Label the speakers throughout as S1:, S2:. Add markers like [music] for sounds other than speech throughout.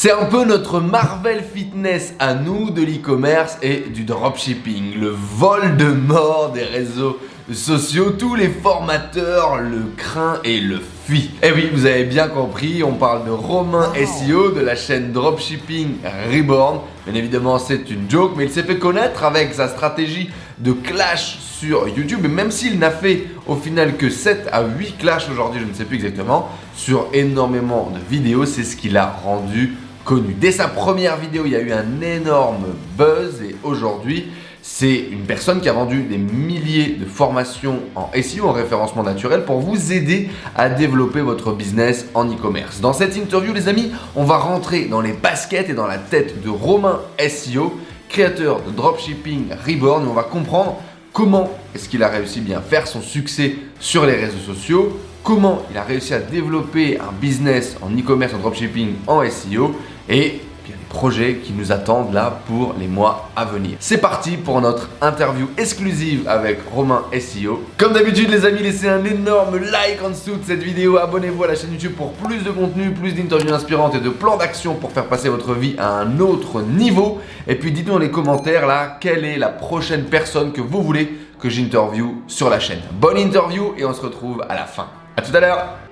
S1: C'est un peu notre Marvel Fitness à nous de l'e-commerce et du dropshipping, le vol de mort des réseaux sociaux, tous les formateurs le craignent et le fuient. Et eh oui, vous avez bien compris, on parle de Romain SEO de la chaîne Dropshipping Reborn. Bien évidemment, c'est une joke, mais il s'est fait connaître avec sa stratégie de clash sur YouTube. Et même s'il n'a fait au final que 7 à 8 clashs aujourd'hui, je ne sais plus exactement, sur énormément de vidéos, c'est ce qu'il a rendu Dès sa première vidéo, il y a eu un énorme buzz et aujourd'hui, c'est une personne qui a vendu des milliers de formations en SEO, en référencement naturel, pour vous aider à développer votre business en e-commerce. Dans cette interview, les amis, on va rentrer dans les baskets et dans la tête de Romain SEO, créateur de Dropshipping Reborn, et on va comprendre comment est-ce qu'il a réussi bien faire son succès sur les réseaux sociaux, comment il a réussi à développer un business en e-commerce, en dropshipping, en SEO, et il projets qui nous attendent là pour les mois à venir. C'est parti pour notre interview exclusive avec Romain SEO. Comme d'habitude les amis, laissez un énorme like en dessous de cette vidéo, abonnez-vous à la chaîne YouTube pour plus de contenu, plus d'interviews inspirantes et de plans d'action pour faire passer votre vie à un autre niveau. Et puis dites-nous dans les commentaires là, quelle est la prochaine personne que vous voulez que j'interview sur la chaîne. Bonne interview et on se retrouve à la fin. A tout à l'heure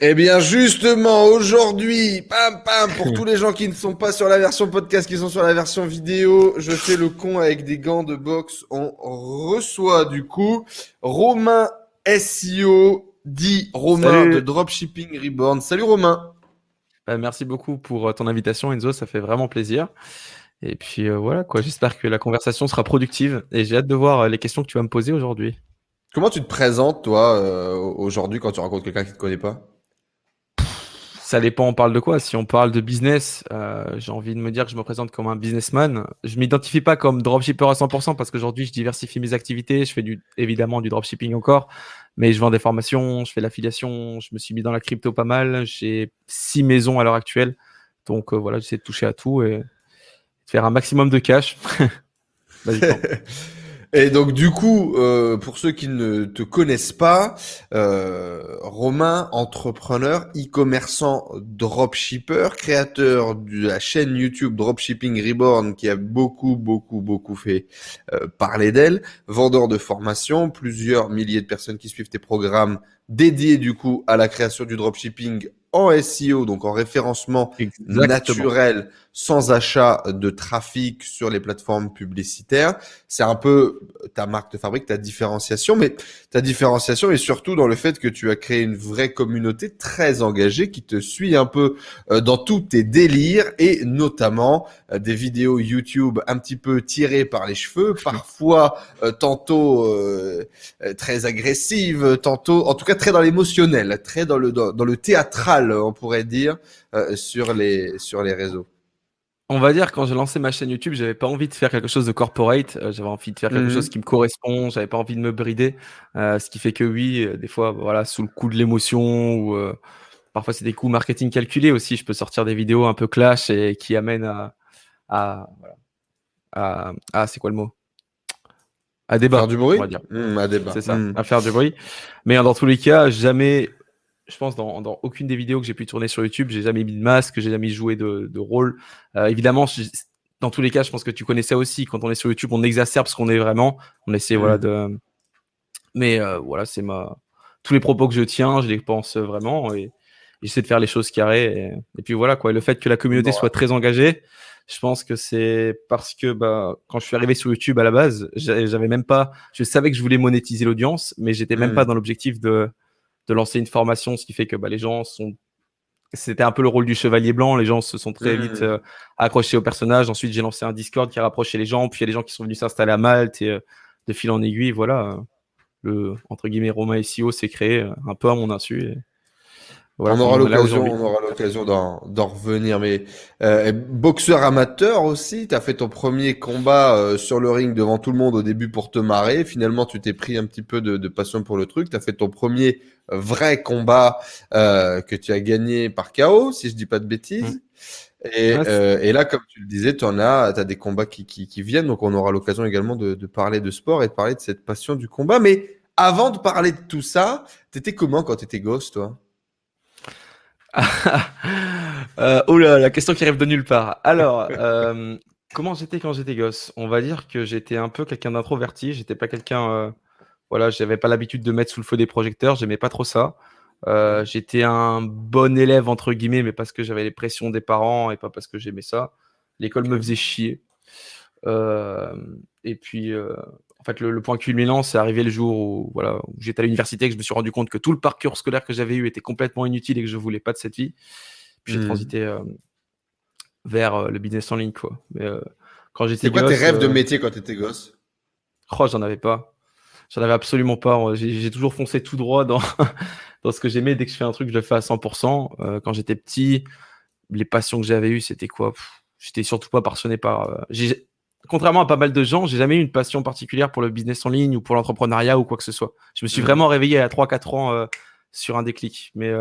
S1: Eh bien, justement, aujourd'hui, pam pam, pour [laughs] tous les gens qui ne sont pas sur la version podcast, qui sont sur la version vidéo, je fais le con avec des gants de boxe. On reçoit du coup Romain SEO, dit Romain de Dropshipping Reborn. Salut Romain.
S2: Bah, merci beaucoup pour euh, ton invitation, Enzo. Ça fait vraiment plaisir. Et puis euh, voilà, quoi. J'espère que la conversation sera productive et j'ai hâte de voir euh, les questions que tu vas me poser aujourd'hui.
S1: Comment tu te présentes, toi, aujourd'hui, quand tu rencontres quelqu'un qui ne te connaît pas?
S2: Ça dépend, on parle de quoi? Si on parle de business, euh, j'ai envie de me dire que je me présente comme un businessman. Je m'identifie pas comme dropshipper à 100% parce qu'aujourd'hui, je diversifie mes activités. Je fais du, évidemment du dropshipping encore, mais je vends des formations, je fais l'affiliation, je me suis mis dans la crypto pas mal. J'ai six maisons à l'heure actuelle. Donc euh, voilà, j'essaie de toucher à tout et de faire un maximum de cash. [laughs] [laughs]
S1: Et donc du coup, euh, pour ceux qui ne te connaissent pas, euh, Romain, entrepreneur, e-commerçant, dropshipper, créateur de la chaîne YouTube Dropshipping Reborn, qui a beaucoup, beaucoup, beaucoup fait euh, parler d'elle, vendeur de formation, plusieurs milliers de personnes qui suivent tes programmes dédiés du coup à la création du dropshipping en SEO, donc en référencement naturel, sans achat de trafic sur les plateformes publicitaires. C'est un peu ta marque de fabrique, ta différenciation, mais ta différenciation est surtout dans le fait que tu as créé une vraie communauté très engagée qui te suit un peu euh, dans tous tes délires et notamment euh, des vidéos YouTube un petit peu tirées par les cheveux, parfois euh, tantôt très agressives, tantôt, en tout cas très dans l'émotionnel, très dans le dans le théâtral, on pourrait dire, sur les sur les réseaux.
S2: On va dire quand j'ai lancé ma chaîne YouTube, j'avais pas envie de faire quelque chose de corporate, euh, j'avais envie de faire quelque mmh chose qui me correspond, j'avais pas envie de me brider, euh, ce qui fait que oui, euh, des fois, voilà, sous le coup de l'émotion ou parfois c'est des coups marketing calculés aussi. Je peux sortir des vidéos un peu clash et qui amènent à, à, voilà, à, c'est quoi le mot?
S1: À débat.
S2: Faire du bruit.
S1: Mmh, à débat.
S2: C'est ça, mmh. à faire du bruit. Mais dans tous les cas, jamais je pense, dans, dans, aucune des vidéos que j'ai pu tourner sur YouTube, j'ai jamais mis de masque, j'ai jamais joué de, de rôle. Euh, évidemment, dans tous les cas, je pense que tu connais ça aussi. Quand on est sur YouTube, on exacerbe ce qu'on est vraiment. On essaie, voilà, mm. de. Mais euh, voilà, c'est ma. Tous les propos que je tiens, je les pense vraiment et j'essaie de faire les choses carrées. Et, puis voilà, quoi. le fait que la communauté soit très engagée, je pense que c'est parce que bah, quand je suis arrivé sur YouTube à la base, j'avais même pas. Je savais que je voulais monétiser l'audience, mais j'étais même mm. pas dans l'objectif de de lancer une formation, ce qui fait que bah, les gens sont c'était un peu le rôle du chevalier blanc. Les gens se sont très vite mmh. euh, accrochés au personnage. Ensuite, j'ai lancé un Discord qui a rapproché les gens. Puis il y a des gens qui sont venus s'installer à Malte et euh, de fil en aiguille, voilà, le entre guillemets Romain SEO s'est créé euh, un peu à mon insu
S1: on aura l'occasion, on aura l'occasion d'en revenir. Mais euh, boxeur amateur aussi, tu as fait ton premier combat euh, sur le ring devant tout le monde au début pour te marrer. Finalement, tu t'es pris un petit peu de, de passion pour le truc. Tu as fait ton premier vrai combat euh, que tu as gagné par KO, si je dis pas de bêtises. Mmh. Et, euh, et, là, comme tu le disais, tu en as, as des combats qui, qui, qui, viennent. Donc, on aura l'occasion également de, de parler de sport et de parler de cette passion du combat. Mais avant de parler de tout ça, t'étais comment quand t'étais gosse, toi? [laughs]
S2: euh, Oh là, la question qui arrive de nulle part. Alors, euh, comment j'étais quand j'étais gosse? On va dire que j'étais un peu quelqu'un d'introverti. J'étais pas quelqu'un. Euh, voilà, j'avais pas l'habitude de mettre sous le feu des projecteurs. J'aimais pas trop ça. Euh, j'étais un bon élève entre guillemets, mais parce que j'avais les pressions des parents et pas parce que j'aimais ça. L'école me faisait chier. Euh, et puis, euh, fait, le, point culminant, c'est arrivé le jour où, voilà, où j'étais à l'université, que je me suis rendu compte que tout le parcours scolaire que j'avais eu était complètement inutile et que je voulais pas de cette vie. Puis j'ai mmh. transité vers le business en ligne, quoi. Mais
S1: quand j'étais C'est quoi tes rêves de métier quand tu étais gosse?
S2: Oh, j'en avais pas. J'en avais absolument pas. J'ai toujours foncé tout droit dans, [laughs] dans ce que j'aimais. Dès que je fais un truc, je le fais à 100%. Euh, quand j'étais petit, les passions que j'avais eues, c'était quoi? J'étais surtout pas passionné par. Euh, contrairement à pas mal de gens, j'ai jamais eu une passion particulière pour le business en ligne ou pour l'entrepreneuriat ou quoi que ce soit. Je me suis mmh. vraiment réveillé à 3-4 ans euh, sur un déclic. Mais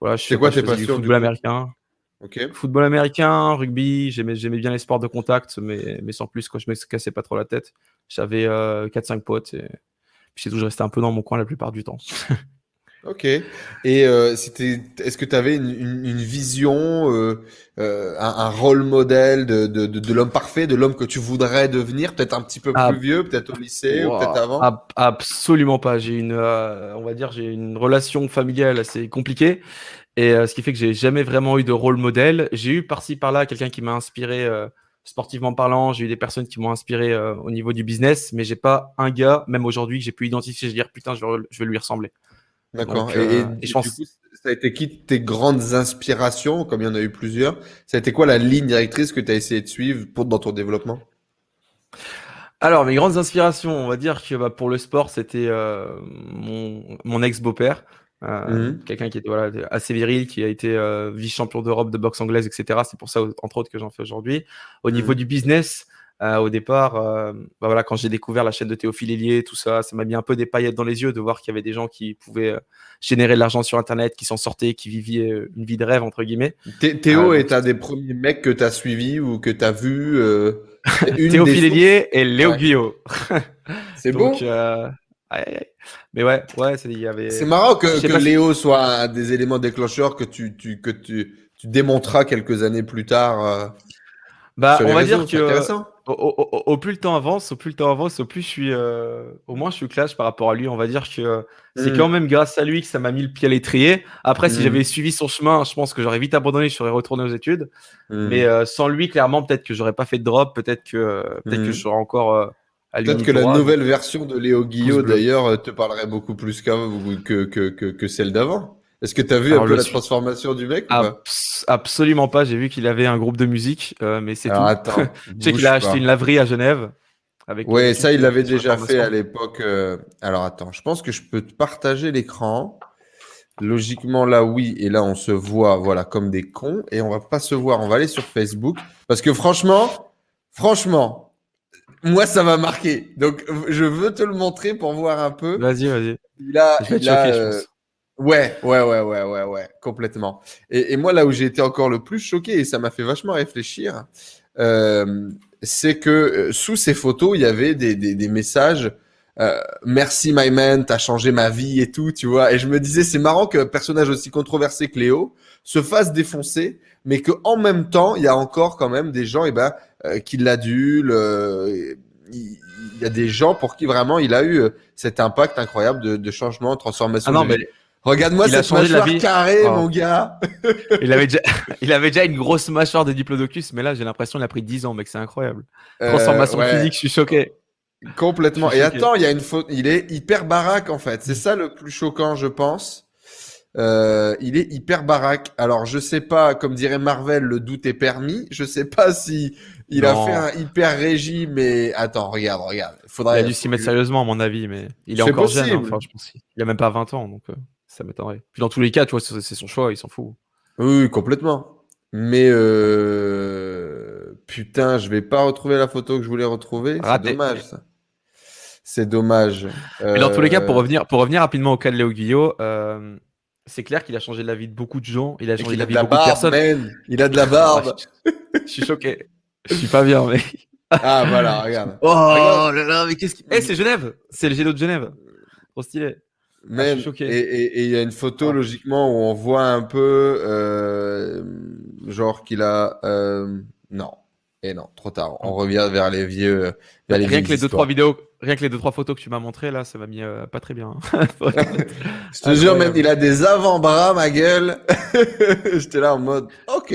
S2: voilà, je
S1: sais quoi tes passions
S2: Football américain. Football américain, rugby, j'aimais, bien les sports de contact, mais, mais sans plus, quoi. Je me cassais pas trop la tête. J'avais 4-5 potes et puis j'ai toujours resté un peu dans mon coin la plupart du temps. [laughs]
S1: Ok. Et euh, c'était, est-ce que tu avais une, une, vision, euh, euh, un, un, rôle modèle de, de, de, de l'homme parfait, de l'homme que tu voudrais devenir, peut-être un petit peu plus vieux, peut-être au lycée ou peut-être avant?
S2: Absolument pas. J'ai une, euh, on va dire, j'ai une relation familiale assez compliquée. Et euh, ce qui fait que j'ai jamais vraiment eu de rôle modèle. J'ai eu par-ci par-là quelqu'un qui m'a inspiré sportivement parlant. J'ai eu des personnes qui m'ont inspiré au niveau du business, mais j'ai pas un gars, même aujourd'hui, que j'ai pu identifier. Je dire putain, je je vais lui ressembler.
S1: D'accord. Et, euh, je pense... coup, ça a été qui tes grandes inspirations, comme il y en a eu plusieurs Ça a été quoi la ligne directrice que tu as essayé de suivre pour, dans ton développement?
S2: Alors, mes grandes inspirations, on va dire que bah, pour le sport, c'était euh, mon, mon ex-beau-père, euh, mmh. quelqu'un qui était voilà, assez viril, qui a été vice-champion d'Europe de boxe anglaise, etc. C'est pour ça, entre autres, que j'en fais aujourd'hui. Au niveau mmh. du business, euh, au départ, euh, bah voilà, quand j'ai découvert la chaîne de Théophile Hélier, tout ça, ça m'a mis un peu des paillettes dans les yeux de voir qu'il y avait des gens qui pouvaient euh, générer de l'argent sur Internet, qui s'en sortaient, qui vivaient une vie de rêve, entre guillemets.
S1: Théo est un des premiers mecs que tu as suivi ou que tu as vu. [laughs]
S2: Théophile Hélier et Léo ouais. [laughs]
S1: C'est bon?
S2: Mais ouais, ouais, il y avait.
S1: C'est marrant que, que Léo soit un des éléments déclencheurs que tu, tu que tu, tu démontreras quelques années plus tard.
S2: bah, on va dire que au, plus le temps avance, au plus le temps avance, au plus je suis, euh, au moins je suis clash par rapport à lui. On va dire que c'est mm. quand même grâce à lui que ça m'a mis le pied à l'étrier. Après, si mm. j'avais suivi son chemin, je pense que j'aurais vite abandonné, je serais retourné aux études. Mm. Mais euh, sans lui, clairement, peut-être que j'aurais pas fait de drop, peut-être que, peut-être que je serais encore euh,
S1: Peut-être que la nouvelle version de Léo Guillot, d'ailleurs, te parlerait beaucoup plus que, que, que, que celle d'avant. Est-ce que tu as vu un peu la transformation du mec
S2: Absolument pas. J'ai vu qu'il avait un groupe de musique, euh, mais c'est tout. Attends, [laughs] tu sais qu'il a acheté une laverie à Genève.
S1: Avec ouais, ça, il l'avait déjà fait à l'époque. Euh, alors attends, je pense que je peux te partager l'écran. Logiquement, là, oui. Et là, on se voit, voilà, comme des cons. Et on va pas se voir. On va aller sur Facebook. Parce que franchement, franchement, moi, ça m'a marqué. Donc, je veux te le montrer pour voir un peu.
S2: Vas-y, vas-y.
S1: Il a, il a, Ouais, ouais, ouais, ouais, ouais, ouais, complètement. Et, et moi, là où j'ai été encore le plus choqué, et ça m'a fait vachement réfléchir, euh, c'est que euh, sous ces photos, il y avait des, des, des messages euh, Merci my man, t'as changé ma vie et tout, tu vois. Et je me disais, c'est marrant qu'un personnage aussi controversé que Léo se fasse défoncer, mais que en même temps, il y a encore quand même des gens, et eh ben, euh, qui l'adulent. Euh, il y a des gens pour qui vraiment il a eu cet impact incroyable de, de changement, de transformation. Ah non, mais Regarde-moi cette mâchoire carrée, oh. mon gars.
S2: il, avait déjà, [laughs] il avait déjà une grosse mâchoire de diplodocus, mais là, j'ai l'impression qu'il a pris 10 ans, mec. C'est incroyable. Euh, Transformation physique, je suis choqué.
S1: Complètement. Et attends, il y a une faute. Il est hyper baraque, en fait. C'est ça le plus choquant, je pense. Euh, il est hyper baraque. Alors, je sais pas, comme dirait Marvel, le doute est permis. Je sais pas si il a fait un hyper régime, mais attends, regarde, regarde.
S2: Faudrait... Il a dû s'y mettre sérieusement, à mon avis, mais il est, encore jeune. Hein. Enfin, je pense il a même pas 20 ans, donc. Ça m'étonnerait. Puis dans tous les cas, tu vois, c'est son choix, il s'en fout.
S1: Oui, complètement. Mais euh... putain, je vais pas retrouver la photo que je voulais retrouver. C'est dommage ça. C'est dommage.
S2: Mais dans tous les cas, pour euh, revenir, pour revenir rapidement au cas de Léo Guillot, euh, c'est clair qu'il a changé la vie de beaucoup de gens. Il a changé la vie de beaucoup de personnes.
S1: Il a de la barbe.
S2: je, suis choqué. Je suis pas bien, mais.
S1: ah voilà, regarde.
S2: Oh là là, mais qu'est-ce qui. Eh, c'est Genève. C'est le Gélo de Genève. trop stylé.
S1: Même, et il y a une photo logiquement où on voit un peu euh, genre qu'il a euh, non. Et non trop tard. On revient vers les vieux vers
S2: les rien que les deux trois vidéos rien que les deux trois photos que tu m'as montré là ça m'a mis euh, pas très bien [laughs]
S1: je te jure même il a des avant-bras ma gueule. [laughs] J'étais là en mode ok.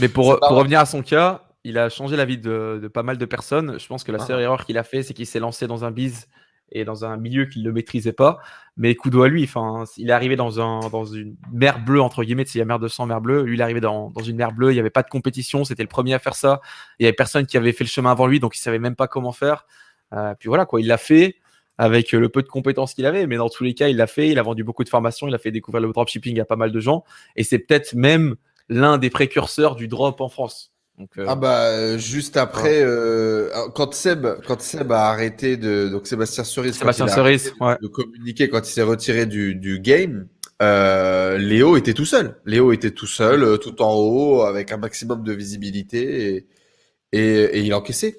S2: Mais pour, pour revenir à son cas il a changé la vie de, de pas mal de personnes. Je pense que la ah. seule erreur qu'il a fait c'est qu'il s'est lancé dans un biz et dans un milieu qu'il ne maîtrisait pas. Mais coup à lui, enfin, il est arrivé dans, un, dans une mer bleue, entre guillemets, il y a mer de sang, mer bleue. Lui, il est arrivé dans, dans une mer bleue, il n'y avait pas de compétition, c'était le premier à faire ça. Il n'y avait personne qui avait fait le chemin avant lui, donc il savait même pas comment faire. Euh, puis voilà, quoi, il l'a fait avec le peu de compétences qu'il avait, mais dans tous les cas, il l'a fait. Il a vendu beaucoup de formations, il a fait découvrir le dropshipping à pas mal de gens. Et c'est peut-être même l'un des précurseurs du drop en France.
S1: Euh, ah bah juste après euh, quand Seb quand Seb a arrêté de donc Sébastien Cerise
S2: Sébastien Cerise
S1: de, communiquer quand il s'est retiré du, du game euh, Léo était tout seul. Léo était tout seul euh, tout en haut avec un maximum de visibilité et, et, et il encaissait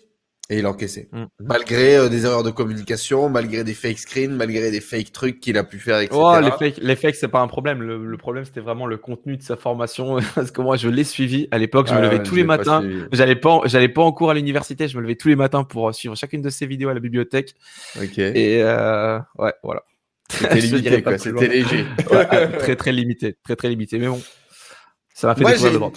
S1: et il encaissait. Mm. Malgré euh, des erreurs de communication, malgré des fake screens, malgré des fake trucs qu'il a pu faire, etc.
S2: Oh, les fake, les fakes, c'est pas un problème. Le, problème, c'était vraiment le contenu de sa formation. [laughs] Parce que moi, je l'ai suivi à l'époque. Je me levais tous les matins. J'allais pas, j'allais pas en cours à l'université. Je me levais tous les matins pour euh, suivre chacune de ses vidéos à la bibliothèque.
S1: Ok.
S2: Et euh, ouais, voilà.
S1: C'était [laughs] limité, quoi. C'était léger. [laughs]
S2: très, très limité. Très, très limité. Mais bon, ça m'a fait moi, découvrir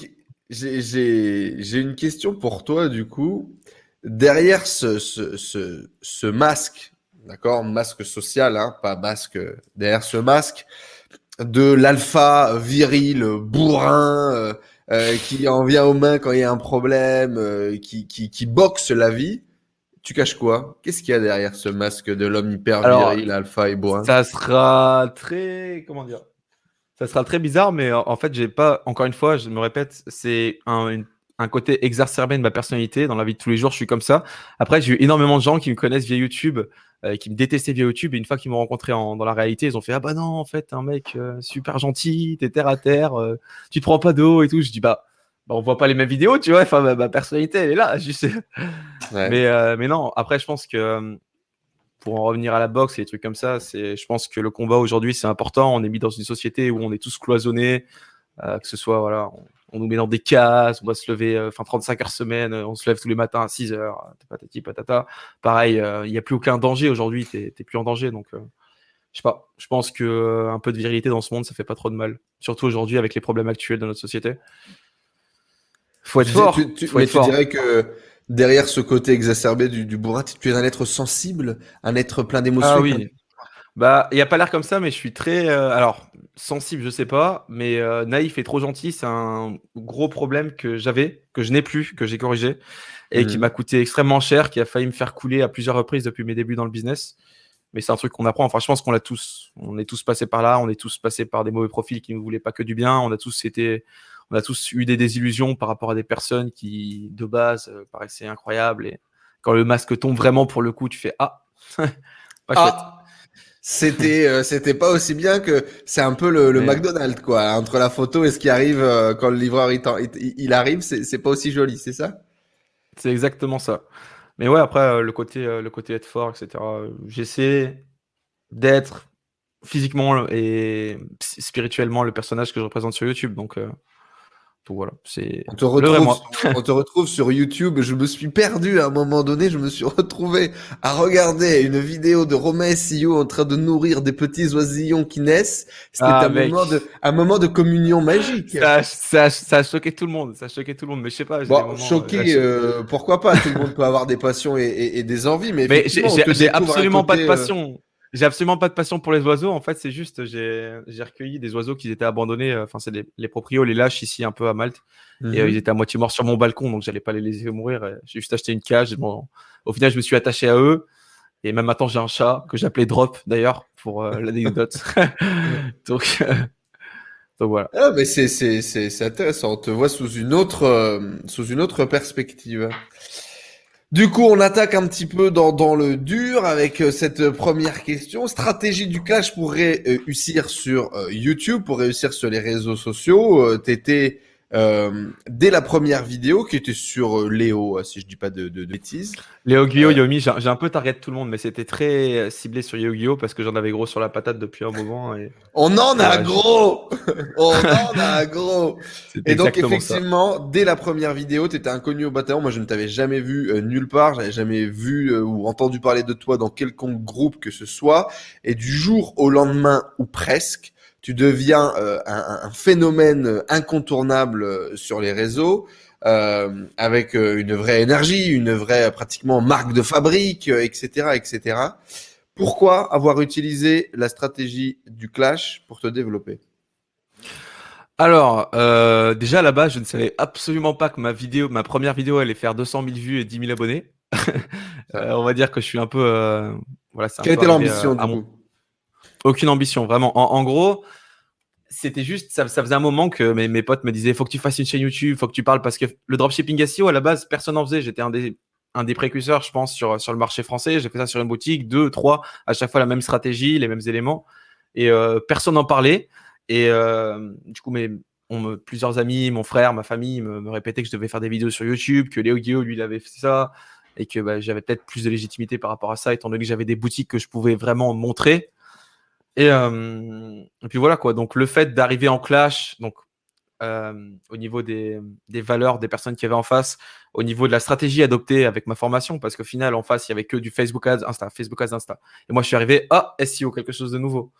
S1: J'ai une question pour toi, du coup derrière ce, ce, ce, ce masque, d'accord, masque social, hein, pas masque, derrière ce masque de l'alpha viril, bourrin, euh, euh, qui en vient aux mains quand il y a un problème, euh, qui, qui, qui boxe la vie, tu caches quoi? Qu'est-ce qu'il y a derrière ce masque de l'homme hyper viril, alpha et bourrin?
S2: Ça sera très, comment dire? Ça sera très bizarre, mais en fait, j'ai pas, encore une fois, je me répète, c'est un, une un côté exacerbé de ma personnalité. Dans la vie de tous les jours, je suis comme ça. Après, j'ai eu énormément de gens qui me connaissent via YouTube, euh, qui me détestaient via YouTube. Et une fois qu'ils m'ont rencontré en, dans la réalité, ils ont fait Ah bah non, en fait, un mec euh, super gentil, t'es terre à terre, euh, tu te prends pas d'eau et tout. Je dis Bah, bah, on voit pas les mêmes vidéos, tu vois. Enfin, ma, personnalité, elle est là. Juste... mais, mais non, après, je pense que pour en revenir à la boxe et des trucs comme ça, c'est, je pense que le combat aujourd'hui, c'est important. On est mis dans une société où on est tous cloisonnés, que ce soit, voilà, on nous met dans des cases, on va se lever, euh, enfin 35 heures semaine, euh, on se lève tous les matins à 6 heures, euh, patati patata. Pareil, il n'y a plus aucun danger aujourd'hui, tu n'es plus en danger. Donc, je sais pas, je pense que un peu de virilité dans ce monde, ça fait pas trop de mal. Surtout aujourd'hui avec les problèmes actuels de notre société. Faut être fort.
S1: Tu, mais tu dirais que derrière ce côté exacerbé du, du bourrin, tu es un être sensible, un être plein d'émotions.
S2: Ah oui. Bah, il n'y a pas l'air comme ça, mais je suis très. alors, sensible, je sais pas, mais euh, naïf et trop gentil, c'est un gros problème que j'avais, que je n'ai plus, que j'ai corrigé et qui mmh. m'a coûté extrêmement cher, qui a failli me faire couler à plusieurs reprises depuis mes débuts dans le business. Mais c'est un truc qu'on apprend. Enfin, je pense qu'on l'a tous. On est tous passés par là. On est tous passés par des mauvais profils qui ne voulaient pas que du bien. On a tous été, on a tous eu des désillusions par rapport à des personnes qui, de base, euh, paraissaient incroyables. Et quand le masque tombe vraiment pour le coup, tu fais ah, [laughs] pas
S1: ah. C'était euh, c'était pas aussi bien que c'est un peu le, le McDonald's quoi. Entre la photo et ce qui arrive euh, quand le livreur il, il, arrive c'est c'est pas aussi joli c'est ça?
S2: C'est exactement ça. Mais ouais après euh, le côté le côté être fort etc j'essaie d'être physiquement et spirituellement le personnage que je représente sur YouTube donc voilà, c'est.
S1: On te retrouve, on te retrouve sur YouTube. Je me suis perdu à un moment donné. Je me suis retrouvé à regarder une vidéo de Romain SEO en train de nourrir des petits oisillons qui naissent. C'était ah, un moment de, un moment de communion magique.
S2: Ça, ça, ça, a choqué tout le monde. Ça a choqué tout le monde. Mais je sais pas.
S1: Bon, choqué, euh, euh, pourquoi pas? Tout le monde peut avoir des passions et, et, et des envies, mais,
S2: mais j'ai absolument pas de euh, passion. J'ai absolument pas de passion pour les oiseaux. En fait, c'est juste, j'ai recueilli des oiseaux qui étaient abandonnés. Enfin, c'est les, proprios, les lâches ici un peu à Malte. Et euh, mhm. ils étaient à moitié morts sur mon balcon, donc j'allais pas les laisser mourir. J'ai juste acheté une cage. Bon, au final, je me suis attaché à eux. Et même maintenant, j'ai un chat que j'appelais Drop d'ailleurs pour euh, l'anecdote. [laughs] [laughs] donc, euh, [laughs] donc voilà.
S1: Ah, mais c'est intéressant. On te voit sous une autre, sous une autre perspective. Du coup, on attaque un petit peu dans, dans le dur avec euh, cette première question. Stratégie du clash pour réussir sur euh, YouTube, pour réussir sur les réseaux sociaux. Euh, t'étais euh, dès la première vidéo qui était sur euh, Léo, euh, si je dis pas de, de, de bêtises.
S2: Léo Guillaume, Yomi, j'ai un peu target tout le monde, mais c'était très ciblé sur Léo parce que j'en avais gros sur la patate depuis un moment. Et
S1: On en a gros On en a [laughs] gros Et donc
S2: ça.
S1: effectivement, dès la première vidéo, tu étais inconnu au bataillon. Moi, je ne t'avais jamais vu nulle part. J'avais jamais vu ou entendu parler de toi dans quelconque groupe que ce soit. Et du jour au lendemain, ou presque, tu deviens euh, un, un phénomène euh, incontournable euh, sur les réseaux. euh, avec euh, une vraie énergie, une vraie pratiquement marque de fabrique, euh, etc., etc. Pourquoi avoir utilisé la stratégie du clash pour te développer?
S2: Alors, euh, déjà à la base, je ne savais absolument pas que ma vidéo, ma première vidéo, allait faire 200 000 vues et 10 000 abonnés. [laughs] Euh, on va dire que je suis un peu, euh, voilà, c'est un
S1: Quelle
S2: peu
S1: était l'ambition du coup?
S2: Aucune ambition, vraiment. En, gros, c'était juste, ça, faisait un moment que mes, potes me disaient, faut que tu fasses une chaîne YouTube, faut que tu parles parce que le dropshipping SEO à la base, personne n'en faisait. J'étais un des, un des précurseurs, je pense, sur, sur le marché français. J'ai fait ça sur une boutique, deux, trois, à chaque fois la même stratégie, les mêmes éléments, et euh, personne n'en parlait. Et euh, du coup, mes, plusieurs amis, mon frère, ma famille me, me répétaient que je devais faire des vidéos sur YouTube, que Léo Guillaume, lui, il avait fait ça, et que bah, j'avais peut-être plus de légitimité par rapport à ça, étant donné que j'avais des boutiques que je pouvais vraiment montrer. Et, euh, et puis voilà quoi. Donc le fait d'arriver en clash, donc euh, au niveau des, des valeurs des personnes qui avaient en face, au niveau de la stratégie adoptée avec ma formation, parce qu'au final en face il y avait que du Facebook Ads, Insta, Facebook Ads, Insta. Et moi je suis arrivé, ah SEO, quelque chose de nouveau.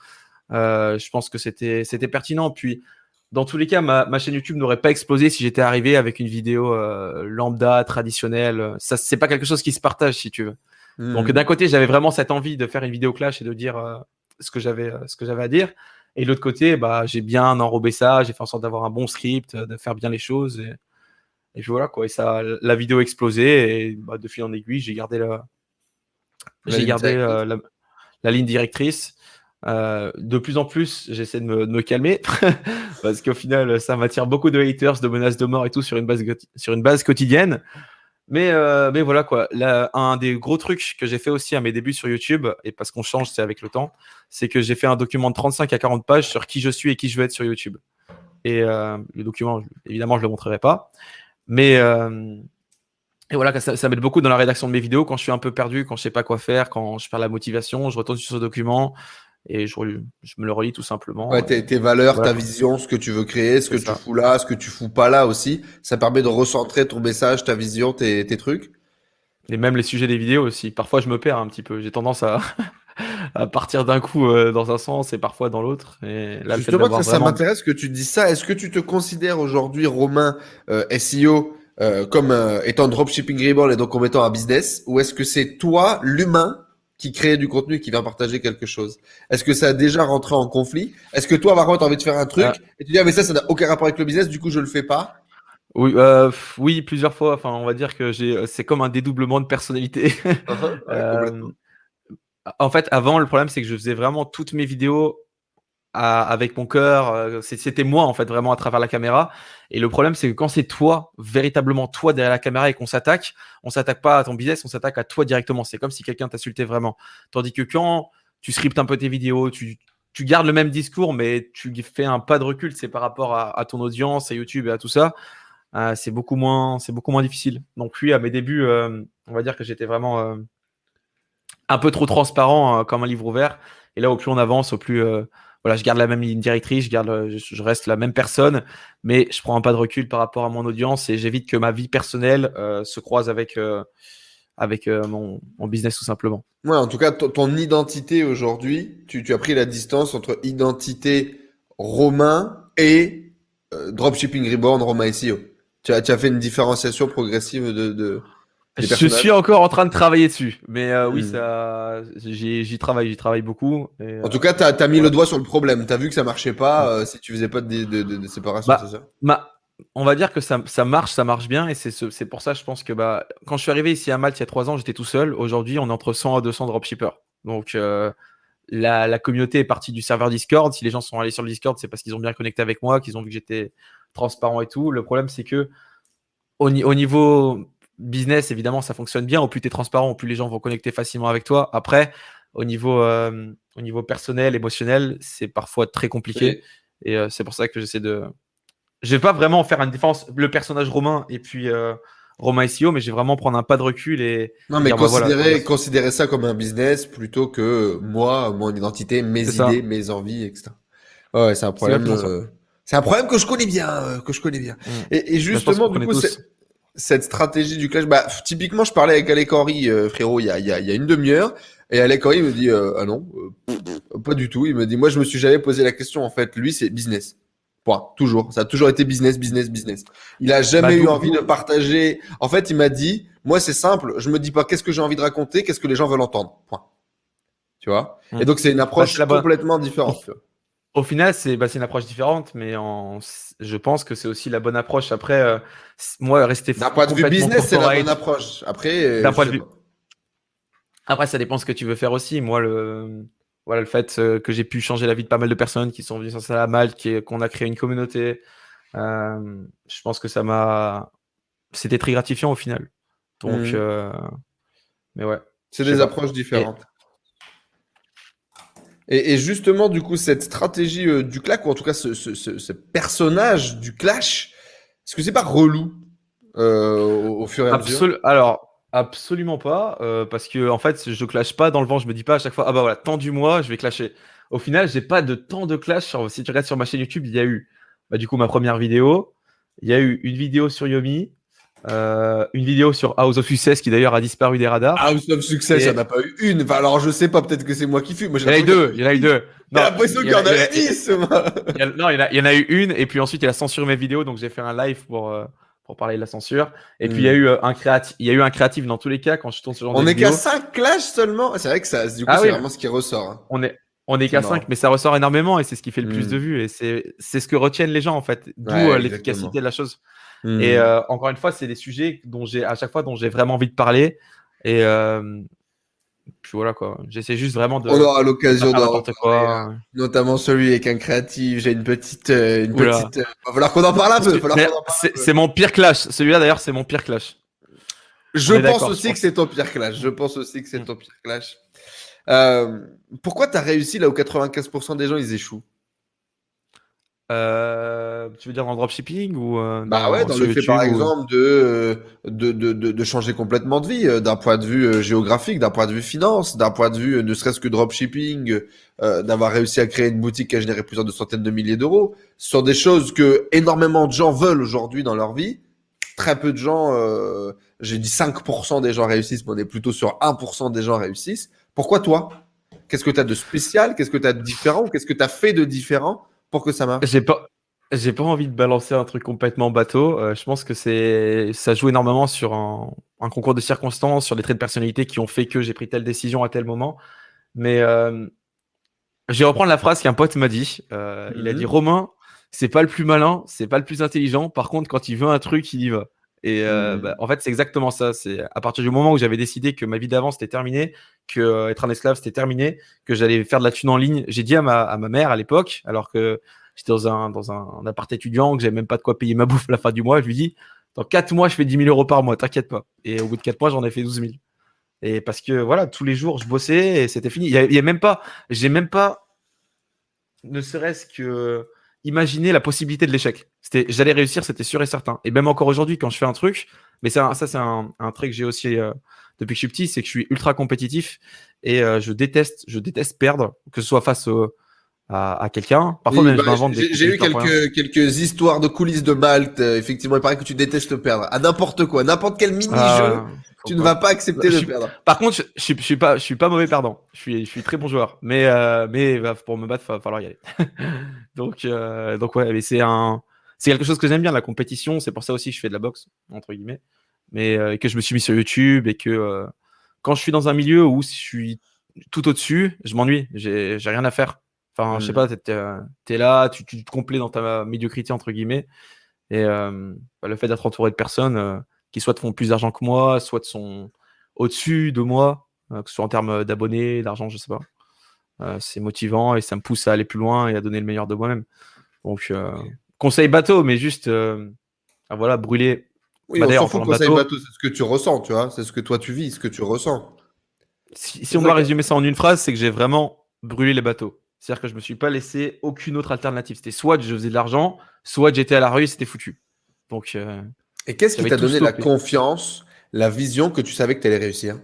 S2: Euh, je pense que c'était c'était pertinent. Puis dans tous les cas, ma, ma chaîne YouTube n'aurait pas explosé si j'étais arrivé avec une vidéo euh, lambda traditionnelle. Ça c'est pas quelque chose qui se partage si tu veux. Donc
S1: Hmm.
S2: d'un côté, j'avais vraiment cette envie de faire une vidéo clash et de dire euh, ce que j'avais euh, ce que j'avais à dire. Et de l'autre côté, bah j'ai bien enrobé ça, j'ai fait en sorte d'avoir un bon script, euh, de faire bien les choses et, et puis voilà quoi. Et ça, la vidéo a explosé et bah, de fil en aiguille, j'ai gardé la
S1: La
S2: j'ai
S1: ligne
S2: gardé
S1: directrice.
S2: euh, la, la ligne directrice. Euh, de plus en plus, j'essaie de me, de me calmer [laughs] parce qu'au final, ça m'attire beaucoup de haters, de menaces de mort et tout sur une base, sur une base quotidienne. Mais, euh, mais voilà quoi. Un des gros trucs que j'ai fait aussi à mes débuts sur YouTube, et parce qu'on change, c'est avec le temps, c'est que j'ai fait un document de 35 à 40 pages sur qui je suis et qui je veux être sur YouTube. Et euh, le document, évidemment, je le montrerai pas. Mais euh, voilà, ça, ça m'aide beaucoup dans la rédaction de mes vidéos quand je suis un peu perdu, quand je sais pas quoi faire, quand je perds la motivation, je retourne sur ce document et je, je me le relis tout simplement.
S1: Ouais, tes, tes valeurs,
S2: Voilà.
S1: ta vision, ce que tu veux créer, ce que tu fous là, ce que tu fous pas là aussi. Ça permet de recentrer ton message, ta vision, tes, tes trucs?
S2: Et même les sujets des vidéos aussi. Parfois, je me perds un petit peu. J'ai tendance à, [laughs] à partir d'un coup euh, dans un sens et parfois dans l'autre. Et là,
S1: Justement, ça, ça
S2: vraiment-
S1: m'intéresse que tu dis ça. Est-ce que tu te considères aujourd'hui, Romain, euh, SEO, euh, comme euh, étant dropshipping reborn et donc comme étant un business Ou est-ce que c'est toi, l'humain, qui crée du contenu et qui vient partager quelque chose Est-ce que ça a déjà rentré en conflit? Est-ce que toi, par contre, tu as envie de faire un truc
S2: Ah.
S1: et tu dis, ah, mais ça, ça n'a aucun rapport avec le business, du coup, je le fais pas?
S2: Oui, euh, oui, plusieurs fois. Enfin, on va dire que j'ai, c'est comme un dédoublement de personnalité. [laughs]
S1: Ouais,
S2: Euh, en fait, avant, le problème, c'est que je faisais vraiment toutes mes vidéos à- avec mon cœur. euh, C'était moi, en fait, vraiment à travers la caméra. Et le problème, c'est que quand c'est toi, véritablement toi derrière la caméra et qu'on s'attaque, on s'attaque pas à ton business, on s'attaque à toi directement. C'est comme si quelqu'un t'insultait vraiment. Tandis que quand tu scriptes un peu tes vidéos, tu, gardes le même discours, mais tu fais un pas de recul, c'est par rapport à, ton audience, à YouTube et à tout ça. euh, c'est beaucoup moins, c'est beaucoup moins difficile. Donc oui, à mes débuts, euh, on va dire que j'étais vraiment euh, un peu trop transparent comme un livre ouvert. Et là, au plus on avance, au plus voilà, je garde la même ligne directrice, je garde, je, reste la même personne, mais je prends un pas de recul par rapport à mon audience et j'évite que ma vie personnelle euh, se croise avec euh, avec euh, mon, business tout simplement.
S1: Ouais, en tout cas, ton, identité aujourd'hui, tu, as pris la distance entre identité Romain et dropshipping reborn Romain SEO. Tu as, fait une différenciation progressive de...
S2: Je suis encore en train de travailler dessus, mais euh, oui,
S1: Hmm.
S2: ça, j'y j'y travaille, j'y travaille beaucoup. et,
S1: En
S2: euh,
S1: tout cas, tu as, mis le doigt sur le problème. Tu as vu que ça marchait pas euh, si tu faisais pas de, de, de, de séparation,
S2: Bah,
S1: c'est ça?
S2: Ma- on va dire que ça, ça marche, ça marche bien, et c'est ce- c'est pour ça, je pense que bah, quand je suis arrivé ici à Malte il y a trois ans, j'étais tout seul. Aujourd'hui, on est entre 100 à 200 dropshippers. Donc, euh, la, la communauté est partie du serveur Discord. Si les gens sont allés sur le Discord, c'est parce qu'ils ont bien connecté avec moi, qu'ils ont vu que j'étais transparent et tout. Le problème, c'est que au, au niveau business, évidemment, ça fonctionne bien. Au plus tu es transparent, au plus les gens vont connecter facilement avec toi. Après, au niveau, euh, au niveau personnel, émotionnel, c'est parfois très compliqué. Et euh, c'est pour ça que j'essaie de, je vais pas vraiment faire une différence le personnage Romain et puis euh, Romain SEO, mais je vais vraiment prendre un pas de recul et
S1: Non, mais
S2: dire, bah, voilà,
S1: considérer, ça comme un business plutôt que moi, mon identité, mes
S2: ça.
S1: idées, mes envies, etc. Ouais, c'est un problème. euh, C'est un problème que je connais bien, que je connais bien.
S2: Mm.
S1: Et, et justement, du coup, c'est- cette stratégie du clash, bah, typiquement, je parlais avec Alec Henry, euh, frérot, il y a, y, a, y a une demi-heure, et Alec Henry me dit, euh, ah non, euh, pas du tout. Il me dit, moi, je me suis jamais posé la question. En fait, lui, c'est business. Point. Toujours. Ça a toujours été business, business, business. Il a jamais
S2: Bah,
S1: eu envie de partager. En fait, il m'a dit, moi, c'est simple. Je me dis pas qu'est-ce que j'ai envie de raconter, qu'est-ce que les gens veulent entendre. Point. Tu vois? Et donc, c'est une approche
S2: la bonne-
S1: complètement différente.
S2: Au final, c'est bah, c'est une approche différente, mais en, je pense que c'est aussi la bonne approche. Après, euh, moi, rester
S1: D'un point de vue business, c'est la bonne approche. Après, euh,
S2: point de vue-. Après, ça dépend ce que tu veux faire aussi. Moi, le, voilà, le fait euh, que j'ai pu changer la vie de pas mal de personnes qui sont venues sur ça à Malte, qu'on a créé une communauté, euh, je pense que ça m'a. C'était très gratifiant au final. Donc, euh, mais ouais.
S1: C'est des approches différentes. Et, et justement, du coup, cette stratégie euh, du clash, ou en tout cas ce, ce, ce, personnage du clash, est-ce que c'est pas relou euh, au, fur et à mesure?
S2: Alors, absolument pas, euh, parce que en fait, je clash pas dans le vent. Je me dis pas à chaque fois, ah bah voilà, temps du mois, je vais clasher. Au final, j'ai pas de temps de clash. Sur- Si tu regardes sur ma chaîne YouTube, il y a eu, bah, du coup, ma première vidéo, il y a eu une vidéo sur Yomi, euh, une vidéo sur House of Success qui d'ailleurs a disparu des radars.
S1: House of Success, il n'y en a pas eu une. Enfin, alors, je sais pas, peut-être que c'est moi qui fume. Moi,
S2: il y en a eu deux, il y en a eu deux.
S1: J'ai l'impression
S2: il
S1: qu'il y en
S2: a- il y
S1: avait
S2: a-
S1: 10, moi.
S2: il y a- non, il y, en a, eu une, et puis ensuite il a censuré mes vidéos, donc j'ai fait un live pour, euh, pour parler de la censure. Et puis il y a
S1: Mm.
S2: eu euh, un créatif, il y a eu un créatif dans tous les cas quand je tourne ce genre
S1: On
S2: de
S1: est qu'à
S2: vidéo.
S1: 5 clashs seulement. C'est vrai que ça, du coup,
S2: Ah
S1: c'est
S2: oui.
S1: vraiment ce qui ressort. hein.
S2: On est, on est qu'à
S1: marrant.
S2: 5, mais ça ressort énormément et c'est ce qui fait le plus
S1: Mm.
S2: de vues et c'est ce que retiennent les gens en fait, d'où
S1: Ouais,
S2: euh, l'efficacité de la chose.
S1: Hmm.
S2: Et euh, encore une fois, c'est des sujets dont j'ai à chaque fois dont j'ai vraiment envie de parler et euh, puis voilà quoi. J'essaie juste vraiment de
S1: On aura l'occasion d'en
S2: quoi.
S1: hein. Notamment celui avec un créatif. J'ai une petite, euh, une
S2: Oula.
S1: petite. va falloir qu'on en parle un peu.
S2: C'est mon pire clash. Celui-là d'ailleurs, c'est mon pire clash.
S1: Je pense aussi que c'est ton pire clash. Je pense aussi que c'est
S2: Mm.
S1: ton pire clash. Euh, pourquoi tu as réussi là où 95% des gens ils échouent
S2: Euh, tu veux dire le dropshipping ou euh,
S1: Bah ouais, dans le fait
S2: YouTube
S1: par
S2: ou-
S1: exemple de, de, de, de, de changer complètement de vie, d'un point de vue géographique, d'un point de vue finance, d'un point de vue ne serait-ce que dropshipping, euh, d'avoir réussi à créer une boutique qui a généré plusieurs de centaines de milliers d'euros. Ce sont des choses que énormément de gens veulent aujourd'hui dans leur vie. Très peu de gens, j'ai dit 5% des gens réussissent, mais on est plutôt sur 1% des gens réussissent. Pourquoi toi? Qu'est-ce que tu as de spécial? Qu'est-ce que tu as de différent? Qu'est-ce que tu as fait de différent pour que ça marche?
S2: J'ai pas, j'ai pas envie de balancer un truc complètement bateau. Euh, je pense que c'est, ça joue énormément sur un, un concours de circonstances, sur des traits de personnalité qui ont fait que j'ai pris telle décision à tel moment. Mais euh, je vais reprendre la phrase qu'un pote m'a dit. Euh, Il a
S1: Mhm.
S2: dit Romain, c'est pas le plus malin, c'est pas le plus intelligent. Par contre, quand il veut un truc, il y va. Et euh,
S1: Mhm.
S2: bah, en fait, c'est exactement ça. C'est à partir du moment où j'avais décidé que ma vie d'avant c'était terminé, que euh, être un esclave c'était terminé, que j'allais faire de la thune en ligne. J'ai dit à ma, à ma mère à l'époque, alors que j'étais dans un, dans un, un appart étudiant, que j'avais même pas de quoi payer ma [laughs] bouffe à la fin du mois, je lui dis dans 4 mois, je fais 10 000 euros par mois, t'inquiète pas. Et au bout de 4 mois, j'en ai fait 12 000. Et parce que voilà, tous les jours, je bossais et c'était fini. Il y a, il y a même pas, j'ai même pas, ne serait-ce que imaginer la possibilité de l'échec. C'était, j'allais réussir, c'était sûr et certain. Et même encore aujourd'hui, quand je fais un truc, mais un- ça, c'est un, un trait que j'ai aussi euh, depuis que je suis petit, c'est que je suis ultra compétitif et euh, je déteste, je déteste perdre, que ce soit face au- à, à quelqu'un. Parfois
S1: Oui,
S2: même,
S1: bah,
S2: je m'invente des
S1: j'ai j'ai eu quelques, quelques histoires de coulisses de Malte. euh, effectivement, il paraît que tu détestes perdre. À n'importe quoi, n'importe quel mini-jeu,
S2: Ah,
S1: tu ne vas pas accepter
S2: Je
S1: de
S2: suis-
S1: perdre.
S2: Par contre, je, je, suis- je suis pas, je suis pas mauvais perdant. Je suis, je suis très bon joueur. Mais, euh, mais bah, pour me battre, il va falloir y aller. [laughs] donc, euh, donc ouais, mais c'est un, c'est quelque chose que j'aime bien la compétition. C'est pour ça aussi que je fais de la boxe entre guillemets, mais euh, que je me suis mis sur YouTube et que euh, quand je suis dans un milieu où je suis tout au-dessus, je m'ennuie. J'ai, j'ai rien à faire. Enfin, je sais
S1: Mm.
S2: pas, t'es, euh, t'es là, tu, tu te complais dans ta médiocrité entre guillemets. Et euh, bah, le fait d'être entouré de personnes euh, qui soit te font plus d'argent que moi, soit sont au-dessus de moi, euh, que ce soit en termes d'abonnés, d'argent, je sais pas. C'est motivant et ça me pousse à aller plus loin et à donner le meilleur de moi-même. Donc, conseil bateau, mais juste, ah, voilà, brûler.
S1: Oui,
S2: Bah,
S1: on
S2: d'ailleurs,
S1: s'en fout
S2: bateau-
S1: bateau, c'est ce que tu ressens, tu vois. C'est ce que toi tu vis, ce que tu ressens.
S2: Si, si on doit résumer ça en une phrase, c'est que j'ai vraiment brûlé les bateaux. C'est-à-dire que je me suis pas laissé aucune autre alternative. C'était soit je faisais de l'argent, soit j'étais à la rue et c'était foutu. Donc, euh,
S1: Et qu'est-ce qui t'a donné la confiance, la vision que tu savais que tu allais réussir?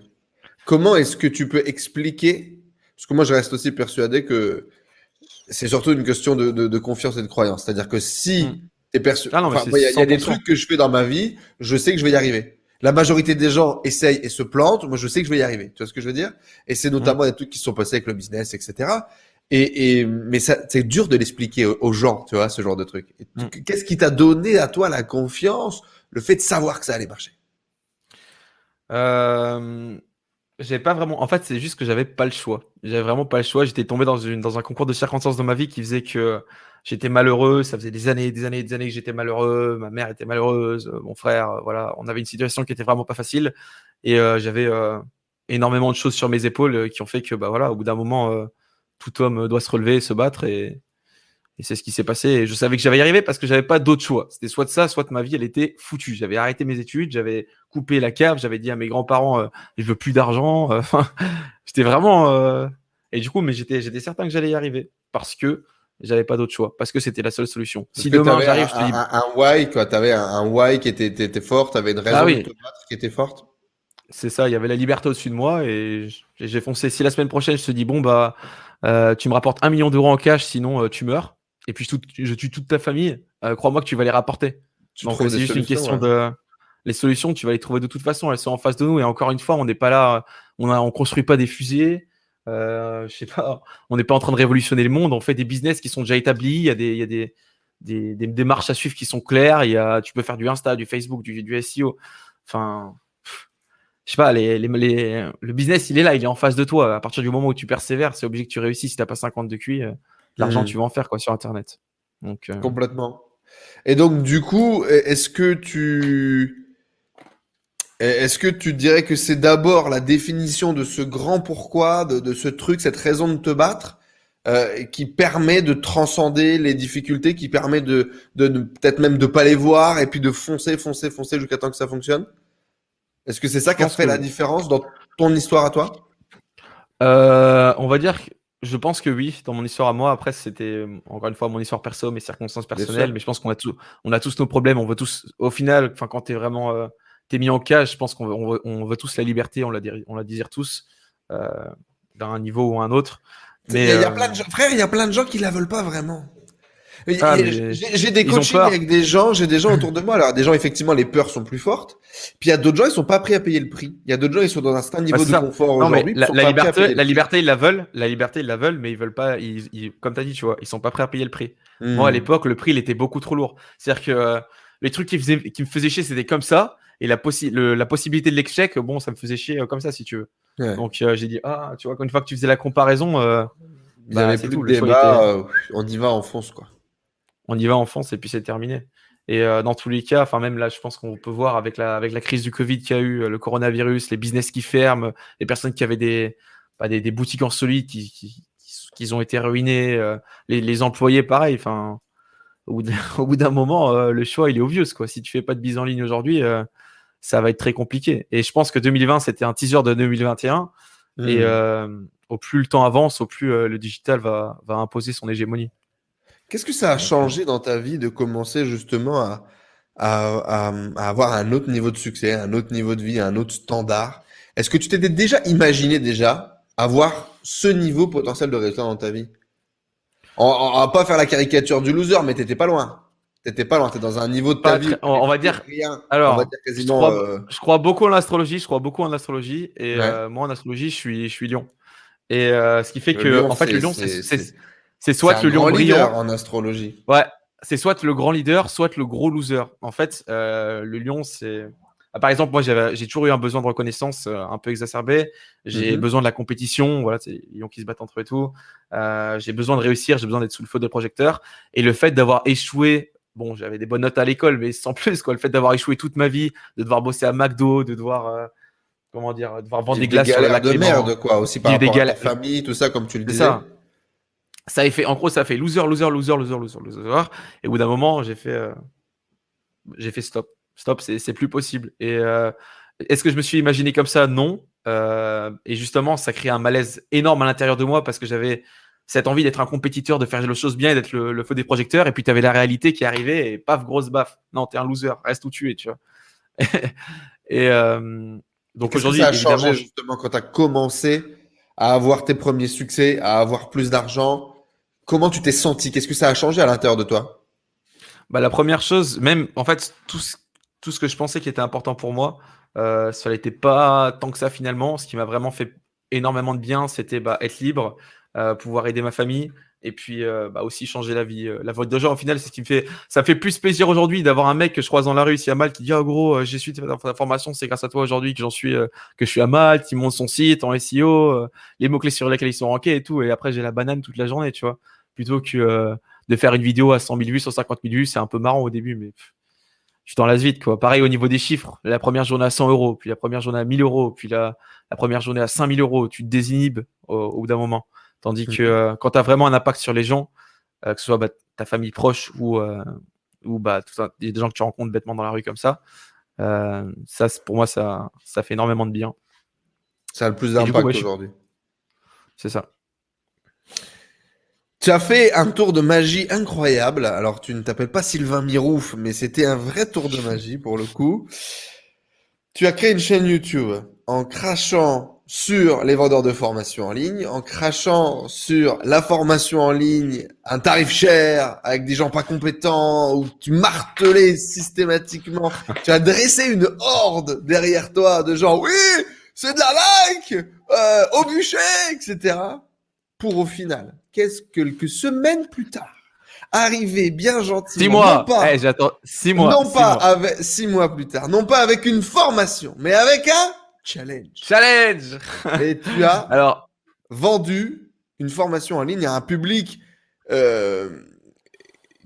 S1: Comment est-ce que tu peux expliquer? Parce que moi, je reste aussi persuadé que c'est surtout une question de, de- de confiance et de croyance. C'est-à-dire que si
S2: Mm.
S1: tu es persuadé.
S2: Ah
S1: il y, y a des
S2: 100%.
S1: trucs que je fais dans ma vie, je sais que je vais y arriver. La majorité des gens essayent et se plantent. Moi, je sais que je vais y arriver. Tu vois ce que je veux dire? Et c'est notamment des trucs qui se sont passés avec le business, etc. Et, et mais ça, c'est dur de l'expliquer aux, gens, tu vois, ce genre de truc.
S2: Mm.
S1: Qu'est-ce qui t'a donné à toi la confiance, le fait de savoir que ça allait marcher?
S2: Euh, j'avais pas vraiment. En fait, c'est juste que j'avais pas le choix. J'avais vraiment pas le choix. J'étais tombé dans une dans un concours de circonstances dans ma vie qui faisait que j'étais malheureux. Ça faisait des années, des années, des années que j'étais malheureux. Ma mère était malheureuse. euh, Mon frère, euh, voilà, on avait une situation qui était vraiment pas facile et euh, j'avais euh, énormément de choses sur mes épaules qui ont fait que bah voilà, au bout d'un moment, tout homme doit se relever, et se battre et et c'est ce qui s'est passé. Et je savais que j'allais y arriver parce que j'avais pas d'autre choix. C'était soit de ça, soit de ma vie, elle était foutue. J'avais arrêté mes études, j'avais coupé la cave, j'avais dit à mes grands-parents, euh, je veux plus d'argent. [laughs] Enfin, j'étais vraiment. euh, Et du coup, mais j'étais, j'étais certain que j'allais y arriver parce que j'avais pas d'autre choix, parce que c'était la seule solution.
S1: Parce
S2: si demain j'arrive, je te dis,
S1: un, un why, quoi. T'avais un, un why qui était, était, était fort, t'avais une raison
S2: Ah oui.
S1: de te battre qui était forte.
S2: C'est ça, il y avait la liberté au-dessus de moi et j'ai foncé. Si la semaine prochaine, je te dis, bon, bah, euh, tu me rapportes un million d'euros en cash, sinon euh, tu meurs. Et puis je, tout- je tue toute ta famille. euh, crois-moi que tu vas les rapporter.
S1: Tu
S2: Donc c'est juste une question
S1: ouais.
S2: de les solutions, tu vas les trouver de toute façon, elles sont en face de nous et encore une fois, on n'est pas là, on on construit pas des fusées, je sais pas, on n'est pas en train de révolutionner le monde, on fait des business qui sont déjà établis, il y a des il y a des des, des démarches à suivre qui sont claires, il y a tu peux faire du Insta, du Facebook, du, du SEO. Enfin je sais pas, les, les, les- le business, il est là, il est en face de toi. À partir du moment où tu persévères, c'est obligé que tu réussisses. Si t'as pas 50 de QI, euh, l'argent,
S1: Mhm.
S2: tu vas en faire quoi sur Internet. Donc, euh,
S1: Complètement. Et donc, du coup, est-ce que tu. Est-ce que tu dirais que c'est d'abord la définition de ce grand pourquoi, de, de ce truc, cette raison de te battre, euh, qui permet de transcender les difficultés, qui permet de, de, peut-être même de pas les voir et puis de foncer, foncer, foncer jusqu'à temps que ça fonctionne? Est-ce que c'est ça qui a fait
S2: que-
S1: la différence dans ton histoire à toi?
S2: Euh, on va dire que je pense que oui, dans mon histoire à moi. Après, c'était euh, encore une fois mon histoire perso, mes circonstances personnelles. Mais je pense qu'on a, tous, on a tous nos problèmes. On veut tous, au final, quand tu es vraiment euh, t'es mis en cage, je pense qu'on veut, on veut, on veut tous la liberté. On la, dir- on la désire tous, euh, d'un niveau ou un autre.
S1: Il y a, il y a plein de gens, frère, il y a plein de gens qui la veulent pas vraiment.
S2: Ah,
S1: J'ai des coachings avec des gens, j'ai des gens autour de moi. Alors, des gens, effectivement, les peurs sont plus fortes. Puis il y a d'autres gens, ils sont pas prêts à payer le prix. Il y a d'autres gens, ils sont dans un certain niveau
S2: Bah,
S1: de
S2: ça.
S1: confort
S2: Non, mais
S1: aujourd'hui.
S2: la, la liberté, la liberté, ils la veulent. La liberté, ils la veulent, mais ils veulent pas. Ils, ils- comme tu as dit, tu vois, ils sont pas prêts à payer le prix.
S1: Hmm.
S2: Moi, à l'époque, le prix, il était beaucoup trop lourd. C'est-à-dire que euh, les trucs qui, faisaient, qui me faisaient chier, c'était comme ça. Et la, possi- le- la possibilité de l'échec, bon, ça me faisait chier euh, comme ça, si tu veux.
S1: Ouais.
S2: Donc, euh, j'ai dit, ah, tu vois, une fois que tu faisais la comparaison, bah,
S1: plus
S2: tout, le
S1: débat. on y va, on fonce, quoi.
S2: On y va en France et puis c'est terminé. Et euh, dans tous les cas, enfin même là, je pense qu'on peut voir avec la, avec la crise du Covid qu'il y a eu, euh, le coronavirus, les business qui ferment, les personnes qui avaient des, bah, des, des boutiques en solide qui, qui, qui- qui ont été ruinées, euh, les, les employés pareil. Enfin, [laughs] au bout d'un- moment, euh, le choix il est obvious quoi. Si tu fais pas de bise en ligne aujourd'hui, ça va être très compliqué. Et je pense que 2020 c'était un teaser de 2021. Et euh, au plus le temps avance, au plus le digital va, va imposer son hégémonie.
S1: Qu'est-ce que ça a changé dans ta vie de commencer justement à, à, à- à avoir un autre niveau de succès, un autre niveau de vie, un autre standard? Est-ce que tu t'étais déjà imaginé déjà avoir ce niveau potentiel de résultat dans ta vie? On, va pas faire la caricature du loser, mais t'étais pas loin. T'étais pas loin. T'es dans un niveau de ta
S2: Pas
S1: vie.
S2: très- on- on va dire-
S1: rien.
S2: alors,
S1: on va dire
S2: je
S1: quasiment.
S2: crois-
S1: euh,
S2: Je crois beaucoup en l'astrologie. Je crois beaucoup en l'astrologie. Et
S1: Ouais.
S2: euh, moi, en astrologie, je suis, je suis lion. Et euh, ce qui fait
S1: Le
S2: que,
S1: lion,
S2: en fait, le lion,
S1: c'est-
S2: c'est soit le lion
S1: grand leader
S2: brillant.
S1: en astrologie.
S2: Ouais, c'est soit le grand leader, soit le gros loser. En fait, euh, le lion, c'est. Ah, Par exemple, moi, j'ai toujours eu un besoin de reconnaissance euh, un peu exacerbé. J'ai
S1: Mhm.
S2: besoin de la compétition. Voilà, c'est les lions qui se battent entre eux et tout. Euh, j'ai besoin de réussir. J'ai besoin d'être sous le feu des projecteurs. Et le fait d'avoir échoué, bon, j'avais des bonnes notes à l'école, mais sans [laughs] plus, quoi. Le fait d'avoir échoué toute ma vie, de devoir bosser à McDo, de devoir, comment dire, de devoir vendre
S1: Des
S2: glaces sur lac
S1: de merde, quoi, aussi par rapport à ta
S2: galères-
S1: famille, tout ça, comme tu le disais.
S2: ça. Ça a fait, en gros, ça a fait loser, loser, loser, loser, loser, loser. Et au bout d'un moment, j'ai fait, euh, j'ai fait stop. Stop, c'est c'est plus possible. Et euh, est-ce que je me suis imaginé comme ça? Non. Euh, et justement, ça crée un malaise énorme à l'intérieur de moi parce que j'avais cette envie d'être un compétiteur, de faire les choses bien et d'être le, feu des projecteurs. Et puis, tu avais la réalité qui arrivait et paf, grosse baffe. Non, t'es un loser, reste où tu es, tu vois. [laughs] et donc aujourd'hui,
S1: ça a changé justement quand tu as commencé à avoir tes premiers succès, à avoir plus d'argent. Comment tu t'es senti? Qu'est-ce que ça a changé à l'intérieur de toi?
S2: Bah, La première chose, même en fait, tout ce, que je pensais qui était important pour moi, euh, ça n'était pas tant que ça finalement. Ce qui m'a vraiment fait énormément de bien, c'était bah, être libre, euh, pouvoir aider ma famille et puis euh, bah, aussi changer la vie. La vote de gens, au final, c'est ce qui me fait. Ça fait plus plaisir aujourd'hui d'avoir un mec que je croise dans la rue ici à Malte qui dit Ah gros, j'ai suivi ta formation, c'est grâce à toi aujourd'hui que j'en suis, que je suis à Malte, il monte son site en SEO, les mots-clés sur lesquels ils sont rankés et tout. Et après, j'ai la banane toute la journée, tu vois. Plutôt que de faire une vidéo à 100 000 vues, 150 000 vues, c'est un peu marrant au début, mais tu t'en lasses vite, quoi. Pareil au niveau des chiffres. La première journée à 100 euros, puis la première journée à 1000 euros, puis la, la première journée à 5000 euros, tu te désinhibes au, bout d'un moment. Tandis que mhm. euh, quand tu as vraiment un impact sur les gens, euh, que ce soit bah, ta famille proche ou, euh, ou bah, tout des gens que tu rencontres bêtement dans la rue comme ça, ça pour moi, ça, ça fait énormément de bien.
S1: Ça a le plus d'impact aujourd'hui.
S2: C'est ça.
S1: Tu as fait un tour de magie incroyable. Alors, tu ne t'appelles pas Sylvain Mirouf, mais c'était un vrai tour de magie pour le coup. Tu as créé une chaîne YouTube en crachant sur les vendeurs de formation en ligne, en crachant sur la formation en ligne, un tarif cher, avec des gens pas compétents, où tu martelais systématiquement. tu as dressé une horde derrière toi de gens, oui, c'est de la like, euh, au bûcher, etc. Pour au final quelques semaines plus tard, arriver bien gentiment.
S2: Six mois. pas, eh, j'attends six mois.
S1: Non pas avec six mois plus tard, non pas avec une formation, mais avec un challenge.
S2: Challenge. [laughs]
S1: Et tu as alors vendu une formation en ligne à un public euh,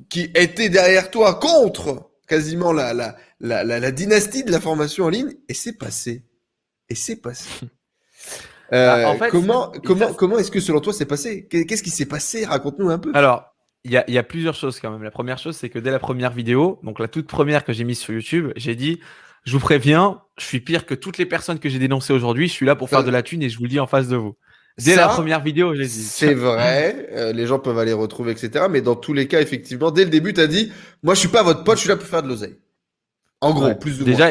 S1: qui était derrière toi contre quasiment la, la, la, la, dynastie de la formation en ligne, et c'est passé. Et c'est passé. [laughs] Euh, bah, comment comment, comment est-ce que selon toi c'est passé? Qu'est-ce qui s'est passé? Raconte-nous un peu.
S2: Alors, il y a, y a, plusieurs choses quand même. La première chose, c'est que dès la première vidéo, donc la toute première que j'ai mise sur YouTube, j'ai dit Je vous préviens, je suis pire que toutes les personnes que j'ai dénoncées aujourd'hui. Je suis là pour faire de la thune et je vous le dis en face de vous. Dès la première vidéo, j'ai dit.
S1: C'est [laughs] vrai, euh, les gens peuvent aller retrouver, etc. Mais dans tous les cas, effectivement, dès le début, tu as dit Moi, je suis pas votre pote, je suis là pour faire de l'oseille. En gros, plus ou
S2: déjà,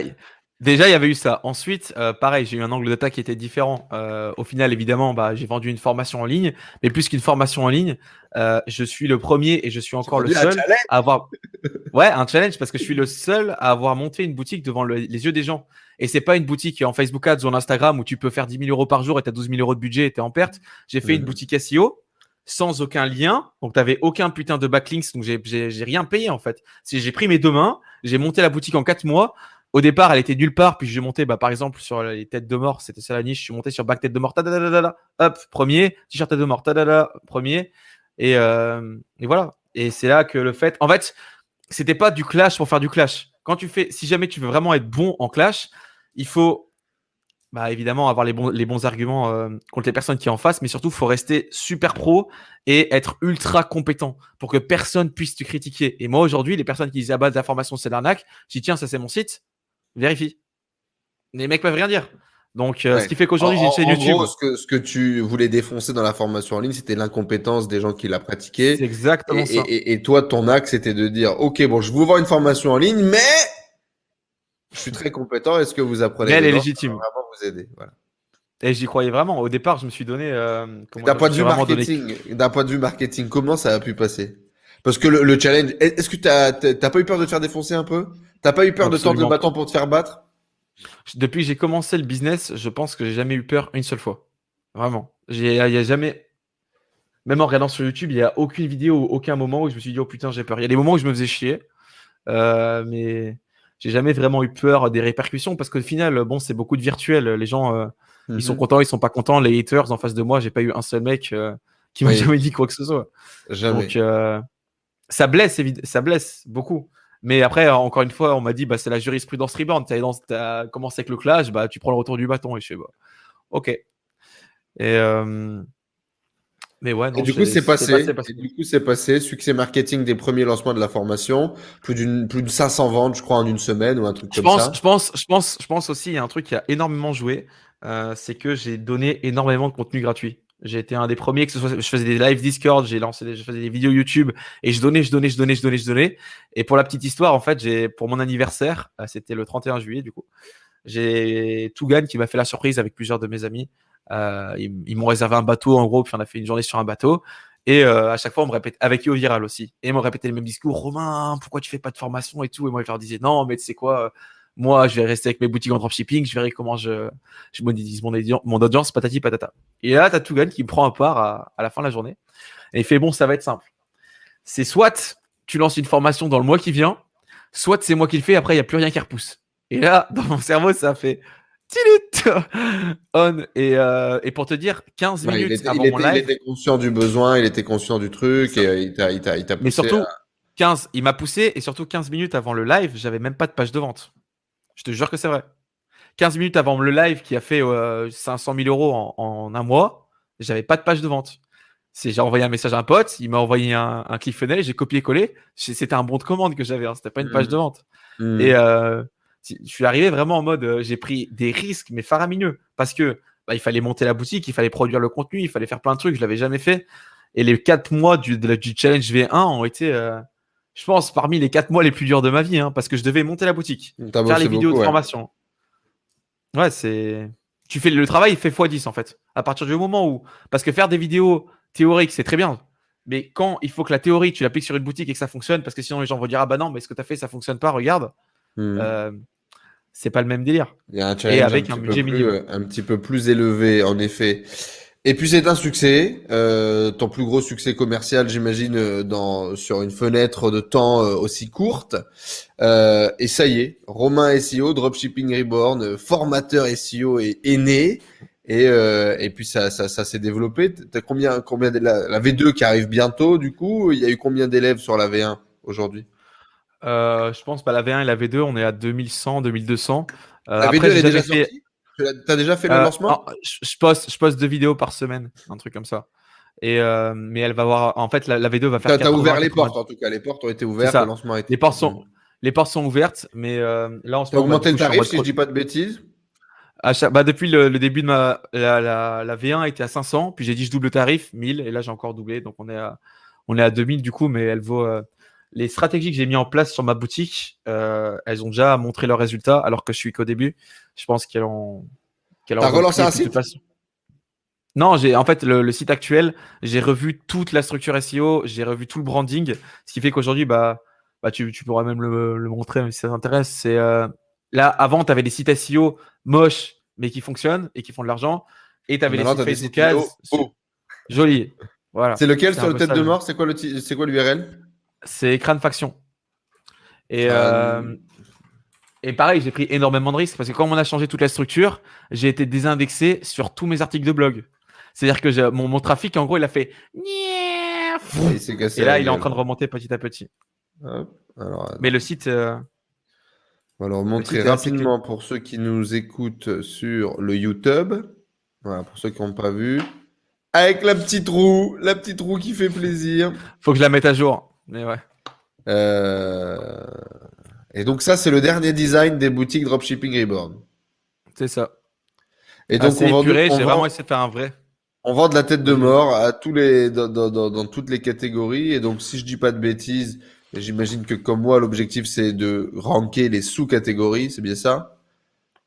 S2: Déjà, il y avait eu ça. Ensuite, euh, pareil, j'ai eu un angle d'attaque qui était différent. Euh, au final, évidemment, bah, j'ai vendu une formation en ligne, mais plus qu'une formation en ligne, euh, je suis le premier et je suis encore le seul à avoir. [laughs] Ouais, un challenge parce que je suis le seul à avoir monté une boutique devant les yeux des gens. Et c'est pas une boutique en Facebook Ads ou en Instagram où tu peux faire 10 000 euros par jour et tu as 12 000 euros de budget et tu es en perte. J'ai fait une mhm. boutique SEO sans aucun lien. Donc, tu n'avais aucun putain de backlinks. Donc, j'ai rien payé en fait. Si j'ai pris mes deux mains, j'ai monté la boutique en quatre mois au départ, elle était nulle part, puis j'ai monté, bah, par exemple, sur les têtes de mort, c'était ça la niche, je suis monté sur back tête de mort, hop, premier, t-shirt tête de mort, premier, et, euh, et voilà. Et c'est là que le fait, en fait, c'était pas du clash pour faire du clash. Quand tu fais, si jamais tu veux vraiment être bon en clash, il faut, bah, évidemment, avoir les bons, les bons arguments euh, contre les personnes qui en face, mais surtout, il faut rester super pro et être ultra compétent pour que personne puisse te critiquer. Et moi, aujourd'hui, les personnes qui disent, ah bah, l'information, c'est l'arnaque, je dis, tiens, ça, c'est mon site vérifie. Les mecs peuvent rien dire. Donc, euh, ce qui fait qu'aujourd'hui, j'ai une chaîne YouTube.
S1: Gros, ce, que, ce que tu voulais défoncer dans la formation en ligne, c'était l'incompétence des gens qui la pratiquaient.
S2: C'est exactement
S1: et,
S2: ça.
S1: Et, toi, ton axe, c'était de dire, OK, bon, je vous vends une formation en ligne, mais je suis très compétent. Est-ce que vous apprenez
S2: Mais elle est légitime.
S1: Vraiment vous aider? Voilà.
S2: Et j'y croyais vraiment. Au départ, je me suis donné. Euh,
S1: d'un point de vue marketing, point de vue marketing, comment ça a pu passer? Parce que le, challenge, est-ce que tu t'as pas eu peur de te faire défoncer un peu? T'as pas eu peur de tendre le bâton pour te faire battre?
S2: Depuis que j'ai commencé le business, je pense que j'ai jamais eu peur une seule fois. Vraiment. Il a jamais. Même en regardant sur YouTube, il n'y a aucune vidéo, aucun moment où je me suis dit, oh putain, j'ai peur. Il y a des moments où je me faisais chier. Euh, mais j'ai jamais vraiment eu peur des répercussions parce qu'au final, bon, c'est beaucoup de virtuel. Les gens, euh, ils sont mhm. contents, ils sont pas contents. Les haters en face de moi, j'ai pas eu un seul mec euh, qui m'a jamais dit quoi que ce soit.
S1: Jamais.
S2: Donc, ça blesse, ça blesse beaucoup. Mais après, encore une fois, on m'a dit, bah, c'est la jurisprudence Reborn. Tu as, commencé avec le clash, bah, tu prends le retour du bâton. Et je sais, bah, ok. Et, euh, mais ouais,
S1: non, du coup, c'est passé. Du coup, c'est passé. Succès marketing des premiers lancements de la formation. Plus d'une, plus de 500 ventes, je crois, en une semaine ou un truc
S2: je
S1: comme
S2: pense,
S1: ça.
S2: Je pense, je pense, je pense aussi, il y a un truc qui a énormément joué. Euh, c'est que j'ai donné énormément de contenu gratuit. J'ai été un des premiers que ce soit, je faisais des live Discord, j'ai lancé, des, je faisais des vidéos YouTube et je donnais, je donnais, je donnais, je donnais, je donnais. Et pour la petite histoire, en fait, j'ai pour mon anniversaire, euh, c'était le 31 juillet du coup, j'ai Tougan qui m'a fait la surprise avec plusieurs de mes amis. Euh, ils, m'ont réservé un bateau en gros, puis on a fait une journée sur un bateau. Et euh, à chaque fois, on me répète, avec Yo Viral aussi, et ils m'ont répété le même discours, Romain, pourquoi tu fais pas de formation et tout? Et moi, je leur disais, non, mais tu sais quoi, moi, je vais rester avec mes boutiques en dropshipping, je verrai comment je, je monétise mon, mon audience, patati patata. Et là, t'as Tougan qui me prend un part à, à la fin de la journée. Et il fait, bon, ça va être simple. C'est soit tu lances une formation dans le mois qui vient, soit c'est moi qui le fais, après, il n'y a plus rien qui repousse. Et là, [laughs] dans mon cerveau, ça fait tilut [laughs] on. Et, euh, et pour te dire, 15
S1: Ouais,
S2: minutes
S1: il, était,
S2: avant
S1: il
S2: mon
S1: était- il
S2: live,
S1: était conscient du besoin, il était conscient du truc et euh, il t'a, il il t'a
S2: mais
S1: poussé
S2: surtout,
S1: à-
S2: 15, il m'a poussé, et surtout 15 minutes avant le live, j'avais même pas de page de vente. Je te jure que c'est vrai. 15 minutes avant le live qui a fait euh, 500 000 euros en, en un mois, j'avais pas de page de vente. C'est, j'ai envoyé un message à un pote, il m'a envoyé un, un ClickFunnels, j'ai copié-collé. C'était un bon de commande que j'avais, hein, c'était pas une page
S1: Mhm.
S2: de vente.
S1: Hmm.
S2: Et euh, je suis arrivé vraiment en mode, euh, j'ai pris des risques, mais faramineux, parce que bah, il fallait monter la boutique, il fallait produire le contenu, il fallait faire plein de trucs, je l'avais jamais fait. Et les quatre mois du, de la- du challenge V1 ont été, euh, je pense, parmi les quatre mois les plus durs de ma vie, hein, parce que je devais monter la boutique, faire les vidéos
S1: beaucoup,
S2: de
S1: ouais.
S2: formation. Ouais, c'est. Tu fais le travail, il fait x10 en fait. À partir du moment où. Parce que faire des vidéos théoriques, c'est très bien. Mais quand il faut que la théorie, tu l'appliques sur une boutique et que ça fonctionne, parce que sinon les gens vont dire Ah bah non, mais ce que tu as fait, ça fonctionne pas, regarde.
S1: Hmm.
S2: Euh, c'est pas le même délire.
S1: Il y a un challenge
S2: avec
S1: un,
S2: un budget minimum.
S1: un petit peu plus élevé, en effet. Et puis c'est un succès, euh, ton plus gros succès commercial, j'imagine, euh, dans sur une fenêtre de temps euh, aussi courte. Euh, et ça y est, Romain SEO, Dropshipping Reborn, formateur SEO est, est né. Et, et puis ça, ça, ça s'est développé. T'as combien, combien de- la, la V2 qui arrive bientôt, du coup, il y a eu combien d'élèves sur la V1 aujourd'hui?
S2: Je pense, bah, la V1 et la V2, on est à 2100, 2200. Euh,
S1: La V2
S2: après,
S1: elle est déjà
S2: fait-
S1: sortie? Tu T'as déjà fait le
S2: Euh,
S1: lancement?
S2: non, je, poste, je poste deux vidéos par semaine, un truc comme ça. Et euh, mais elle va voir. En fait, la, la V2 va faire.
S1: T'as t'as
S2: 80,
S1: ouvert les
S2: 80.
S1: portes en tout cas, les portes ont été ouvertes, le lancement a été.
S2: Les portes sont, les portes sont ouvertes, mais euh, là moment, bah,
S1: augmenté le
S2: je
S1: tarif si je dis pas de bêtises?
S2: À chaque- bah, depuis le, le début de ma la, la, la V1 était à 500, puis j'ai dit je double le tarif 1000 et là j'ai encore doublé donc on est à on est à 2000 du coup mais elle vaut euh, les stratégies que j'ai mis en place sur ma boutique euh, elles ont déjà montré leurs résultats alors que je suis qu'au début. Je pense qu'elles ont
S1: T'as relancé un site
S2: façon. Non, j'ai en fait le, le site actuel, j'ai revu toute la structure SEO, j'ai revu tout le branding, ce qui fait qu'aujourd'hui bah bah tu, tu pourras même le, le montrer si ça t'intéresse, c'est euh, Là, avant, tu avais des sites SEO moches, mais qui fonctionnent et qui font de l'argent. Et tu avais les sites Facebook
S1: sites
S2: Ads. Jolis. Voilà.
S1: C'est lequel sur le tête de mort? C'est quoi le ti- c'est quoi l'URL
S2: C'est Crâne Faction. Et, euh, et pareil, j'ai pris énormément de risques parce que quand on a changé toute la structure, j'ai été désindexé sur tous mes articles de blog. C'est-à-dire que mon, mon trafic, en gros, il a fait.
S1: Cassé
S2: Et là, il est en train de remonter petit à petit.
S1: Hop. Alors,
S2: Mais le site, euh,
S1: On va leur montrer
S2: site
S1: rapidement pour ceux qui nous écoutent sur le YouTube. Voilà, pour ceux qui n'ont pas vu. Avec la petite roue, la petite roue qui fait plaisir.
S2: faut que je la mette à jour. Mais ouais.
S1: Euh, Et donc ça, c'est le dernier design des boutiques Dropshipping Reborn.
S2: C'est ça.
S1: Et donc
S2: Assez
S1: on vend,
S2: épuré,
S1: on,
S2: j'ai
S1: vend,
S2: vraiment essayé de faire un vrai.
S1: on vend de la tête de mort à tous les, dans, dans- dans- dans toutes les catégories. Et donc si je dis pas de bêtises, j'imagine que comme moi, l'objectif c'est de ranker les sous-catégories, c'est bien ça?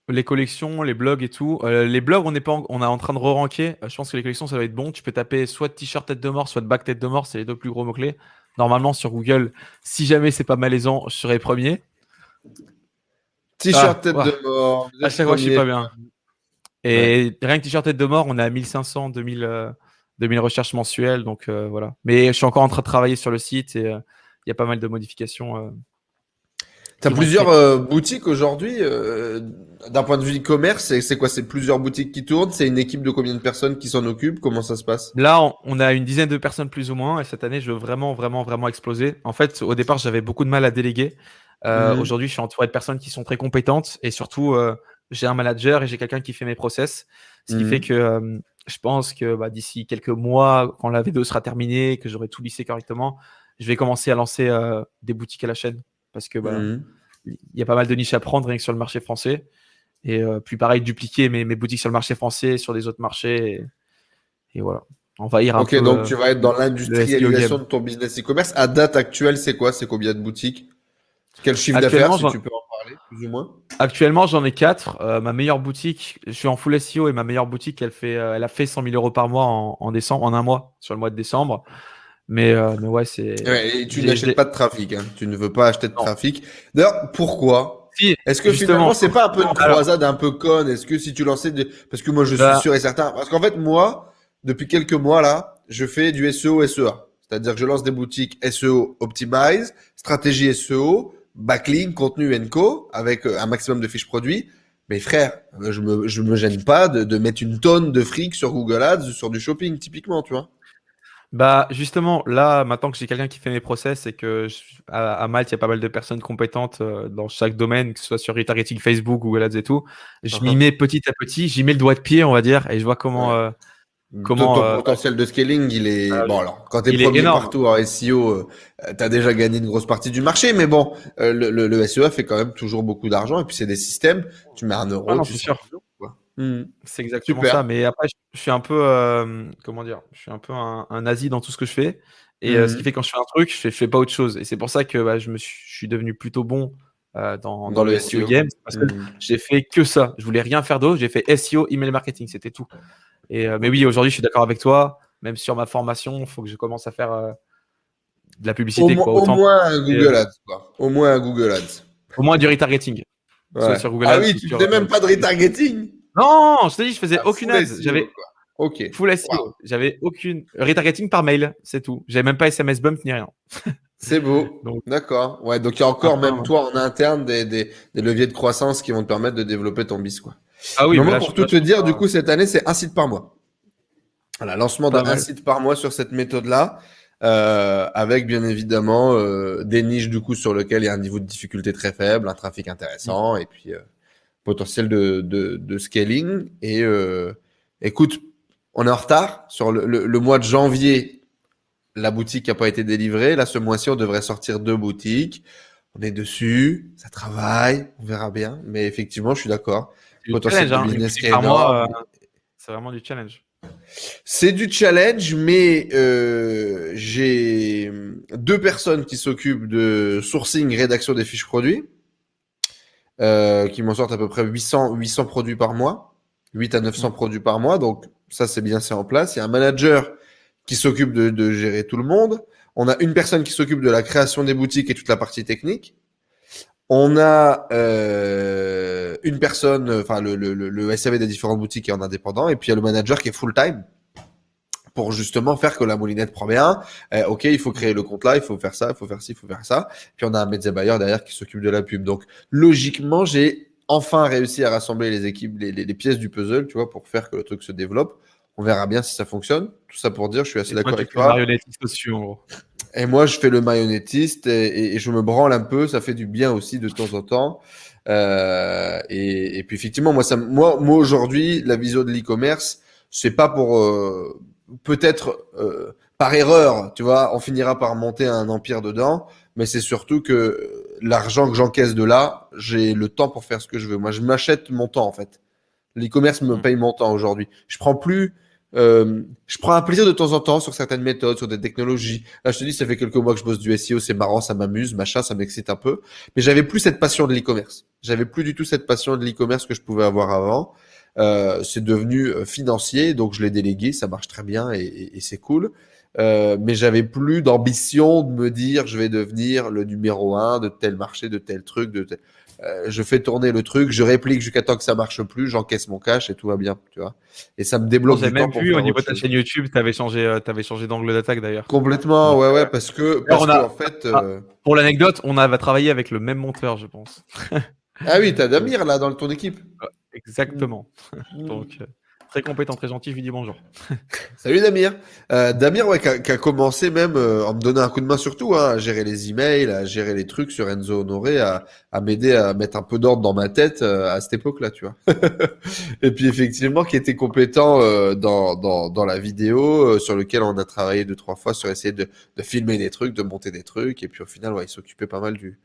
S2: Les collections, les blogs et tout. Euh, les blogs, on est pas, en- on est en train de re-ranker. Euh, je pense que les collections, ça va être bon. Tu peux taper soit t-shirt tête de mort, soit back tête de mort. C'est les deux plus gros mots clés. Normalement sur Google, si jamais c'est pas malaisant, je serai premier.
S1: T-shirt
S2: Ah,
S1: tête
S2: ouais.
S1: de mort.
S2: À chaque fois, je suis pas bien. Et rien que t-shirt tête de mort, on est à 1500, 2000, euh, 2000 recherches mensuelles. Donc euh, voilà. Mais je suis encore en train de travailler sur le site et euh, il y a pas mal de modifications.
S1: T'as plusieurs euh, boutiques aujourd'hui. euh, D'un point de vue e-commerce, c'est quoi? C'est plusieurs boutiques qui tournent? C'est une équipe de combien de personnes qui s'en occupent? Comment ça se passe?
S2: Là, on- on a une dizaine de personnes plus ou moins, et cette année, je veux vraiment, vraiment, vraiment exploser. En fait, au départ, j'avais beaucoup de mal à déléguer. Euh,
S1: Mhm.
S2: Aujourd'hui, je suis entouré de personnes qui sont très compétentes, et surtout, euh, j'ai un manager et j'ai quelqu'un qui fait mes process, ce qui
S1: Mhm.
S2: fait que euh, je pense que bah, d'ici quelques mois, quand la V2 sera terminée, que j'aurai tout lissé correctement, je vais commencer à lancer euh, des boutiques à la chaîne, parce que bah, il y a pas mal de niches à prendre rien que sur le marché français. Et euh, puis pareil, dupliquer mes, mes boutiques sur le marché français, sur des autres marchés. et voilà. Envahir un
S1: Ok,
S2: peu.
S1: donc
S2: euh,
S1: tu vas être dans l'industrialisation de ton business e-commerce. À date actuelle, c'est quoi? C'est combien de boutiques? Quel chiffre d'affaires, si tu peux en parler, plus ou moins?
S2: Actuellement, j'en ai quatre. Euh, ma meilleure boutique, je suis en full SEO et ma meilleure boutique, elle fait, elle a fait 100 000 euros par mois en, en décembre, en un mois, sur le mois de décembre. Mais, euh, mais ouais, c'est.
S1: Ouais, et tu n'achètes pas de trafic. Hein. Tu ne veux pas acheter de
S2: Non.
S1: trafic. D'ailleurs, pourquoi
S2: Si,
S1: Est-ce que finalement, c'est pas un peu une
S2: Alors-
S1: croisade un peu conne? Est-ce que si tu lançais des... Parce que moi, je suis
S2: Bah.
S1: sûr et certain. Parce qu'en fait, moi, depuis quelques mois, là, je fais du SEO, SEA. C'est-à-dire que je lance des boutiques SEO Optimize, stratégie SEO, backlink, contenu Co, avec euh, un maximum de fiches produits. Mais frère, je me, je me gêne pas de, de mettre une tonne de fric sur Google Ads, sur du shopping, typiquement, tu vois.
S2: Bah justement, là, maintenant que j'ai quelqu'un qui fait mes process et que je- à, à Malte, il y a pas mal de personnes compétentes euh, dans chaque domaine, que ce soit sur retargeting Facebook, Google Ads et tout, je m'y mets petit à petit, j'y mets le doigt de pied, on va dire, et je vois comment.
S1: Ouais.
S2: euh, Comment,
S1: ton, ton
S2: euh,
S1: potentiel de scaling, il est
S2: Ah,
S1: bon. Alors, quand t'es
S2: il est
S1: premier
S2: énorme.
S1: partout en SEO, euh, t'as déjà gagné une grosse partie du marché, mais bon, euh, le, le, le SEA fait quand même toujours beaucoup d'argent. Et puis c'est des systèmes. Tu mets un euro,
S2: Ah non,
S1: tu
S2: c'est
S1: sors
S2: sûr.
S1: Hmm.
S2: C'est exactement
S1: Super.
S2: ça. Mais après, je, suis un peu, euh, comment dire, je suis un peu un, un nazi dans tout ce que je fais. Et euh, ce qui fait quand je fais un truc, je fais, je fais pas autre chose. Et c'est pour ça que bah, je me suis, je suis devenu plutôt bon euh, dans,
S1: Dans
S2: dans,
S1: le SEO.
S2: SEO game. Parce que
S1: Hmm.
S2: j'ai fait que ça. Je voulais rien faire d'autre. J'ai fait SEO, email marketing, c'était tout. Et mais oui, aujourd'hui, je suis d'accord avec toi. Même sur ma formation, il faut que je commence à faire de la
S1: Au,
S2: publicité,
S1: mo-
S2: quoi.
S1: au
S2: Autant,
S1: moins un Google Ads, quoi. Au moins un Google Ads.
S2: au moins du retargeting. Soit
S1: Ouais.
S2: sur Google
S1: ah
S2: Ads,
S1: oui,
S2: ou
S1: tu
S2: sur-
S1: faisais même pas de retargeting.
S2: Non, je t'ai dit, je faisais
S1: Ah,
S2: aucune.
S1: SEO,
S2: J'avais.
S1: Ok.
S2: Full SEO.
S1: Wow.
S2: J'avais aucune retargeting par mail, c'est tout. J'avais même pas SMS bump ni rien. [laughs]
S1: C'est beau. [laughs] D'accord. Ouais, donc il y a encore, même toi, en interne, des, des, des leviers de croissance qui vont te permettre de développer ton bis, quoi.
S2: Ah oui,
S1: Mais moi,
S2: là,
S1: pour tout te dire, du coup, cette année, c'est un site par mois. Voilà, lancement d'un site par mois sur cette méthode-là, euh, avec bien évidemment euh, des niches du coup sur lesquelles il y a un niveau de difficulté très faible, un trafic intéressant, et puis euh, potentiel de, de, de scaling. Et euh, écoute, on est en retard sur le, le, le mois de janvier. La boutique n'a pas été délivrée. Là, ce mois-ci, on devrait sortir deux boutiques. On est dessus, ça travaille, on verra bien. Mais effectivement, je suis d'accord.
S2: c'est du
S1: potentiel
S2: challenge,
S1: de
S2: hein.
S1: Business
S2: euh, c'est vraiment du challenge.
S1: C'est du challenge, mais euh, j'ai deux personnes qui s'occupent de sourcing, rédaction des fiches produits, euh, qui m'en sortent à peu près 800, 800 produits par mois, 8 à 900 produits par mois. Donc ça, c'est bien, c'est en place. Il y a un manager qui s'occupe de, de gérer tout le monde. On a une personne qui s'occupe de la création des boutiques et toute la partie technique. On a euh, une personne, enfin le, le, le, le SAV des différentes boutiques qui est en indépendant, et puis il y a le manager qui est full time pour justement faire que la moulinette prend bien. Euh, ok, il faut créer le compte là, il faut faire ça, il faut faire ci, il faut faire ça. Puis on a un media buyer derrière qui s'occupe de la pub. Donc logiquement, j'ai enfin réussi à rassembler les équipes, les, les, les pièces du puzzle, tu vois, pour faire que le truc se développe. On verra bien si ça fonctionne. Tout ça pour dire, je suis assez d'accord avec toi.
S2: marionnettiste aussi, en gros.
S1: Et moi, je fais le marionnettiste et, et- et je me branle un peu. Ça fait du bien aussi de temps en temps. Euh, et, et puis effectivement, moi, ça, moi aujourd'hui, la vision de l'e-commerce, c'est pas pour euh, peut-être euh, par erreur, tu vois, on finira par monter un empire dedans, mais c'est surtout que l'argent que j'encaisse de là, j'ai le temps pour faire ce que je veux. Moi, je m'achète mon temps en fait. L'e-commerce me
S2: Mm.
S1: paye mon temps aujourd'hui. Je prends plus. euh, je prends un plaisir de temps en temps sur certaines méthodes, sur des technologies. Là, je te dis, ça fait quelques mois que je bosse du SEO, c'est marrant, ça m'amuse, machin, ça m'excite un peu. Mais j'avais plus cette passion de l'e-commerce. J'avais plus du tout cette passion de l'e-commerce que je pouvais avoir avant. Euh, c'est devenu euh, financier, donc je l'ai délégué, ça marche très bien et, et- et c'est cool. Euh, mais j'avais plus d'ambition de me dire je vais devenir le numéro un de tel marché, de tel truc, de tel. Euh, je fais tourner le truc, je réplique jusqu'à temps que ça marche plus, j'encaisse mon cash et tout va bien, tu vois. Et ça me débloque du temps
S2: même
S1: pour
S2: vu au niveau de ta chaîne YouTube, tu avais changé, euh, t'avais changé d'angle d'attaque d'ailleurs.
S1: Complètement, ouais, ouais, parce que, parce
S2: on a-
S1: que, en fait, euh,
S2: Pour l'anecdote, on a travaillé avec le même monteur, je pense. [laughs]
S1: ah oui, t'as Damir là dans ton équipe.
S2: Exactement. [laughs] Donc, euh, très compétent, très gentil, je lui dis bonjour. [laughs]
S1: Salut Damir. Euh, Damir, ouais, qui a, a commencé même euh, en me donnant un coup de main surtout, hein, à gérer les emails, à gérer les trucs sur Enzo Honoré, à, à m'aider à mettre un peu d'ordre dans ma tête euh, à cette époque-là, tu vois. [laughs] Et puis effectivement, qui était compétent euh, dans, dans, dans la vidéo, euh, sur lequel on a travaillé deux trois fois sur essayer de, de filmer des trucs, de monter des trucs, et puis au final, ouais, il s'occupait pas mal du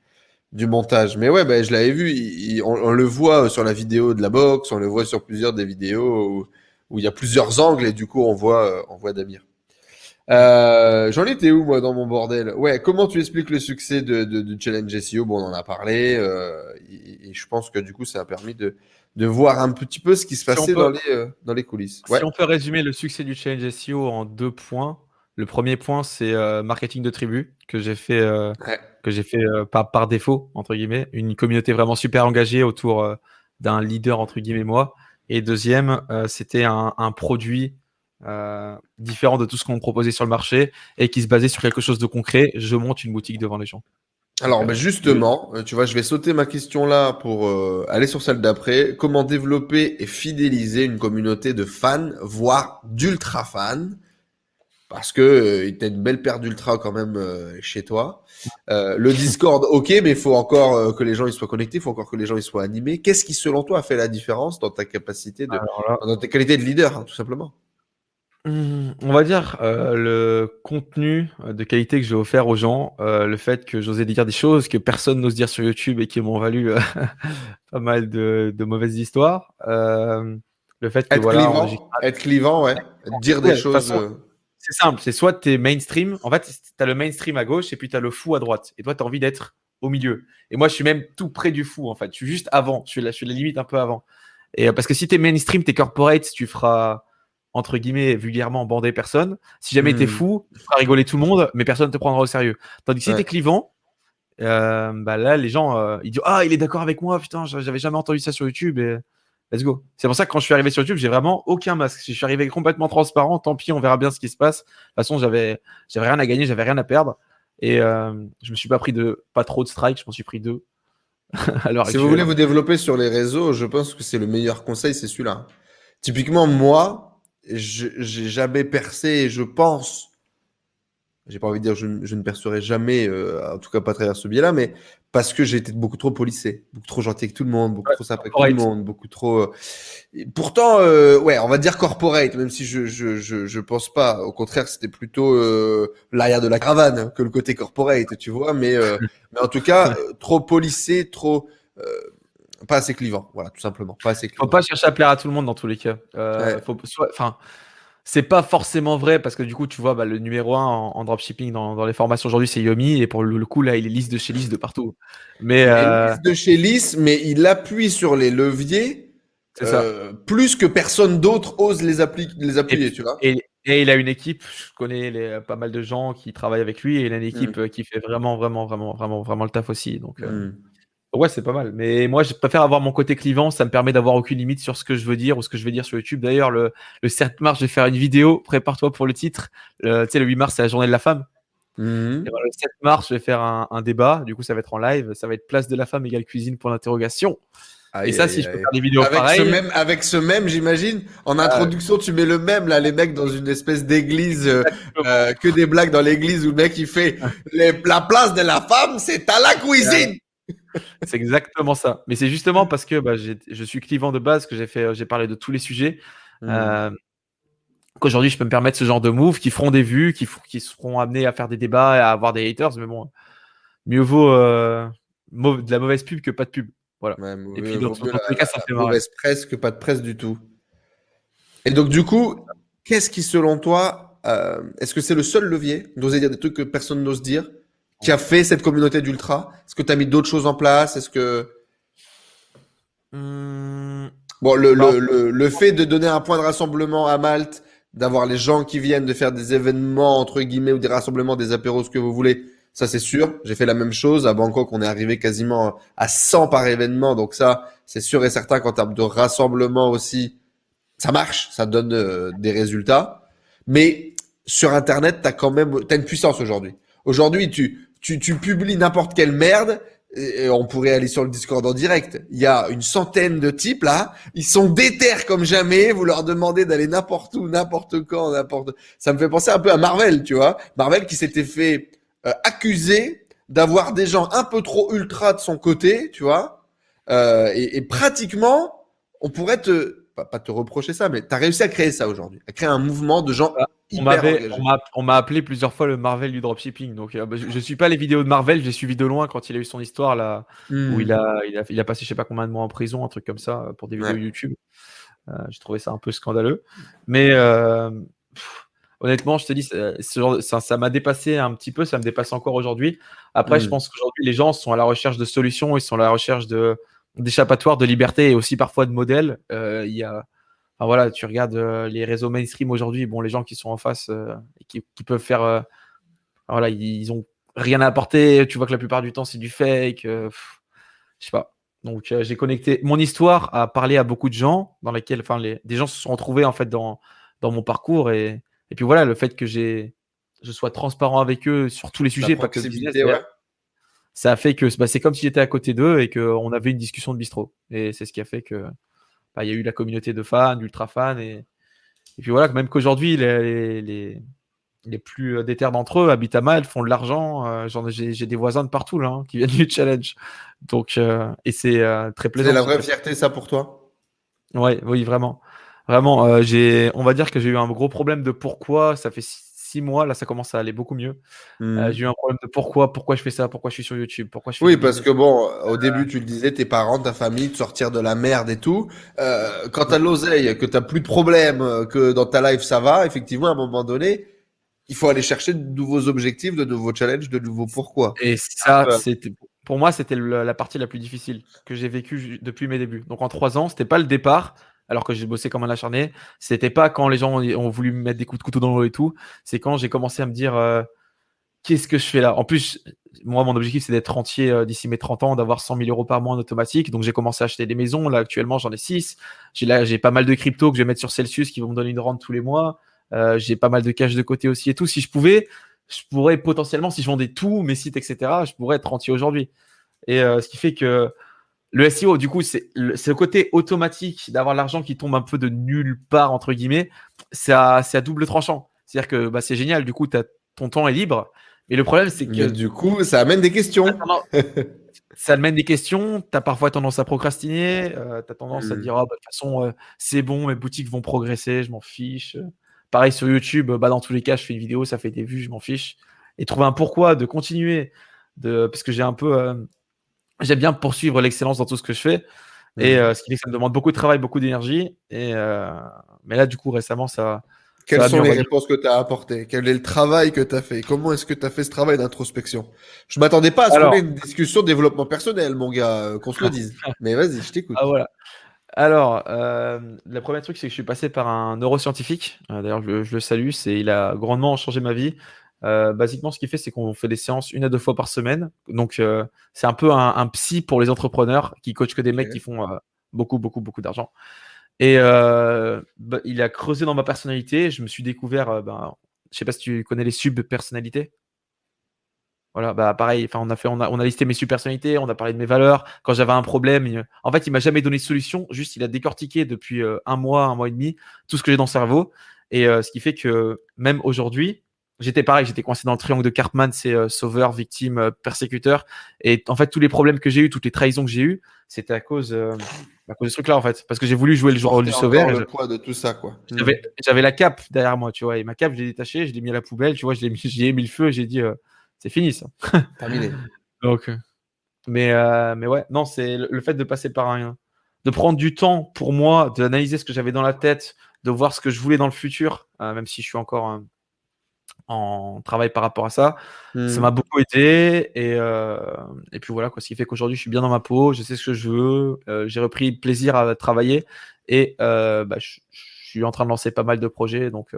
S1: du montage. Mais ouais, ben je l'avais vu, il- il- on, on le voit sur la vidéo de la boxe, on le voit sur plusieurs des vidéos où, où il y a plusieurs angles et du coup on voit, euh, on voit Damir. Euh, J'en étais où moi dans mon bordel? Ouais, comment tu expliques le succès de, de, de Challenge SEO Bon, on en a parlé euh, et, et, je pense que du coup ça a permis de, de voir un petit peu ce qui se passait si peut, dans, les, euh, dans les coulisses.
S2: Si on peut résumer le succès du Challenge SEO en deux points, le premier point c'est euh, marketing de tribu que j'ai fait, euh, ouais. que j'ai fait par, par défaut entre guillemets, une communauté vraiment super engagée autour d'un leader entre guillemets moi. Et deuxième, c'était un, un produit euh, différent de tout ce qu'on proposait sur le marché et qui se basait sur quelque chose de concret. Je monte une boutique devant les gens.
S1: Alors, ben justement, tu vois, je vais sauter ma question là pour euh, aller sur celle d'après. Comment développer et fidéliser une communauté de fans, voire d'ultra fans Parce que euh, tu as une belle paire d'ultra quand même euh, chez toi. Euh, le Discord, [laughs] ok, mais il faut encore que les gens ils soient connectés, il faut encore que les gens ils soient animés. Qu'est-ce qui, selon toi, a fait la différence dans ta capacité de, là, dans ta qualité de leader, hein, tout simplement?
S2: Mmh, on va dire euh, le contenu euh, de qualité que j'ai offert aux gens, euh, le fait que j'osais dire des choses que personne n'ose dire sur YouTube et qui m'ont valu euh, [laughs] pas mal de, de mauvaises histoires. Euh, le fait que
S1: être
S2: voilà,
S1: clivant, être clivant, ouais, dire des choses.
S2: C'est simple, c'est soit tu es mainstream, en fait, tu as le mainstream à gauche et puis tu as le fou à droite. Et toi, tu as envie d'être au milieu. Et moi, je suis même tout près du fou, en fait. Je suis juste avant, je suis la, je suis la limite un peu avant. Et parce que si tu es mainstream, tu es corporate, tu feras entre guillemets, vulgairement bander personne. Si jamais mmh. t'es fou, tu feras rigoler tout le monde, mais personne ne te prendra au sérieux. Tandis que si ouais. t'es clivant, euh, bah là, les gens, euh, ils disent Ah, il est d'accord avec moi, putain, j'avais jamais entendu ça sur YouTube. Et let's go. C'est pour ça que quand je suis arrivé sur YouTube, j'ai vraiment aucun masque. Si je suis arrivé complètement transparent, tant pis, on verra bien ce qui se passe. De toute façon, j'avais rien à gagner, j'avais rien à perdre. Et euh, je me suis pas pris de pas trop de strikes, je m'en suis pris deux. [laughs]
S1: Alors, si vous voulez vous développer sur les réseaux, je pense que c'est le meilleur conseil, c'est celui-là. Typiquement, moi, j'ai jamais percé et je pense, j'ai pas envie de dire je, je ne percerai jamais, euh, en tout cas pas à travers ce biais-là, mais parce que j'ai été beaucoup trop policé, beaucoup trop gentil avec tout le monde, beaucoup ouais, trop sympa avec tout le monde, beaucoup trop. Euh... Pourtant, euh, ouais, on va dire corporate, même si je je je, je pense pas. Au contraire, c'était plutôt l'arrière de la caravane que le côté corporate, tu vois. Mais [laughs] mais en tout cas, trop policé, trop pas assez clivant, voilà, tout simplement. Pas assez clivant.
S2: Faut pas chercher à plaire à tout le monde dans tous les cas. Ouais. faut, enfin, c'est pas forcément vrai parce que du coup, tu vois, bah, le numéro 1 en, en dropshipping dans, dans, les formations aujourd'hui, c'est Yomi. Et pour le, le, coup, là, il est liste de chez liste de partout. Mais,
S1: euh... liste de chez liste, mais il appuie sur les leviers euh, plus que personne d'autre ose les, appli les appuyer,
S2: et,
S1: tu vois.
S2: Et, et, il a une équipe, je connais les, pas mal de gens qui travaillent avec lui et il a une équipe mm. qui fait vraiment, vraiment, vraiment, vraiment, vraiment le taf aussi. Donc, mm. Ouais, c'est pas mal. Mais moi, je préfère avoir mon côté clivant. Ça me permet d'avoir aucune limite sur ce que je veux dire ou ce que je vais dire sur YouTube. D'ailleurs, le, le 7 mars, je vais faire une vidéo. Prépare-toi pour le titre. Le, tu sais, le 8 mars, c'est la journée de la femme.
S1: Mmh.
S2: Et voilà, le 7 mars, je vais faire un, un, débat. Du coup, ça va être en live. Ça va être place de la femme égale cuisine pour l'interrogation. et ça, aïe, si je peux faire des vidéos
S1: avec
S2: pareilles.
S1: Ce même, avec ce même, j'imagine, en introduction, tu mets le même, là, les mecs dans une espèce d'église, euh, euh, que des blagues dans l'église où le mec, il fait les, la place de la femme, c'est à la cuisine.
S2: C'est exactement ça. Mais c'est justement parce que bah, je suis clivant de base que j'ai fait, j'ai parlé de tous les sujets. Mmh. Euh, qu'aujourd'hui, je peux me permettre ce genre de moves qui feront des vues, qui, qui seront amenés à faire des débats et à avoir des haters. Mais bon, mieux vaut euh, de la mauvaise pub que pas de pub. Voilà.
S1: Ouais, et puis, dans, dans tous les cas, ça fait mauvaise presse que pas de presse du tout. Et donc, du coup, qu'est-ce qui, selon toi, euh, est-ce que c'est le seul levier d'oser dire des trucs que personne n'ose dire qui a fait cette communauté d'ultra? Est-ce que tu as mis d'autres choses en place? Est-ce que.
S2: Mmh.
S1: Bon, le, le, le, le, fait de donner un point de rassemblement à Malte, d'avoir les gens qui viennent, de faire des événements, entre guillemets, ou des rassemblements, des apéros, ce que vous voulez, ça c'est sûr. J'ai fait la même chose. À Bangkok, on est arrivé quasiment à 100 par événement. Donc ça, c'est sûr et certain qu'en termes de rassemblement aussi, ça marche, ça donne euh, des résultats. Mais sur Internet, tu as quand même as une puissance aujourd'hui. Aujourd'hui, tu, tu, tu publies n'importe quelle merde, et on pourrait aller sur le Discord en direct. Il y a une centaine de types là, ils sont déter comme jamais. Vous leur demandez d'aller n'importe où, n'importe quand, n'importe. Ça me fait penser un peu à Marvel, tu vois. Marvel qui s'était fait euh, accuser d'avoir des gens un peu trop ultra de son côté, tu vois. Euh, et, et, pratiquement, on pourrait te pas, pas te reprocher ça, mais tu as réussi à créer ça aujourd'hui, à créer un mouvement de gens
S2: on m'a appelé plusieurs fois le Marvel du dropshipping. Donc, euh, je, ne suis pas les vidéos de Marvel, j'ai suivi de loin quand il a eu son histoire là, où il a, il a, il a, passé je sais pas combien de mois en prison, un truc comme ça, pour des vidéos ouais. YouTube. J'ai trouvé ça un peu scandaleux. Mais honnêtement, je te dis, ça m'a dépassé un petit peu, ça me dépasse encore aujourd'hui. Après, je mm. pense qu'aujourd'hui, les gens sont à la recherche de solutions, ils sont à la recherche d'échappatoires, de liberté et aussi parfois de modèles. Il y a voilà, tu regardes euh, les réseaux mainstream aujourd'hui, bon, les gens qui sont en face euh, et qui, peuvent faire, euh, voilà, ils, ont rien à apporter. Tu vois que la plupart du temps c'est du fake. je sais pas. Donc j'ai connecté mon histoire à parler à beaucoup de gens dans lesquels, enfin, les, des gens se sont retrouvés en fait dans dans mon parcours et, et puis voilà, le fait que j'ai je sois transparent avec eux sur tous les sujets, pas que business, ça a fait que bah, c'est comme si j'étais à côté d'eux et qu'on avait une discussion de bistrot. Et c'est ce qui a fait que il y a eu la communauté de fans, d'ultra fans. Et, et puis voilà, même qu'aujourd'hui, les, les, les, plus déter d'entre eux habitent à Mal, font de l'argent. Euh, j'ai des voisins de partout là, hein, qui viennent [laughs] du challenge. Donc, euh, et c'est euh, très plaisant.
S1: C'est la vraie fierté, ça, pour toi?
S2: Ouais, oui, vraiment. Vraiment, j'ai, on va dire que j'ai eu un gros problème de pourquoi. Ça fait six mois, là, ça commence à aller beaucoup mieux. Euh, hmm. j'ai eu un problème de pourquoi, pourquoi je fais ça, pourquoi je suis sur YouTube, pourquoi je
S1: Oui, parce que bon, au début, tu le disais, tes parents, ta famille, de sortir de la merde et tout. Euh, quand t'as l'oseille, que t'as plus de problèmes, euh, que dans ta life ça va, effectivement, à un moment donné, il faut aller chercher de nouveaux objectifs, de nouveaux challenges, de nouveaux pourquoi.
S2: Et ça, c'était pour moi, c'était la partie la plus difficile que j'ai vécue depuis mes débuts. Donc en trois ans, c'était pas le départ, alors que j'ai bossé comme un acharné. C'était pas quand les gens ont, voulu me mettre des coups de couteau dans l'eau et tout. C'est quand j'ai commencé à me dire euh, qu'est-ce que je fais là? En plus, moi, mon objectif, c'est d'être rentier euh, d'ici mes 30 ans, d'avoir 100 000 euros par mois en automatique. Donc, j'ai commencé à acheter des maisons. Là, actuellement, j'en ai 6. J'ai pas mal de crypto que je vais mettre sur Celsius qui vont me donner une rente tous les mois. Euh, j'ai pas mal de cash de côté aussi et tout. Si je pouvais, je pourrais potentiellement, si je vendais tout, mes sites, etc., je pourrais être rentier aujourd'hui. Et ce qui fait que le SEO, du coup, c'est le, le, côté automatique d'avoir l'argent qui tombe un peu de nulle part, entre guillemets. C'est à, à, double tranchant. C'est-à-dire que bah, c'est génial, du coup, as, ton temps est libre. Mais le problème, c'est que.
S1: du coup, ça amène des questions. [laughs]
S2: ça amène des questions. Tu as parfois tendance à procrastiner. Euh, tu as tendance à hmm. dire, oh, bah, de toute façon, euh, c'est bon, mes boutiques vont progresser, je m'en fiche. Pareil sur YouTube, bah, dans tous les cas, je fais une vidéo, ça fait des vues, je m'en fiche. Et trouver un pourquoi de continuer. De... Parce que j'ai un peu. Euh, j'aime bien poursuivre l'excellence dans tout ce que je fais. Et mhm. euh, ce qui fait que ça me demande beaucoup de travail, beaucoup d'énergie. Et euh, mais là, du coup, récemment, ça.
S1: Quelles sont les réponses que tu as apportées? Quel est le travail que tu as fait? Comment est-ce que tu as fait ce travail d'introspection? Je m'attendais pas à ce qu'on ait une discussion de développement personnel, mon gars, euh, qu'on se le dise. [laughs] Mais vas-y, je t'écoute.
S2: Ah voilà. Alors, euh, le premier truc, c'est que je suis passé par un neuroscientifique. D'ailleurs, je, je, le salue. C'est, il a grandement changé ma vie. Euh, basiquement, ce qu'il fait, c'est qu'on fait des séances une à deux fois par semaine. Donc, euh, c'est un peu un, psy pour les entrepreneurs qui coachent que des mecs qui font euh, beaucoup, beaucoup, beaucoup d'argent. Et bah, il a creusé dans ma personnalité. Je me suis découvert, ben, je sais pas si tu connais les sub-personnalités. Voilà, bah pareil, enfin on a fait, on a, on a listé mes sub-personnalités, on a parlé de mes valeurs. Quand j'avais un problème, en fait, il m'a jamais donné de solution. Juste, il a décortiqué depuis un mois, un mois et demi, tout ce que j'ai dans le cerveau. Et ce qui fait que même aujourd'hui, J'étais pareil, j'étais coincé dans le triangle de Cartman, c'est euh, sauveur, victime, euh, persécuteur. Et en fait, tous les problèmes que j'ai eu, toutes les trahisons que j'ai eues, c'était à cause, euh, à cause de ce truc-là, en fait. Parce que j'ai voulu jouer le rôle du sauveur.
S1: le poids de tout ça, quoi.
S2: J'avais, j'avais la cape derrière moi, tu vois. Et ma cape, je l'ai détachée, je l'ai mis à la poubelle, tu vois, je l'ai mis, [laughs] j'ai mis le feu et j'ai dit, c'est fini, ça. [laughs]
S1: Terminé.
S2: Donc, mais, mais ouais, non, c'est le, fait de passer par un, de prendre du temps pour moi, d'analyser ce que j'avais dans la tête, de voir ce que je voulais dans le futur, même si je suis encore en travail par rapport à ça. Ça mmh. m'a beaucoup aidé et, euh, et puis voilà quoi, ce qui fait qu'aujourd'hui je suis bien dans ma peau, je sais ce que je veux, euh, j'ai repris plaisir à travailler et euh, bah, je, je, suis en train de lancer pas mal de projets donc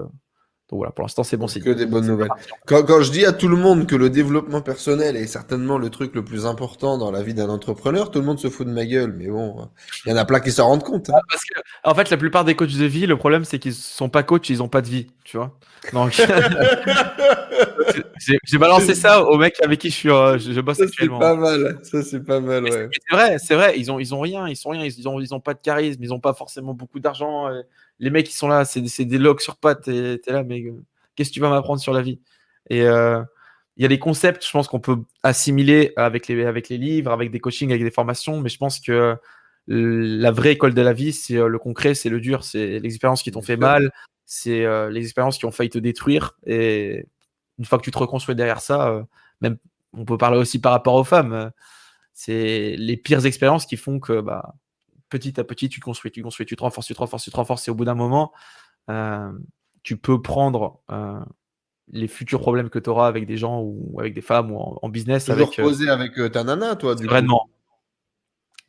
S2: donc voilà, pour l'instant, c'est bon. C'est
S1: que des bonnes nouvelles. Quand, quand, je dis à tout le monde que le développement personnel est certainement le truc le plus important dans la vie d'un entrepreneur, tout le monde se fout de ma gueule. Mais bon, il y en a plein qui s'en rendent compte. Hein.
S2: Ah, parce que, en fait, la plupart des coachs de vie, le problème, c'est qu'ils sont pas coachs, ils ont pas de vie, tu vois. Donc, [laughs] [laughs] j'ai balancé ça aux mecs avec qui je suis, euh, je, bosse actuellement.
S1: C'est pas mal. Ça, c'est pas mal, ouais.
S2: C'est vrai, c'est vrai. Ils ont, ils ont rien, ils sont rien. Ils ont, ils ont pas de charisme, ils ont pas forcément beaucoup d'argent. Euh, les mecs qui sont là, c'est des logs sur pattes, t'es là, mais euh, qu'est-ce que tu vas m'apprendre sur la vie? Et euh, il y a des concepts, je pense qu'on peut assimiler avec les, avec les livres, avec des coachings, avec des formations, mais je pense que la vraie école de la vie, c'est euh, le concret, c'est le dur, c'est les expériences qui t'ont fait mal, c'est les expériences qui ont failli te détruire. Et une fois que tu te reconstruis derrière ça, même on peut parler aussi par rapport aux femmes, c'est les pires expériences qui font que bah, petit à petit, tu construis, tu construis, tu te renforces, tu te renforces, tu te renforces. Et au bout d'un moment, tu peux prendre les futurs problèmes que tu auras avec des gens ou avec des femmes ou en, business.
S1: Toujours
S2: avec,
S1: poser avec ta nana, toi, du
S2: Vraiment.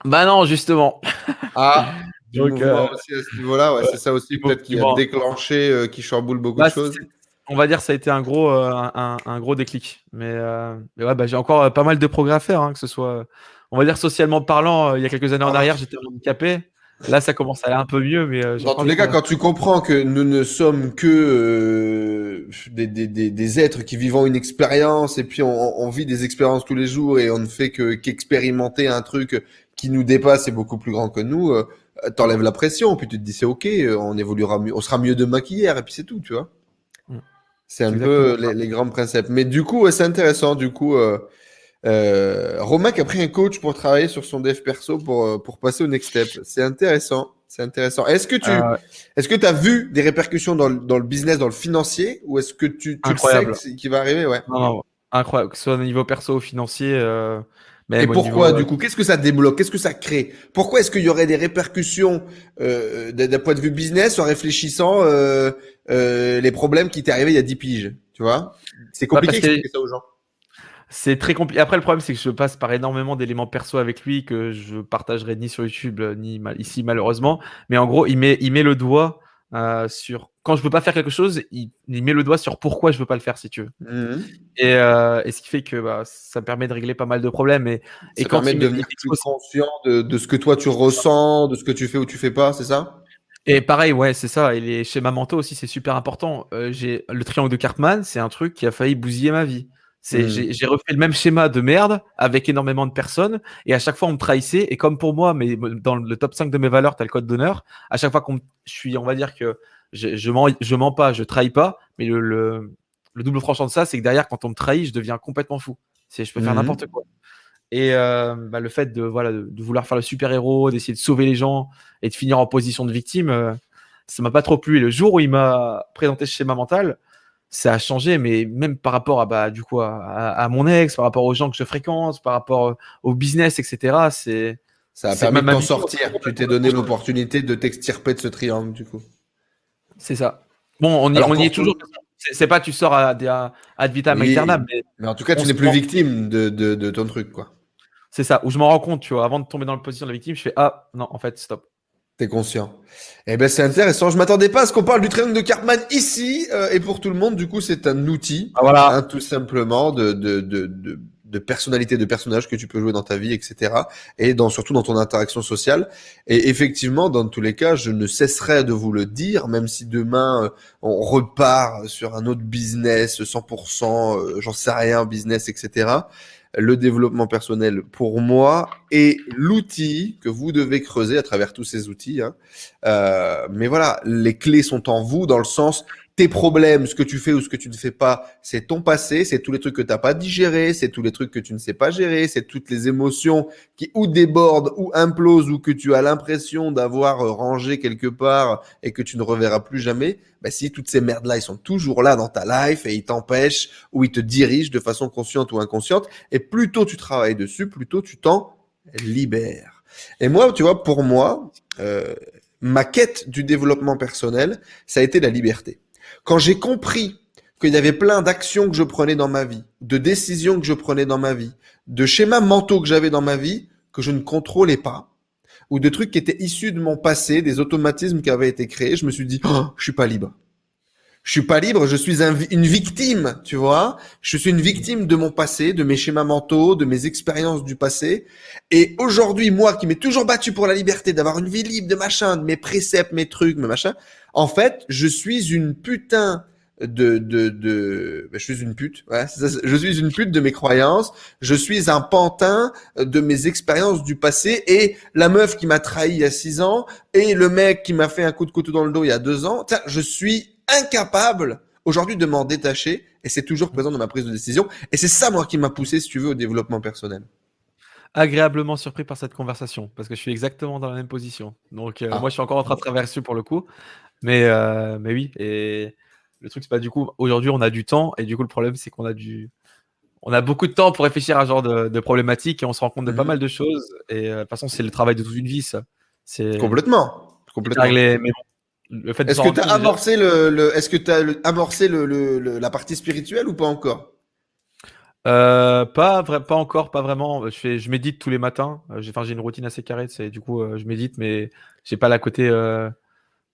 S2: Bah non, justement. [laughs]
S1: Ah, Donc, aussi à ce niveau-là, ouais, c'est ça aussi peut-être qui a déclenché, qui chamboule beaucoup de bah, choses
S2: on va dire ça a été un gros, euh, un, gros déclic. Mais, euh, ouais, bah, j'ai encore euh, pas mal de progrès à faire, hein, que ce soit, on va dire socialement parlant. il y a quelques années en ah. arrière, j'étais handicapé. Là, ça commence à aller un peu mieux, mais
S1: dans tous les cas, quand tu comprends que nous ne sommes que des, des, des, êtres qui vivons une expérience et puis on, on, vit des expériences tous les jours et on ne fait que qu'expérimenter un truc qui nous dépasse et beaucoup plus grand que nous, t'enlèves la pression. Puis tu te dis c'est ok, on évoluera mieux, on sera mieux demain qu'hier et puis c'est tout, tu vois. C'est un peu les, grands principes. Mais du coup, c'est intéressant. Du coup, euh, euh, Romain qui a pris un coach pour travailler sur son dev perso pour, euh, pour passer au next step. C'est intéressant. C'est intéressant. Est-ce que tu est-ce que as vu des répercussions dans le, dans le business, dans le financier, ou est-ce que tu, tu sais qui va arriver? Ouais.
S2: Incroyable. Que ce soit au niveau perso ou financier.
S1: Mais Et pourquoi, du coup? Qu'est-ce que ça débloque? Qu'est-ce que ça crée? Pourquoi est-ce qu'il y aurait des répercussions euh, d'un point de vue business en réfléchissant euh, euh, les problèmes qui t'est arrivé il y a 10 piges Tu vois? C'est bah, compliqué d'expliquer ça aux gens.
S2: C'est très compliqué. Après, le problème, c'est que je passe par énormément d'éléments perso avec lui que je partagerai ni sur YouTube ni ici, malheureusement. Mais en gros, il met, il met le doigt euh, sur quand je veux pas faire quelque chose, il, met le doigt sur pourquoi je veux pas le faire, si tu veux. Mhm. Et, euh, et, ce qui fait que bah, ça permet de régler pas mal de problèmes. Et,
S1: et quand permet de devenir plus conscient de, de, ce que toi tu ressens, de ce que tu fais ou tu fais pas, c'est ça?
S2: Et pareil, ouais, c'est ça. Et les schémas mentaux aussi, c'est super important. Euh, j'ai le triangle de Cartman, c'est un truc qui a failli bousiller ma vie. C'est, mmh. j'ai refait le même schéma de merde avec énormément de personnes et à chaque fois on me trahissait et comme pour moi, mais dans le top 5 de mes valeurs, tu as le code d'honneur. À chaque fois qu'on je suis, on va dire que je, je mens, je mens pas, je trahis pas, mais le, le, double tranchant de ça, c'est que derrière, quand on me trahit, je deviens complètement fou. C'est, je peux faire mmh. n'importe quoi. Et euh, bah, le fait de, voilà, de, vouloir faire le super-héros, d'essayer de sauver les gens et de finir en position de victime, euh, ça m'a pas trop plu. Et le jour où il m'a présenté ce schéma mental, ça a changé, mais même par rapport à, bah, du coup, à, mon ex, par rapport aux gens que je fréquente, par rapport euh, au business, etc., c'est.
S1: Ça a permis de t'en sortir. Tu t'es donné l'opportunité de t'extirper de ce triangle, du coup.
S2: C'est ça. Bon, on y, est toujours. C'est pas tu sors à, à, ad vitam mais,
S1: mais, en tout cas, tu n'es plus victime de, de, de, ton truc, quoi.
S2: C'est ça. Où je m'en rends compte, tu vois, avant de tomber dans la position de la victime, je fais ah non, en fait, stop.
S1: T'es conscient. Eh ben c'est intéressant. Je m'attendais pas à ce qu'on parle du triangle de Cartman ici euh, et pour tout le monde. Du coup, c'est un outil,
S2: ah, voilà,
S1: hein, tout simplement de, de, de, de de personnalité, de personnage que tu peux jouer dans ta vie, etc. Et dans, surtout dans ton interaction sociale. Et effectivement, dans tous les cas, je ne cesserai de vous le dire, même si demain euh, on repart sur un autre business, 100%, euh, j'en sais rien, business, etc le développement personnel pour moi est l'outil que vous devez creuser à travers tous ces outils. Hein. Euh, mais voilà, les clés sont en vous dans le sens tes problèmes, ce que tu fais ou ce que tu ne fais pas, c'est ton passé, c'est tous les trucs que tu n'as pas digérés, c'est tous les trucs que tu ne sais pas gérer, c'est toutes les émotions qui ou débordent ou implosent ou que tu as l'impression d'avoir euh, rangé quelque part et que tu ne reverras plus jamais. Bah, si toutes ces merdes-là, ils sont toujours là dans ta life et ils t'empêchent ou ils te dirigent de façon consciente ou inconsciente, et plus tôt tu travailles dessus, plus tôt tu t'en libères. Et moi, tu vois, pour moi, euh, ma quête du développement personnel, ça a été la liberté. Quand j'ai compris qu'il y avait plein d'actions que je prenais dans ma vie, de décisions que je prenais dans ma vie, de schémas mentaux que j'avais dans ma vie que je ne contrôlais pas, ou de trucs qui étaient issus de mon passé, des automatismes qui avaient été créés, je me suis dit, oh, je suis pas libre. Je suis pas libre, je suis une victime, tu vois. Je suis une victime de mon passé, de mes schémas mentaux, de mes expériences du passé. Et aujourd'hui, moi qui m'ai toujours battu pour la liberté, d'avoir une vie libre, de machin, de mes préceptes, mes trucs, mes machins, en fait, je suis une putain de de de ben, je suis une pute ouais, je suis une pute de mes croyances je suis un pantin de mes expériences du passé et la meuf qui m'a trahi il y a six ans et le mec qui m'a fait un coup de couteau dans le dos il y a deux ans je suis incapable aujourd'hui de m'en détacher et c'est toujours présent dans ma prise de décision. Et c'est ça, moi, qui m'a poussé, si tu veux, au développement personnel.
S2: Agréablement surpris par cette conversation parce que je suis exactement dans la même position. Donc, euh, ah. moi, je suis encore en train de traverser pour le coup. Mais, euh, mais oui. Et le truc, c'est pas du coup, aujourd'hui, on a du temps. Et du coup, le problème, c'est qu'on a du. On a beaucoup de temps pour réfléchir à ce genre de, problématiques et on se rend compte de pas mhm. mal de choses. Et euh, de toute façon, c'est le travail de toute une vie, ça. C'est
S1: Complètement. Complètement.
S2: réglé, mais bon, le fait
S1: Est-ce que tu as
S2: déjà-
S1: amorcé, le, le- est-ce que t'as le- amorcé le, le- le- la partie spirituelle ou pas encore?
S2: Euh, pas vrai, pas encore, pas vraiment. Je fais, je médite tous les matins. J'ai, enfin, j'ai une routine assez carrée. C'est du coup, euh, je médite, mais j'ai pas la côté euh,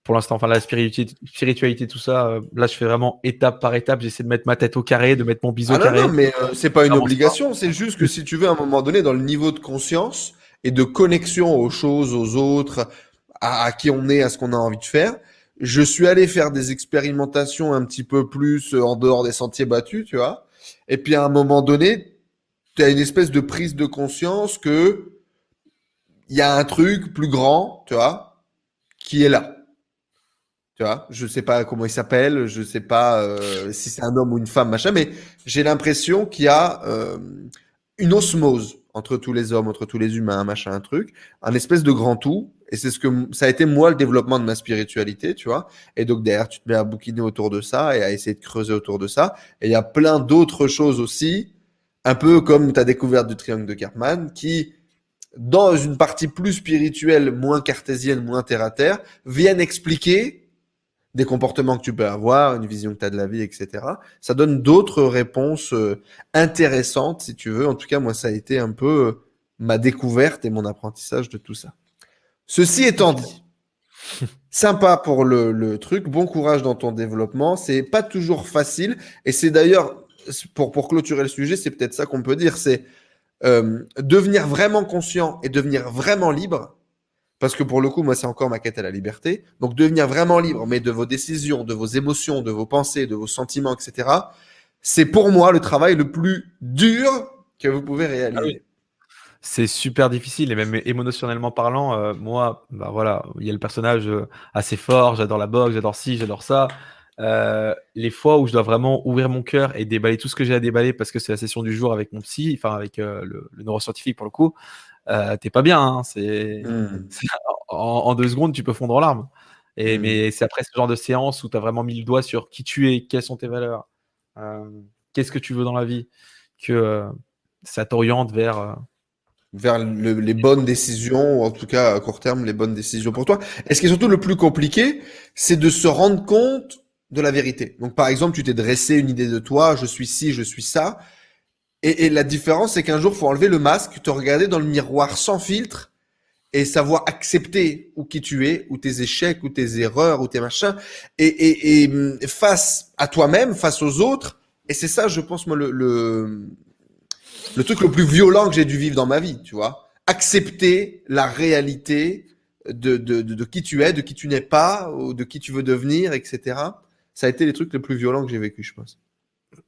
S2: pour l'instant. Enfin, la spiritualité, spiritualité, tout ça. euh, là, je fais vraiment étape par étape. J'essaie de mettre ma tête au carré, de mettre mon biseau
S1: Ah
S2: au
S1: non,
S2: carré.
S1: non, mais euh, c'est pas une obligation, c'est juste que si tu veux, à un moment donné, dans le niveau de conscience et de connexion aux choses, aux autres, à, à qui on est, à ce qu'on a envie de faire, je suis allé faire des expérimentations un petit peu plus euh, en dehors des sentiers battus, tu vois. Et puis à un moment donné, tu as une espèce de prise de conscience que il y a un truc plus grand, tu vois, qui est là. Tu vois, je sais pas comment il s'appelle, je sais pas euh, si c'est un homme ou une femme, machin, mais j'ai l'impression qu'il y a euh, une osmose entre tous les hommes, entre tous les humains, machin, un truc, un espèce de grand tout. Et c'est ce que ça a été moi le développement de ma spiritualité, tu vois. Et donc derrière, tu te mets à bouquiner autour de ça et à essayer de creuser autour de ça. Et il y a plein d'autres choses aussi, un peu comme ta découverte du triangle de Karpman, qui dans une partie plus spirituelle, moins cartésienne, moins terre à terre, viennent expliquer des comportements que tu peux avoir, une vision que tu as de la vie, etc. Ça donne d'autres réponses euh, intéressantes, si tu veux. En tout cas, moi, ça a été un peu euh, ma découverte et mon apprentissage de tout ça. Ceci étant dit, sympa pour le, le truc, bon courage dans ton développement. C'est pas toujours facile et c'est d'ailleurs pour pour clôturer le sujet, c'est peut-être ça qu'on peut dire, c'est euh, devenir vraiment conscient et devenir vraiment libre. Parce que pour le coup, moi, c'est encore ma quête à la liberté. Donc, devenir vraiment libre, mais de vos décisions, de vos émotions, de vos pensées, de vos sentiments, etc. C'est pour moi le travail le plus dur que vous pouvez réaliser.
S2: Ah. C'est super difficile et même émotionnellement parlant, euh, moi, bah voilà, il y a le personnage euh, assez fort, j'adore la boxe, j'adore ci, j'adore ça. Euh, les fois où je dois vraiment ouvrir mon cœur et déballer tout ce que j'ai à déballer parce que c'est la session du jour avec mon psy, enfin avec le neuroscientifique pour le coup, euh, t'es pas bien. Hein, c'est
S1: Hmm. [laughs]
S2: en, en deux secondes, tu peux fondre en larmes. Et,
S1: Mm.
S2: Mais c'est après ce genre de séance où tu as vraiment mis le doigt sur qui tu es, quelles sont tes valeurs, euh, qu'est-ce que tu veux dans la vie, que euh, ça t'oriente vers. euh,
S1: vers le- les bonnes décisions, ou en tout cas à court terme, les bonnes décisions pour toi. Et ce qui est surtout le plus compliqué, c'est de se rendre compte de la vérité? Donc par exemple, tu t'es dressé une idée de toi, je suis ci, je suis ça. Et, et la différence, c'est qu'un jour, faut enlever le masque, te regarder dans le miroir sans filtre et savoir accepter où qui tu es, ou tes échecs, ou tes erreurs, ou tes machins, et, et, et hum, face à toi-même, face aux autres. Et c'est ça, je pense, moi, le, le, le truc le plus violent que j'ai dû vivre dans ma vie, tu vois. Accepter la réalité de, de, de, de qui tu es, de qui tu n'es pas, ou de qui tu veux devenir, etc. Ça a été les trucs les plus violents que j'ai vécu, je pense.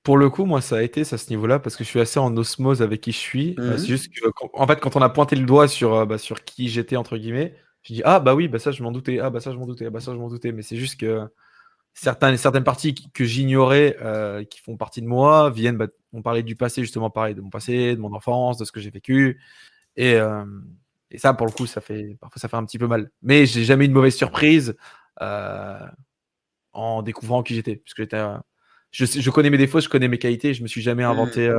S2: Pour le coup, moi, ça a été ça, à ce niveau-là parce que je suis assez en osmose avec qui je suis. Euh,
S1: Mhm.
S2: c'est juste que, en fait, quand on a pointé le doigt sur, euh, bah, sur qui j'étais, entre guillemets, je dis Ah, bah oui, bah ça, je m'en doutais. Ah, bah ça, je m'en doutais. Ah, bah ça, je m'en doutais. Mais c'est juste que certaines, certaines parties que j'ignorais, euh, qui font partie de moi, viennent. Bah, on parlait du passé, justement, pareil, de mon passé, de mon enfance, de ce que j'ai vécu. Et, euh, et ça, pour le coup, ça fait, parfois, ça fait un petit peu mal. Mais j'ai jamais eu une mauvaise surprise euh, en découvrant qui j'étais. Puisque j'étais. Je, je connais mes défauts, je connais mes qualités, je me suis jamais inventé. euh,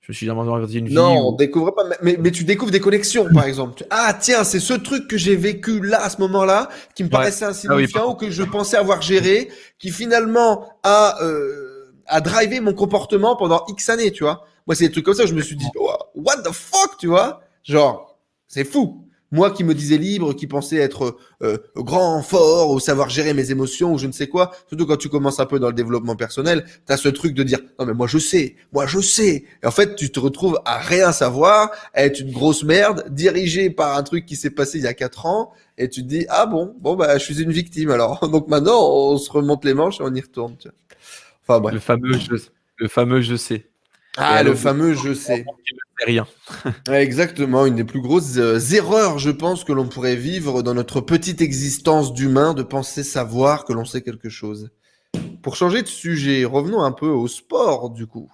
S2: je me suis jamais inventé une vie.
S1: Non, on découvre pas, mais- mais, tu découvres des connexions, par exemple. Ah, tiens, c'est ce truc que j'ai vécu là, à ce moment-là, qui me
S2: Ouais.
S1: paraissait
S2: Ah
S1: insignifiant
S2: oui,
S1: ou que je pensais avoir géré, qui finalement a, euh, a drivé mon comportement pendant X années, tu vois. Moi, c'est des trucs comme ça, je me suis dit, oh, what the fuck, tu vois. Genre, c'est fou. Moi qui me disais libre, qui pensais être euh, grand, fort, ou savoir gérer mes émotions, ou je ne sais quoi, surtout quand tu commences un peu dans le développement personnel, tu as ce truc de dire non mais moi je sais, moi je sais. Et en fait, tu te retrouves à rien savoir, à être une grosse merde, dirigé par un truc qui s'est passé il y a quatre ans, et tu te dis ah bon, bon bah je suis une victime alors. [laughs] Donc maintenant on se remonte les manches et on y retourne. Enfin bref.
S2: Le fameux le fameux je sais.
S1: Ah le fameux je sais.
S2: Rien. [laughs]
S1: Ouais, Exactement, une des plus grosses euh, erreurs, je pense, que l'on pourrait vivre dans notre petite existence d'humain, de penser savoir que l'on sait quelque chose. Pour changer de sujet, revenons un peu au sport, du coup.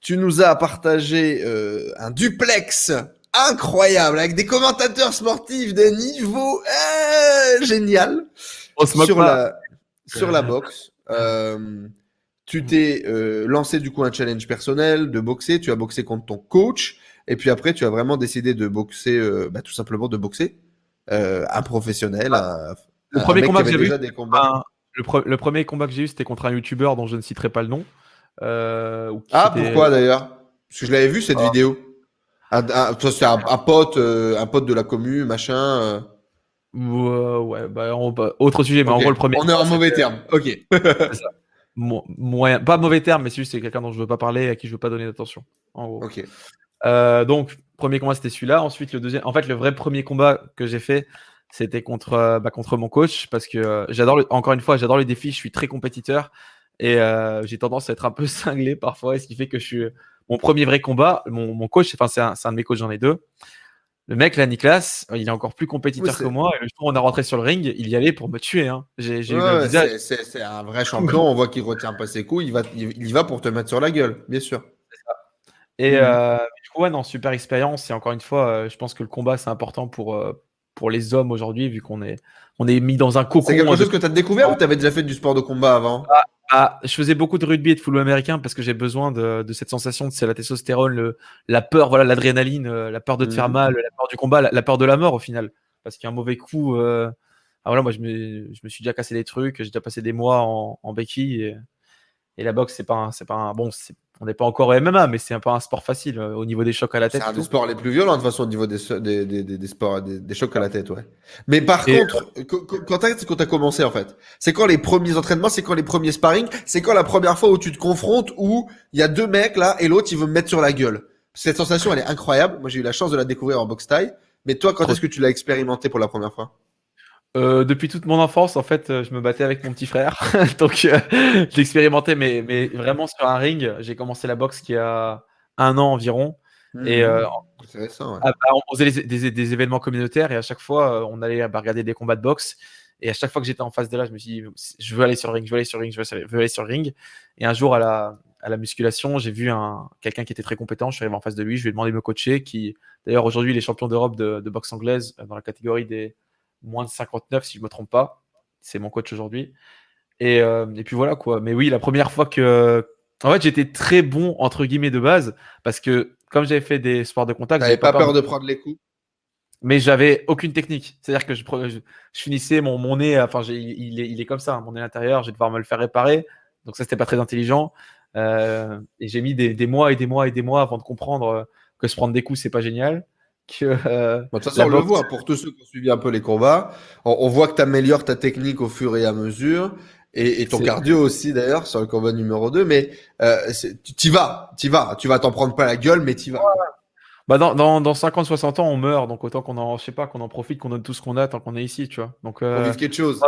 S1: Tu nous as partagé euh, un duplex incroyable, avec des commentateurs sportifs de niveau euh, génial
S2: On se moque
S1: sur
S2: pas.
S1: la, sur la boxe. Euh, tu t'es euh, lancé du coup un challenge personnel de boxer, tu as boxé contre ton coach, et puis après tu as vraiment décidé de boxer, euh, bah, tout simplement de boxer. euh, un professionnel, un,
S2: Le
S1: un
S2: premier combat que j'ai. Un- le, pre- le premier combat que j'ai eu, c'était contre un youtubeur dont je ne citerai pas le nom.
S1: Ah, pourquoi d'ailleurs? Parce que je l'avais vu cette
S2: Ah.
S1: vidéo. C'est un, pote, un pote de la commu, machin.
S2: Ouais, bah, bah, autre sujet, mais en gros, le premier.
S1: On est en mauvais terme. Ok.
S2: Mo- moyen, pas mauvais terme, mais c'est juste c'est quelqu'un dont je veux pas parler, à qui je veux pas donner d'attention. En gros.
S1: ok.
S2: Euh, donc, premier combat, c'était celui-là. Ensuite, le deuxième. En fait, le vrai premier combat que j'ai fait, c'était contre, euh, bah, contre mon coach, parce que euh, j'adore, le- encore une fois, j'adore les défis. Je suis très compétiteur et euh, j'ai tendance à être un peu [laughs] cinglé parfois, et ce qui fait que je suis mon premier vrai combat. Mon, mon coach, enfin, c'est un, c'est un de mes coachs, j'en ai deux. Le mec, là, Nicolas, il est encore plus compétiteur
S1: Oui,
S2: que moi. Et le jour où on est rentré sur le ring, il y allait pour me tuer. Hein. J'ai
S1: Ouais,
S2: visage.
S1: c'est- un vrai champion. On voit qu'il retient pas ses coups. Il va, il, il y va pour te mettre sur la gueule, bien sûr.
S2: Et
S1: Mhm.
S2: euh, du coup, ouais, non, super expérience. Et encore une fois, euh, je pense que le combat, c'est important pour, euh, pour les hommes aujourd'hui, vu qu'on est, on est mis dans un cocon.
S1: C'est quelque
S2: de-
S1: chose que tu as découvert ou tu avais déjà fait du sport de combat avant?
S2: Ah, je faisais beaucoup de rugby et de football américain parce que j'ai besoin de, de cette sensation, c'est la testostérone, le, la peur, voilà, l'adrénaline, euh, la peur de te faire
S1: Mhm.
S2: mal, la peur du combat, la, la peur de la mort au final. Parce qu'un mauvais coup, euh, ah, voilà, moi je me, je me suis déjà cassé des trucs, j'ai déjà passé des mois en, en béquille et, et la boxe, c'est pas, un- c'est pas un, bon, c'est- on n'est pas encore au MMA, mais c'est un peu un sport facile euh, au niveau des chocs à la
S1: C'est
S2: tête.
S1: un
S2: et
S1: des sports les plus violents de toute façon au niveau des, des, des, des, des sports, des, des chocs à la tête, ouais. Mais par
S2: Et-
S1: contre, qu- quand t'as quand t'as commencé en fait, c'est quand les premiers entraînements, c'est quand les premiers sparring, c'est quand la première fois où tu te confrontes où il y a deux mecs là et l'autre il veut me mettre sur la gueule. Cette sensation elle est incroyable. Moi j'ai eu la chance de la découvrir en boxe taille. Mais toi, quand est-ce que tu l'as expérimenté pour la première fois?
S2: Euh, depuis toute mon enfance, en fait, euh, je me battais avec mon petit frère. [laughs] Donc, euh, j'ai expérimenté, mais, mais vraiment sur un ring. J'ai commencé la boxe il y a un an environ. Et euh.
S1: Ouais.
S2: ah bah, on faisait les- des, des événements communautaires et à chaque fois, euh, on allait bah, regarder des combats de boxe. Et à chaque fois que j'étais en face de là, je me suis dit, je veux aller sur le ring, je veux aller sur le ring, je veux, aller sur le ring. Et un jour, à la, à la musculation, j'ai vu un, quelqu'un qui était très compétent. Je suis arrivé en face de lui, je lui ai demandé de me coacher. Qui, d'ailleurs, aujourd'hui, il est champion d'Europe de, de boxe anglaise euh, dans la catégorie des moins de 59, si je me trompe pas. C'est mon coach aujourd'hui. Et, euh, et puis voilà quoi. Mais oui, la première fois que. En fait, j'étais très bon, entre guillemets, de base, parce que comme j'avais fait des sports de contact, j'avais
S1: pas peur de prendre les coups
S2: mais j'avais aucune technique. C'est-à-dire que je, je, je finissais mon, mon nez, enfin, j'ai- il est, il est comme ça, mon nez intérieur, je vais devoir me le faire réparer. Donc ça, c'était pas très intelligent. Euh, et j'ai mis des, des mois et des mois et des mois avant de comprendre euh, que se prendre des coups, c'est pas génial. Que, euh,
S1: Bon, De toute façon, on le voit, pour tous ceux qui ont suivi un peu les combats, on, on voit que tu améliores ta technique au fur et à mesure, et, et ton cardio aussi d'ailleurs, sur le combat numéro 2, mais euh, tu t'y vas, t'y vas, tu vas t'en prendre pas la gueule, mais t'y vas.
S2: bah dans, dans, dans 50, 60 ans, on meurt. Donc autant qu'on en, je sais pas, qu'on en profite, qu'on donne tout ce qu'on a tant qu'on est ici, tu vois. Donc, euh,
S1: vivre quelque chose.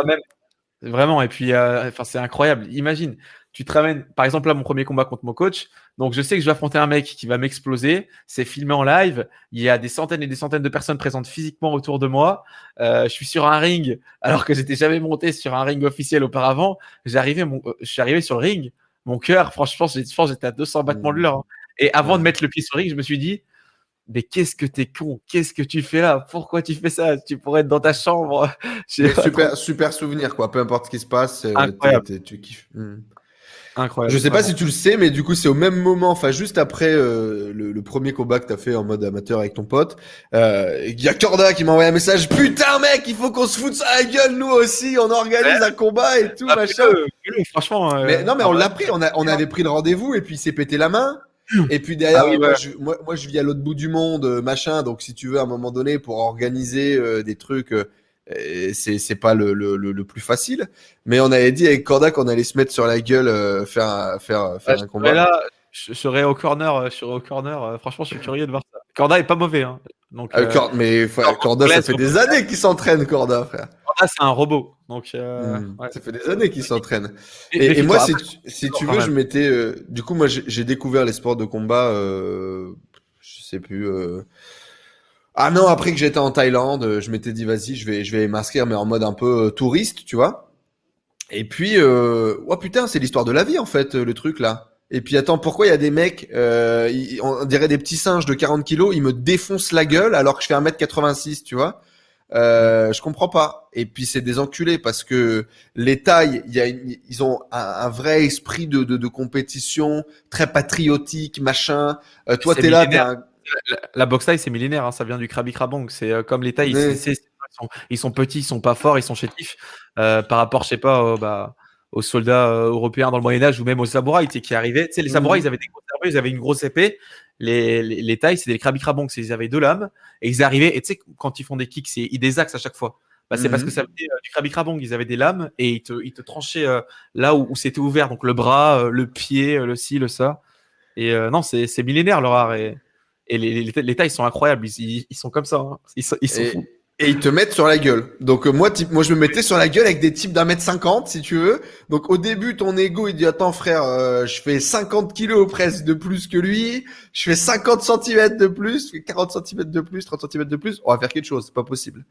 S2: Vraiment, et puis, euh, enfin, c'est incroyable. Imagine, tu te ramènes, par exemple, là, mon premier combat contre mon coach. Donc, je sais que je vais affronter un mec qui va m'exploser. C'est filmé en live. Il y a des centaines et des centaines de personnes présentes physiquement autour de moi. Euh, je suis sur un ring, alors que j'étais jamais monté sur un ring officiel auparavant. J'arrivais, mon, euh, je suis arrivé sur le ring. Mon cœur, franchement, j'ai- je pense que j'étais à 200 battements de l'heure. hein. Et avant de mettre le pied sur le ring, je me suis dit, mais qu'est-ce que t'es con? Qu'est-ce que tu fais là? Pourquoi tu fais ça? Tu pourrais être dans ta chambre. [laughs]
S1: Super, souvenir, quoi. Peu importe ce qui se passe, euh, tu kiffes. Hmm.
S2: Incroyable.
S1: Je sais pas
S2: Vraiment.
S1: si tu le sais, mais du coup, c'est au même moment, enfin, juste après euh, le, le premier combat que t'as fait en mode amateur avec ton pote, euh, il y a Corda qui m'a envoyé un message. Putain, mec, il faut qu'on se foute ça à la gueule, nous aussi, on organise un combat et tout,
S2: Ah,
S1: machin.
S2: franchement. euh,
S1: Mais non, mais
S2: ah
S1: on
S2: ouais.
S1: l'a pris, on, a, on avait pris le rendez-vous et puis il s'est pété la main. Et puis derrière,
S2: Ah oui,
S1: moi,
S2: ouais.
S1: je, moi, moi, je vis à l'autre bout du monde, euh, machin. Donc, si tu veux, à un moment donné, pour organiser euh, des trucs, c'est c'est pas le, le, le, le plus facile. Mais on avait dit avec Corda qu'on allait se mettre sur la gueule, euh, faire un, faire, faire
S2: Ah,
S1: un combat.
S2: serais là, je serais au corner, euh, je serais au corner. euh, franchement, je suis curieux de voir ça. Corda est pas mauvais, hein. Donc,
S1: Ah,
S2: euh,
S1: mais
S2: Corda,
S1: Corda, ça fait des
S2: peut-
S1: années qu'il s'entraîne, Corda, frère.
S2: Corda, c'est un robot. Donc, euh,
S1: Hmm.
S2: ouais.
S1: Ça fait des années qu'il s'entraîne. Et, moi, si tu, si tu veux, je m'étais. euh, du coup, moi, j'ai découvert les sports de combat. Euh, je sais plus. Ah non, après que j'étais en Thaïlande, euh, je m'étais dit, vas-y, je vais, je vais m'inscrire, mais en mode un peu euh, touriste, tu vois. Et puis, euh... oh putain, c'est l'histoire de la vie, en fait, euh, le truc là. Et puis, attends, pourquoi il y a des mecs, euh, ils- on dirait des petits singes de 40 kilos, ils me défoncent la gueule alors que je fais 1m86, tu vois. Euh, je comprends pas. Et puis c'est des enculés parce que les tailles, il y a une- ils ont un, un vrai esprit de, de, de compétition, très patriotique, machin. Euh, toi, t'es là, un-
S2: La, la boxe taille, c'est millénaire. hein, ça vient du Krabi Krabong. C'est euh, comme les tailles. Sont, ils sont petits, ils sont pas forts, ils sont chétifs euh, par rapport, je sais pas, euh, bah, aux soldats euh, européens dans le Moyen Âge ou même aux samouraïs qui arrivaient. Tu sais, les samouraïs, ils avaient des grosses armures, ils avaient une grosse épée. Les, les, les tailles, c'est des krabikrabongs, ils avaient deux lames et ils arrivaient. Et tu sais, quand ils font des kicks, ils des axes à chaque fois. Bah, c'est parce que ça venait du krabikrabong. Ils avaient des lames et ils te, ils te tranchaient là où, où c'était ouvert, donc le bras, le pied, le ci, le ça. Et non, c'est millénaire leur art. Et, et les, les, les, tailles sont incroyables. Ils, ils, sont comme ça. Hein. Ils, sont, ils sont fous
S1: et ils te mettent sur la gueule. Donc euh, moi, type, moi je me mettais sur la gueule avec des types d'un mètre cinquante, si tu veux. Donc au début, ton ego, il dit attends frère, euh, je fais 50 kilos presque de plus que lui, je fais 50 centimètres de plus, je fais 40 centimètres de plus, 30 centimètres de plus, on va faire quelque chose, c'est pas possible.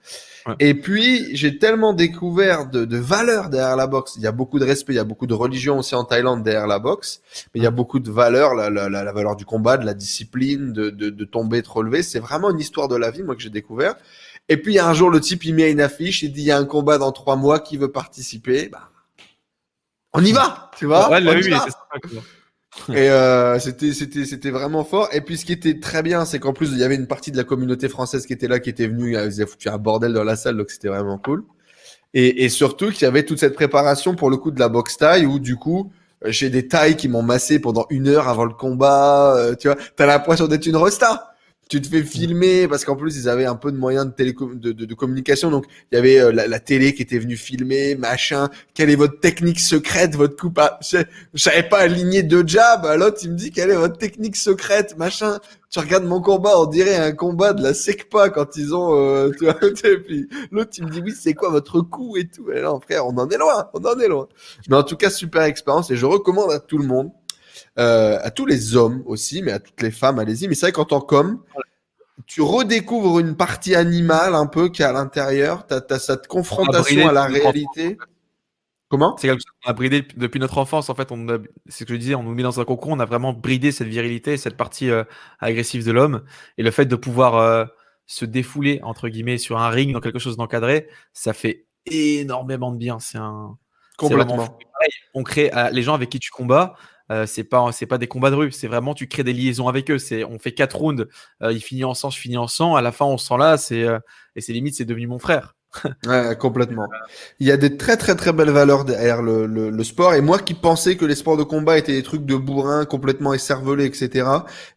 S1: Ouais. Et puis j'ai tellement découvert de, de valeurs derrière la boxe. Il y a beaucoup de respect, il y a beaucoup de religion aussi en Thaïlande derrière la boxe, mais il y a beaucoup de valeurs, la, la, la, la valeur du combat, de la discipline, de, de, de tomber, de relever. C'est vraiment une histoire de la vie, moi que j'ai découvert. Et puis un jour, le type, il met une affiche, il dit, il y a un combat dans trois mois, qui veut participer? Bah, On y va, tu vois?
S2: Ouais,
S1: on
S2: oui, [laughs]
S1: Et euh, c'était c'était c'était vraiment fort. Et puis ce qui était très bien, c'est qu'en plus il y avait une partie de la communauté française qui était là, qui était venue, ils avaient foutu un bordel dans la salle, donc c'était vraiment cool. Et, et surtout qu'il y avait toute cette préparation pour le coup de la boxe taille, où du coup j'ai des tailles qui m'ont massé pendant une heure avant le combat. Euh, tu vois, t'as l'impression d'être une resta tu te fais filmer parce qu'en plus ils avaient un peu de moyens de, télécom de, de, de communication. Donc il y avait euh, la, la, télé qui était venue filmer machin. Quelle est votre technique secrète votre coupe à... je, je savais pas aligner deux jabs. L'autre il me dit quelle est votre technique secrète machin. Tu regardes mon combat on dirait un combat de la SECPA quand ils ont euh, tu vois, [laughs] et puis l'autre il me dit oui c'est quoi votre coup et tout. Et non frère on en est loin on en est loin. Mais en tout cas super expérience et je recommande à tout le monde euh, à tous les hommes aussi, mais à toutes les femmes, allez-y. Mais c'est vrai qu'en tant qu'homme, tu redécouvres une partie animale un peu qui est à l'intérieur. Tu as, cette confrontation à la réalité. Comment?
S2: C'est quelque chose qu'on a bridé depuis notre enfance. En fait, c'est ce que je disais, on nous met dans un cocon, on a vraiment bridé cette virilité, cette partie euh, agressive de l'homme. Et le fait de pouvoir euh, se défouler, entre guillemets, sur un ring, dans quelque chose d'encadré, ça fait énormément de bien. C'est un.
S1: Complètement.
S2: On crée les gens avec qui tu combats, euh, c'est pas c'est pas des combats de rue, c'est vraiment tu crées des liaisons avec eux. C'est on fait quatre rounds, euh, il finit en sang, je finis en sang. À la fin, on se sent là, c'est euh, et c'est limite c'est devenu mon frère. [laughs]
S1: ouais, complètement. Il y a des très très très belles valeurs derrière le, le, le, sport. Et moi qui pensais que les sports de combat étaient des trucs de bourrin, complètement écervelés, etc.,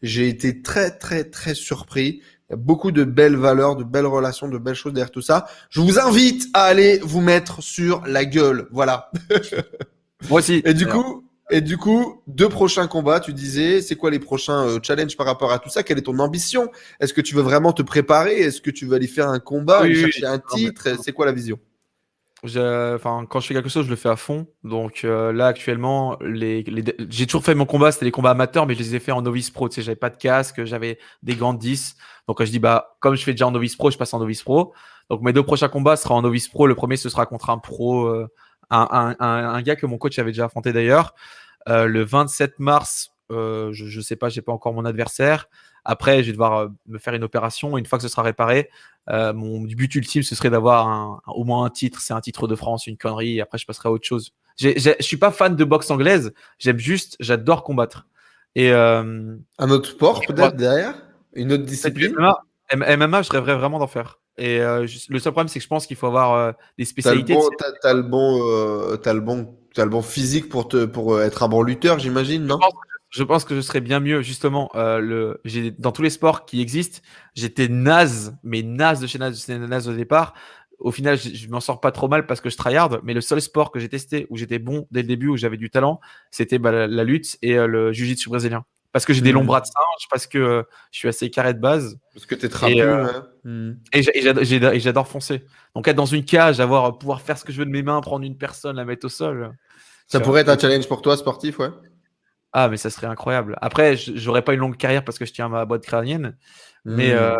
S1: j'ai été très très très surpris. Il y a beaucoup de belles valeurs, de belles relations, de belles choses derrière tout ça. Je vous invite à aller vous mettre sur la gueule. Voilà.
S2: Moi aussi. [laughs]
S1: Et du coup, et du coup, deux prochains combats, tu disais, c'est quoi les prochains euh, challenges par rapport à tout ça? Quelle est ton ambition? Est-ce que tu veux vraiment te préparer? Est-ce que tu veux aller faire un combat,
S2: Oui,
S1: chercher un titre? C'est quoi la vision?
S2: Enfin, quand je fais quelque chose, je le fais à fond. Donc euh, là, actuellement, les, les- j'ai toujours fait mon combat, c'était les combats amateurs, mais je les ai fait en novice pro. Tu sais, j'avais pas de casque, j'avais des gants de 10. Donc euh, je dis, bah, comme je fais déjà en novice pro, je passe en novice pro. Donc mes deux prochains combats seront en novice pro. Le premier, ce sera contre un pro, euh, un, un, un, un gars que mon coach avait déjà affronté d'ailleurs. Euh, le 27 mars, euh, je, je sais pas, j'ai pas encore mon adversaire. Après, je vais devoir euh, me faire une opération. Une fois que ce sera réparé, euh, mon but ultime, ce serait d'avoir au moins un titre. C'est un titre de France, une connerie. Et après, je passerai à autre chose. Je suis pas fan de boxe anglaise. J'aime juste, j'adore combattre. Et euh,
S1: Un autre sport peut-être derrière? Une autre discipline?
S2: MMA, je rêverais vraiment d'en faire. Et euh, je- le seul problème, c'est que je pense qu'il faut avoir euh, des
S1: T'as le
S2: spécialités.
S1: bon, t'as, t'as le bon, euh, t'as le bon, t'as le bon physique pour te, pour euh, être un bon lutteur, j'imagine, non?
S2: Je pense que je serais bien mieux, justement. Euh, le, j'ai, dans tous les sports qui existent, j'étais naze, mais naze de chez naze, naze au départ. Au final, je, je m'en sors pas trop mal parce que je tryhard, mais le seul sport que j'ai testé où j'étais bon dès le début, où j'avais du talent, c'était bah, la, la lutte et euh, le jiu-jitsu brésilien. Parce que j'ai des
S1: Mhm.
S2: longs bras de singe, parce que je suis assez carré de base.
S1: Parce que t'es trapu.
S2: Et, euh.
S1: Hmm.
S2: Et j'a- et j'adore, foncer. Donc être dans une cage, avoir pouvoir faire ce que je veux de mes mains, prendre une personne, la mettre au sol.
S1: Ça pourrait être un challenge pour toi, sportif, ouais.
S2: Ah, mais ça serait incroyable. Après, j'aurais pas une longue carrière parce que je tiens à ma boîte crânienne. Mais,
S1: Hmm.
S2: euh,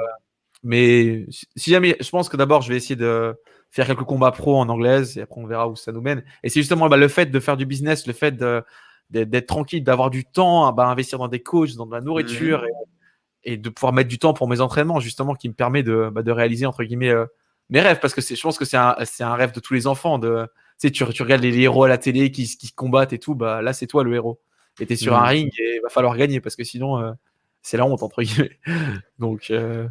S2: mais si jamais, je pense que d'abord, je vais essayer de faire quelques combats pro en anglaise et après on verra où ça nous mène. Et c'est justement bah, le fait de faire du business, le fait d'être tranquille, d'avoir du temps, à bah, investir dans des coachs, dans de la nourriture et, et de pouvoir mettre du temps pour mes entraînements, justement, qui me permet de, bah, de réaliser entre guillemets euh, mes rêves. Parce que je pense que c'est un, un rêve de tous les enfants. De, tu sais, tu, tu regardes les, les héros à la télé qui, qui combattent et tout, bah là c'est toi le héros. Et t'es sur
S1: Mhm.
S2: un ring et il va falloir gagner parce que sinon euh, c'est la honte entre guillemets. [laughs] Donc euh,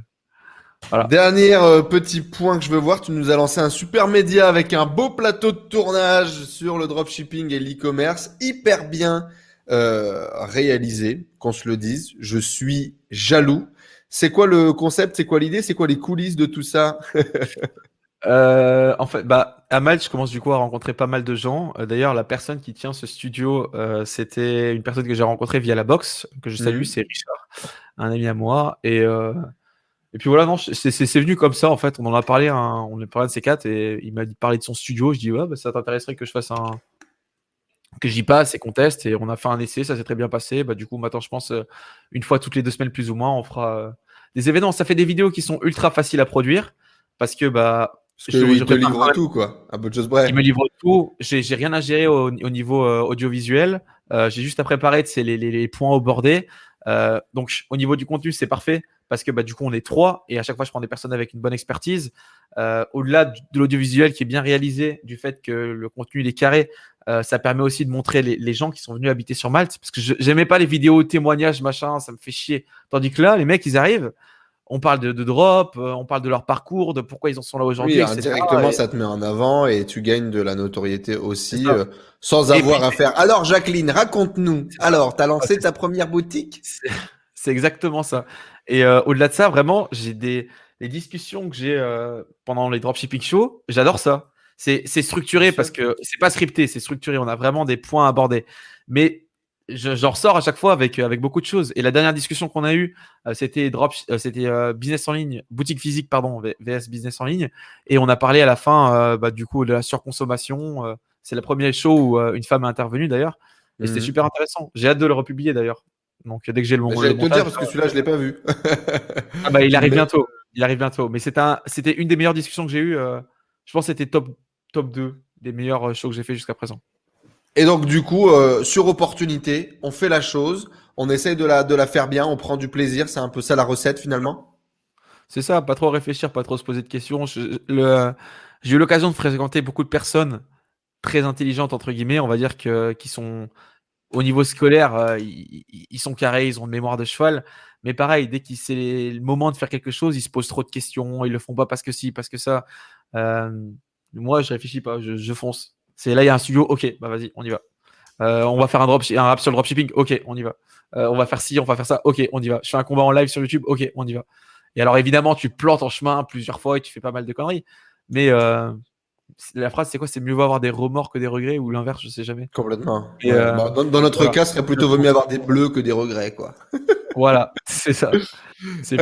S1: Dernier euh, petit point que je veux voir, tu nous as lancé un super média avec un beau plateau de tournage sur le dropshipping et l'e-commerce, hyper bien euh, réalisé, qu'on se le dise. Je suis jaloux. C'est quoi le concept? C'est quoi l'idée? C'est quoi les coulisses de tout ça? [laughs]
S2: Euh, En fait, bah, à Malte, je commence du coup à rencontrer pas mal de gens. D'ailleurs, la personne qui tient ce studio, c'était une personne que j'ai rencontrée via la box, que je salue, mhm. c'est Richard, un ami à moi. Et et puis voilà, non, c'est venu comme ça en fait. On en a parlé, on a parlé de ces quatre et il m'a parlé de son studio. Je dis ouais, bah, ça t'intéresserait que je fasse un, que j'y passe et qu'on teste. Et on a fait un essai, ça s'est très bien passé. Bah du coup maintenant je pense euh, une fois toutes les deux semaines plus ou moins, on fera euh, des événements. Ça fait des vidéos qui sont ultra faciles à produire parce que bah
S1: parce que je, te livre tout quoi, un peu de choses
S2: Il me livre tout. J'ai rien à gérer au, niveau euh, audiovisuel. J'ai juste à préparer les, les, les points au bordé. donc au niveau du contenu c'est parfait parce que bah, du coup, on est trois et à chaque fois, je prends des personnes avec une bonne expertise. Au-delà de l'audiovisuel qui est bien réalisé, du fait que le contenu il est carré, euh, ça permet aussi de montrer les, gens qui sont venus habiter sur Malte. Parce que j'aimais pas les vidéos témoignages, machin, ça me fait chier. Tandis que là, les mecs, ils arrivent. On parle de, drop, euh, on parle de leur parcours, de pourquoi ils en sont là aujourd'hui.
S1: Oui, directement, ça te met en avant et tu gagnes de la notoriété aussi, sans avoir à faire. Alors, Jacqueline, raconte-nous. Alors, tu as lancé ta première boutique?
S2: C'est exactement ça. Et euh, au-delà de ça, vraiment, j'ai des les discussions que j'ai euh, pendant les dropshipping shows, j'adore ça. C'est structuré parce que c'est pas scripté, c'est structuré. On a vraiment des points à aborder. Mais j'en ressors à chaque fois avec, avec beaucoup de choses. Et la dernière discussion qu'on a eue, euh, c'était drop, c'était business en ligne, boutique physique, pardon, VS business en ligne. Et on a parlé à la fin, bah, du coup, de la surconsommation. c'est la première show où une femme est intervenue d'ailleurs. Et c'était mmh super intéressant. J'ai hâte de le republier d'ailleurs. Donc dès que j'ai le moment.
S1: J'allais te dire parce que celui-là je l'ai pas vu.
S2: ah bah il [laughs] arrive bientôt. Il arrive bientôt. Mais c'était un, c'était une des meilleures discussions que j'ai eues. Euh, je pense que c'était top top 2 des meilleurs euh, shows que j'ai fait jusqu'à présent.
S1: Et donc du coup euh, sur opportunité, on fait la chose, on essaye de la de la faire bien, on prend du plaisir. C'est un peu ça la recette finalement.
S2: C'est ça, pas trop réfléchir, pas trop se poser de questions. j'ai eu l'occasion de fréquenter beaucoup de personnes très intelligentes entre guillemets, on va dire que qui sont au niveau scolaire, euh, ils, sont carrés, ils ont une mémoire de cheval. Mais pareil, dès qu'il c'est le moment de faire quelque chose, ils se posent trop de questions, ils le font pas parce que si, parce que ça. Euh, moi, je réfléchis pas, je, fonce. C'est là, il y a un studio, ok, bah vas-y, on y va. Euh, on va faire un, drop, un rap sur le dropshipping, ok, on y va. on va faire ci, on va faire ça, ok, on y va. Je fais un combat en live sur YouTube, ok, on y va. Et alors évidemment, tu plantes en chemin plusieurs fois et tu fais pas mal de conneries. Mais la phrase, c'est quoi? C'est mieux vaut avoir des remords que des regrets ou l'inverse, je sais jamais.
S1: Complètement. Euh, dans, notre cas, ce serait plutôt vaut mieux avoir des bleus que des regrets, quoi.
S2: voilà, [laughs] c'est ça.
S1: C'est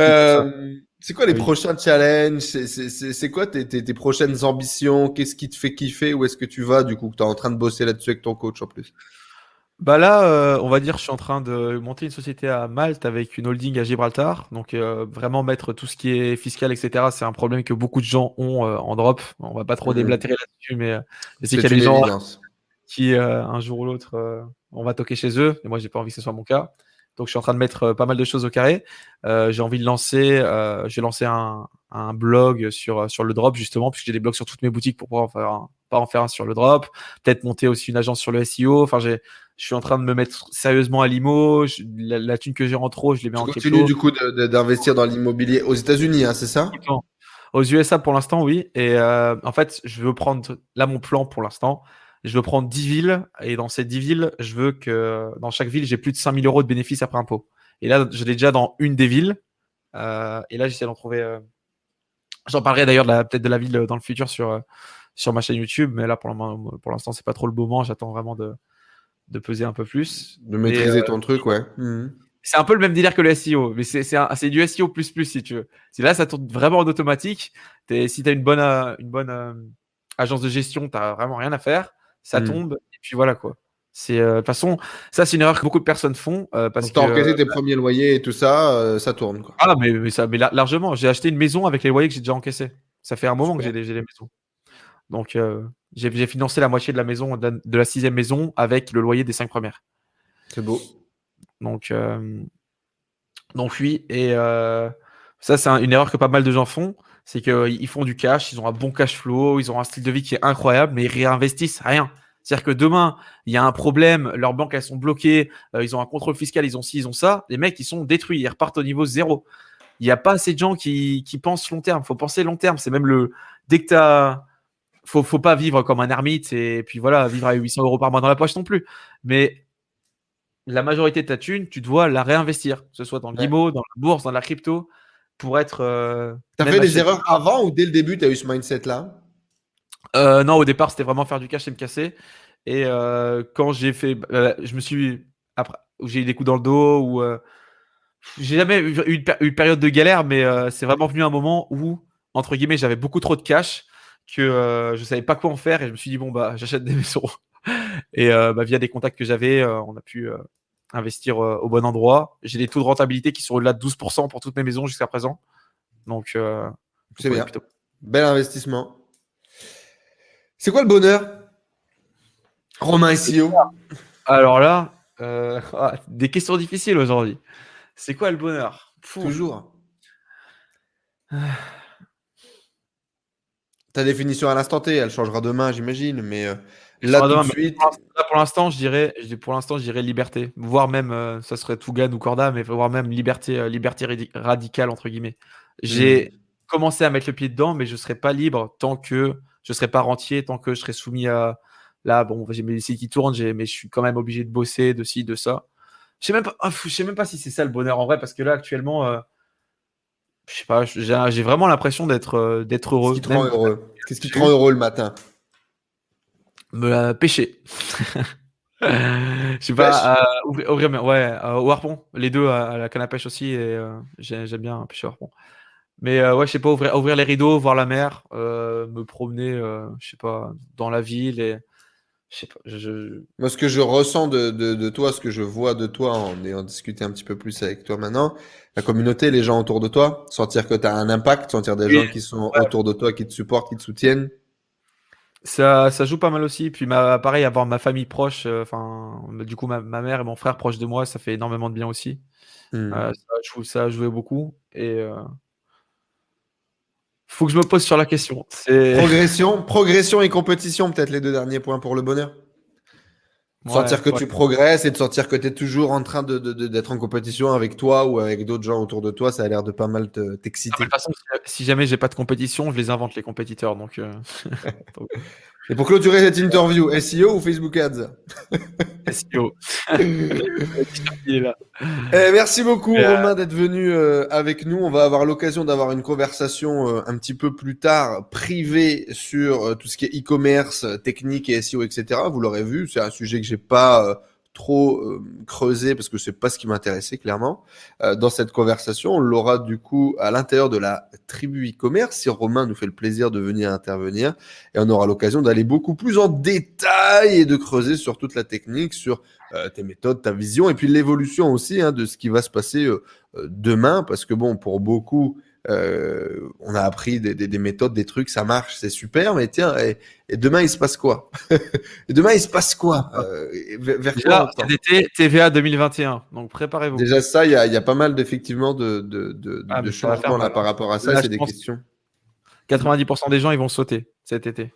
S1: euh, quoi les prochains challenges? C'est quoi tes, tes, prochaines ambitions? Qu'est-ce qui te fait kiffer? Où est-ce que tu vas du coup Tu es en train de bosser là-dessus avec ton coach en plus?
S2: Bah là, euh, on va dire, je suis en train de monter une société à Malte avec une holding à Gibraltar. Donc euh, vraiment mettre tout ce qui est fiscal, etc. C'est un problème que beaucoup de gens ont euh, en drop. On va pas trop mmh. déblatérer là-dessus, mais sais qu'il y a des gens qui un jour ou l'autre, on va toquer chez eux. Et moi, j'ai pas envie que ce soit mon cas. Donc je suis en train de mettre pas mal de choses au carré. j'ai envie de lancer, j'ai lancé un, un, blog sur sur le drop justement, puisque j'ai des blogs sur toutes mes boutiques pour pouvoir faire un, pas en faire un sur le drop. Peut-être monter aussi une agence sur le SEO. Enfin, j'ai je suis en train de me mettre sérieusement à l'IMO. la, thune que j'ai en trop, je les mets en
S1: crypto. du coup d'investir dans l'immobilier aux États-Unis, hein, c'est ça?
S2: Aux USA pour l'instant, oui. Et euh, en fait, je veux prendre là mon plan pour l'instant. Je veux prendre 10 villes et dans ces 10 villes, je veux que dans chaque ville, j'ai plus de 5000 euros de bénéfices après impôt. Et là, je l'ai déjà dans une des villes. Euh, et là, j'essaie d'en trouver. Euh, j'en parlerai d'ailleurs peut-être de la ville dans le futur sur sur ma chaîne YouTube, mais là pour l'instant, c'est pas trop le moment. J'attends vraiment de de peser un peu plus.
S1: De maîtriser ton truc, ouais. Mhm.
S2: C'est un peu le même délire que le SEO, mais c'est du SEO plus plus si tu veux. Si là, ça tourne vraiment en automatique. si tu as une bonne, euh, une bonne euh, agence de gestion, tu vraiment rien à faire. Ça mhm. tombe, et puis voilà quoi. C'est euh, de toute façon, ça c'est une erreur que beaucoup de personnes font parce que
S1: as encaissé tes premiers loyers et tout ça, ça tourne. Quoi.
S2: Ah mais, mais ça, mais largement. J'ai acheté une maison avec les loyers que j'ai déjà encaissés. Ça fait un moment que j'ai des, maisons. Donc j'ai financé la moitié de la maison, de la, sixième maison avec le loyer des cinq premières.
S1: C'est beau.
S2: Donc, euh, donc oui, et euh, ça c'est une erreur que pas mal de gens font, c'est qu'ils font du cash, ils ont un bon cash flow, ils ont un style de vie qui est incroyable, mais ils réinvestissent rien. C'est-à-dire que demain, il y a un problème, leurs banques elles sont bloquées, euh, ils ont un contrôle fiscal, ils ont ci, ils ont ça, les mecs ils sont détruits, ils repartent au niveau zéro. il n'y a pas assez de gens qui, qui pensent long terme. faut penser long terme. C'est même le. Dès que tu as. Faut, faut pas vivre comme un ermite et puis voilà, vivre à 800 euros par mois dans la poche non plus. Mais la majorité de ta thune, tu dois la réinvestir, que ce soit dans le
S1: Ouais.
S2: dans la bourse, dans la crypto, pour être. euh,
S1: T'as fait des erreurs avant ou dès le début, t'as eu ce mindset-là?
S2: Euh, non, au départ, c'était vraiment faire du cash et me casser. Et euh, quand j'ai fait, je me suis après, où j'ai eu des coups dans le dos, ou j'ai jamais eu une, pér- une période de galère, mais c'est vraiment venu un moment où entre guillemets, j'avais beaucoup trop de cash que euh, je savais pas quoi en faire et je me suis dit bon bah j'achète des maisons. [laughs] Et euh, bah, via des contacts que j'avais, euh, on a pu investir euh, au bon endroit. J'ai des taux de rentabilité qui sont au-delà de 12% pour toutes mes maisons jusqu'à présent. Donc euh,
S1: C'est bien.
S2: plutôt.
S1: Bel investissement. C'est quoi le bonheur? Romain SEO
S2: Alors là, euh, [laughs] ah, des questions difficiles aujourd'hui. C'est quoi le bonheur?
S1: Toujours. Ta définition à l'instant T, elle changera demain, j'imagine, mais euh, Là tout de suite.
S2: Pour l'instant- je dirais, pour l'instant, je dirais liberté, voire même, euh, ça serait Tougan ou Corda, mais voire même liberté, euh, liberté radi- radicale entre guillemets. J'ai
S1: Hmm.
S2: commencé à mettre le pied dedans, mais je serai pas libre tant que je serai pas rentier, tant que je serai soumis à. Là, bon, j'ai mes sites qui tournent, mais je suis quand même obligé de bosser, de ci, de ça. Je sais même pas, ah, je sais même pas si c'est ça le bonheur en vrai, parce que là, actuellement, euh, je sais pas, j'ai vraiment l'impression d'être
S1: Qu'est-ce
S2: heureux.
S1: qui te rend heureux? Qu'est-ce qui te rend heureux le matin?
S2: Me la pêcher. [laughs] Je sais pas, euh, ouvrir, ouvrir ouais, euh, au harpon, les deux à, à la canne à pêche aussi, et euh, j'ai- j'aime bien pêcher au harpon. Mais euh, ouais, je sais pas, ouvrir, ouvrir les rideaux, voir la mer, euh, me promener, euh, je sais pas, dans la ville, et je sais pas, je-
S1: Moi, ce que je ressens de, de, de toi, ce que je vois de toi en ayant discuté un petit peu plus avec toi maintenant, la communauté, les gens autour de toi, sentir que tu as un impact, sentir des
S2: Oui.
S1: gens qui sont autour de toi, qui te supportent, qui te soutiennent.
S2: Ça, ça joue pas mal aussi. Puis ma, pareil, avoir ma famille proche, euh, enfin, du coup, ma, ma mère et mon frère proches de moi, ça fait énormément de bien aussi.
S1: Hmm.
S2: Euh, ça, joue, ça a joué beaucoup. Et euh, faut que je me pose sur la question.
S1: Progression, progression et compétition, peut-être les deux derniers points pour le bonheur.
S2: Ouais,
S1: sentir que
S2: ouais.
S1: tu progresses et de sentir que tu es toujours en train de, de- de- d'être en compétition avec toi ou avec d'autres gens autour de toi, ça a l'air de pas mal te-
S2: De
S1: t'exciter.
S2: toute façon, si- si jamais j'ai pas de compétition, je les invente les compétiteurs. Donc, euh, [laughs] [laughs]
S1: Et pour clôturer cette interview, SEO ou Facebook Ads
S2: SEO. [laughs] Il est là.
S1: Eh, merci beaucoup
S2: euh,
S1: Romain d'être venu euh, avec nous. On va avoir l'occasion d'avoir une conversation euh, un petit peu plus tard privée sur euh, tout ce qui est e-commerce, technique et SEO, etc. Vous l'aurez vu, c'est un sujet que j'ai pas euh, trop euh, creusé parce que c'est pas ce qui m'intéressait clairement. Euh, dans cette conversation, on l'aura du coup à l'intérieur de la tribu e-commerce si Romain nous fait le plaisir de venir intervenir et on aura l'occasion d'aller beaucoup plus en détail et de creuser sur toute la technique, sur euh, tes méthodes, ta vision, et puis l'évolution aussi hein, de ce qui va se passer euh, demain, parce que bon, pour beaucoup, euh, on a appris des, des- des méthodes, des trucs, ça marche, c'est super, mais tiens, et, et demain il se passe quoi? [laughs] Et demain il se passe quoi? Euh, vers, quoi
S2: été, TVA 2021. Donc, préparez-vous.
S1: Déjà ça, il y a, il y a pas mal d'effectivement de, de, de,
S2: Ah,
S1: de changements là
S2: mal.
S1: par rapport à ça, c'est des questions.
S2: 90% des gens, ils vont sauter cet été.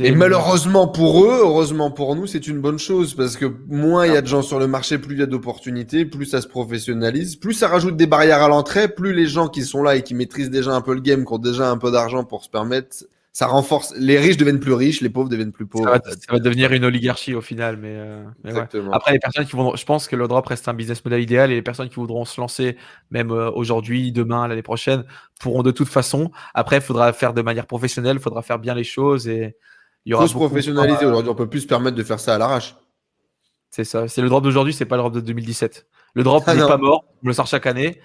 S1: Et malheureusement pour eux, heureusement pour nous, c'est une bonne chose parce que moins il y a de gens sur le marché, plus il y a d'opportunités, plus ça se professionnalise, plus ça rajoute des barrières à l'entrée, plus les gens qui sont là et qui maîtrisent déjà un peu le game, qui ont déjà un peu d'argent pour se permettre, ça renforce. Les riches deviennent plus riches, les pauvres deviennent plus
S2: ça
S1: pauvres.
S2: va, ça va devenir une oligarchie au final. Mais, euh, mais ouais.
S1: Exactement.
S2: Après, les personnes qui vont, je pense que le drop reste un business model idéal et les personnes qui voudront se lancer, même euh, aujourd'hui, demain, l'année prochaine, pourront de toute façon. Après, il faudra faire de manière professionnelle, il faudra faire bien les choses et il y aura
S1: faut se professionnaliser aujourd'hui. On peut plus se permettre de faire ça à l'arrache.
S2: C'est ça. C'est le drop d'aujourd'hui, c'est pas le drop de 2017. Le drop
S1: Ah
S2: n'est pas mort. On le sort chaque année.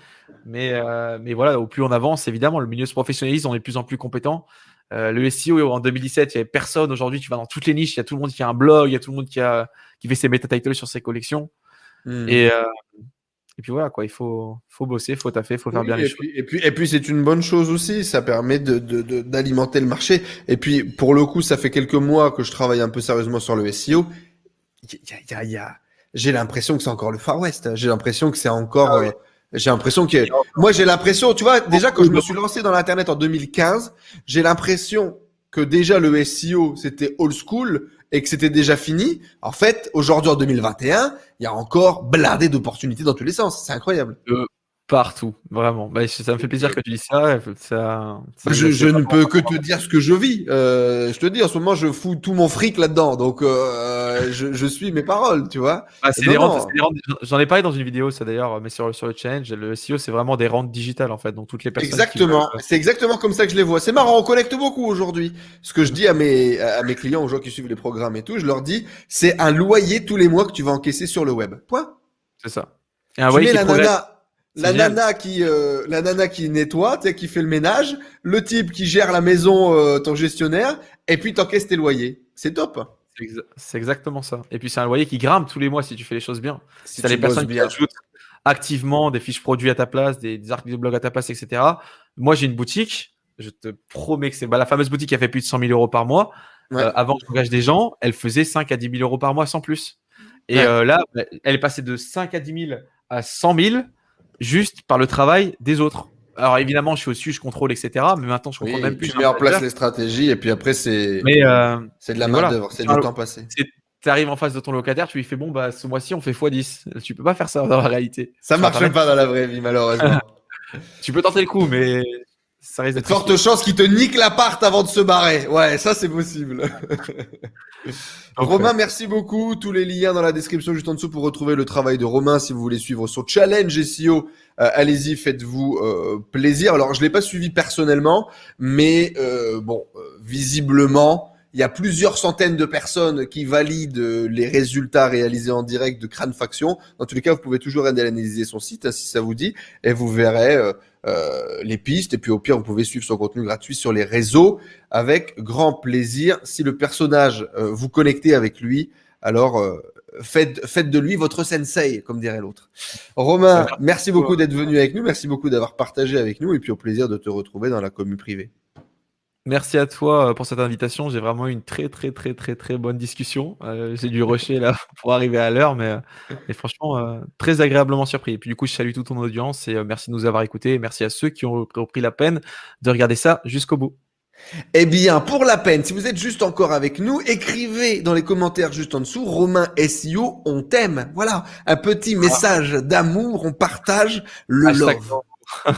S2: Mais, euh, mais voilà, au plus on avance, évidemment, le milieu se professionnalise, on est de plus en plus compétent. Euh, le SEO en 2017, il y avait personne. Aujourd'hui, tu vas dans toutes les niches, il y a tout le monde qui a un blog, il y a tout le monde qui, a, qui fait ses meta titles sur ses collections.
S1: Hmm.
S2: Et, euh, et puis voilà, quoi. Il faut, faut bosser, faut taffer, faut faire
S1: Oui,
S2: bien les choses.
S1: et puis, et puis c'est une bonne chose aussi. Ça permet de, de, de- d'alimenter le marché. Et puis, pour le coup, ça fait quelques mois que je travaille un peu sérieusement sur le SEO. Y a, y a- il y a- J'ai l'impression que c'est encore le Far West. J'ai l'impression que c'est encore.
S2: Ah
S1: euh, j'ai l'impression que. Moi, j'ai l'impression, tu vois, déjà quand je me suis lancé dans l'internet en 2015, j'ai l'impression que déjà le SEO c'était old school et que c'était déjà fini. En fait, aujourd'hui en 2021, il y a encore blindé d'opportunités dans tous les sens. C'est incroyable.
S2: Partout, vraiment. Bah, ça me fait plaisir que tu dises ça. ça, ça
S1: je, je ne peux que te dire ce que je vis. Euh, je te dis, en ce moment, je fous tout mon fric là-dedans. Donc, euh, je, je, suis mes paroles, tu vois.
S2: Ah, J'en ai parlé dans une vidéo, ça d'ailleurs, mais sur, sur le challenge. Le SEO, c'est vraiment des rentes digitales, en fait. Donc, toutes les personnes.
S1: Exactement. C'est exactement comme ça que je les vois. C'est marrant, on connecte beaucoup aujourd'hui. Ce que je dis à mes, à mes clients, aux gens qui suivent les programmes et tout, je leur dis, c'est un loyer tous les mois que tu vas encaisser sur le web. Point.
S2: C'est ça.
S1: Et un tu mets la nana la nana qui euh, la nana qui nettoie, qui fait le ménage, le type qui gère la maison, euh, ton gestionnaire, et puis t'encaisses tes loyers. C'est top.
S2: C'est exactement ça. Et puis c'est un loyer qui grimpe tous les mois si tu fais les choses bien. Si, tu as les personnes qui ajoutent activement des fiches produits à ta place, des, articles de blog à ta place, etc. Moi j'ai une boutique, je te promets que c'est bah, la fameuse boutique qui a fait plus de 100 000 euros par mois. Euh, avant que j'engage des gens, elle faisait 5 à 10 000 euros par mois sans plus. Et là, elle est passée de 5 à 10 000 à 100 000 juste par le travail des autres. Alors évidemment, je suis au-dessus, je contrôle, etc. Mais maintenant, je contrôle même plus.
S1: Tu mets en place les stratégies et puis après, c'est
S2: euh,
S1: c'est de la main d'œuvre, c'est du temps passé.
S2: Tu arrives en face de ton locataire, tu lui fais bon, bah ce mois-ci, on fait x10. Tu peux pas faire ça dans la réalité.
S1: Ça marche pas dans la vraie vie, malheureusement. [laughs]
S2: tu peux tenter le coup, mais ça risque
S1: d'être. Forte chance qu'il te nique l'appart avant de se barrer. Ouais, ça c'est possible. [laughs] Romain, merci beaucoup. Tous les liens dans la description juste en dessous pour retrouver le travail de Romain. Si vous voulez suivre son challenge SEO, euh, allez-y, faites-vous euh, plaisir. Alors, je l'ai pas suivi personnellement, mais euh, bon, visiblement, il y a plusieurs centaines de personnes qui valident les résultats réalisés en direct de Crane Faction. Dans tous les cas, vous pouvez toujours analyser son site hein, si ça vous dit, et vous verrez euh, les pistes. Et puis au pire, vous pouvez suivre son contenu gratuit sur les réseaux avec grand plaisir. Si le personnage euh, vous connectez avec lui, alors euh, faites, faites de lui votre sensei, comme dirait l'autre. Romain, merci beaucoup d'être venu avec nous. Merci beaucoup d'avoir partagé avec nous. Et puis au plaisir de te retrouver dans la commune privée.
S2: Merci à toi pour cette invitation. J'ai vraiment eu une très très très très très bonne discussion. j'ai dû rusher là [laughs] pour arriver à l'heure, mais franchement très agréablement surpris. Et puis du coup, je salue toute ton audience et merci de nous avoir écoutés. merci à ceux qui ont, pris la peine de regarder ça jusqu'au bout.
S1: Eh bien, pour la peine, si vous êtes juste encore avec nous, écrivez dans les commentaires juste en dessous, Romain SEO, on t'aime. Voilà, un petit ah. message d'amour, on partage le love. [laughs]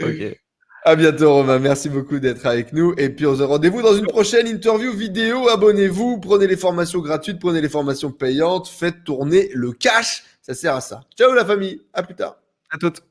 S1: ok. À bientôt Romain, merci beaucoup d'être avec nous et puis on se rendez-vous dans une prochaine interview vidéo. Abonnez-vous, prenez les formations gratuites, prenez les formations payantes, faites tourner le cash, ça sert à ça. Ciao la famille, à plus tard.
S2: À toutes.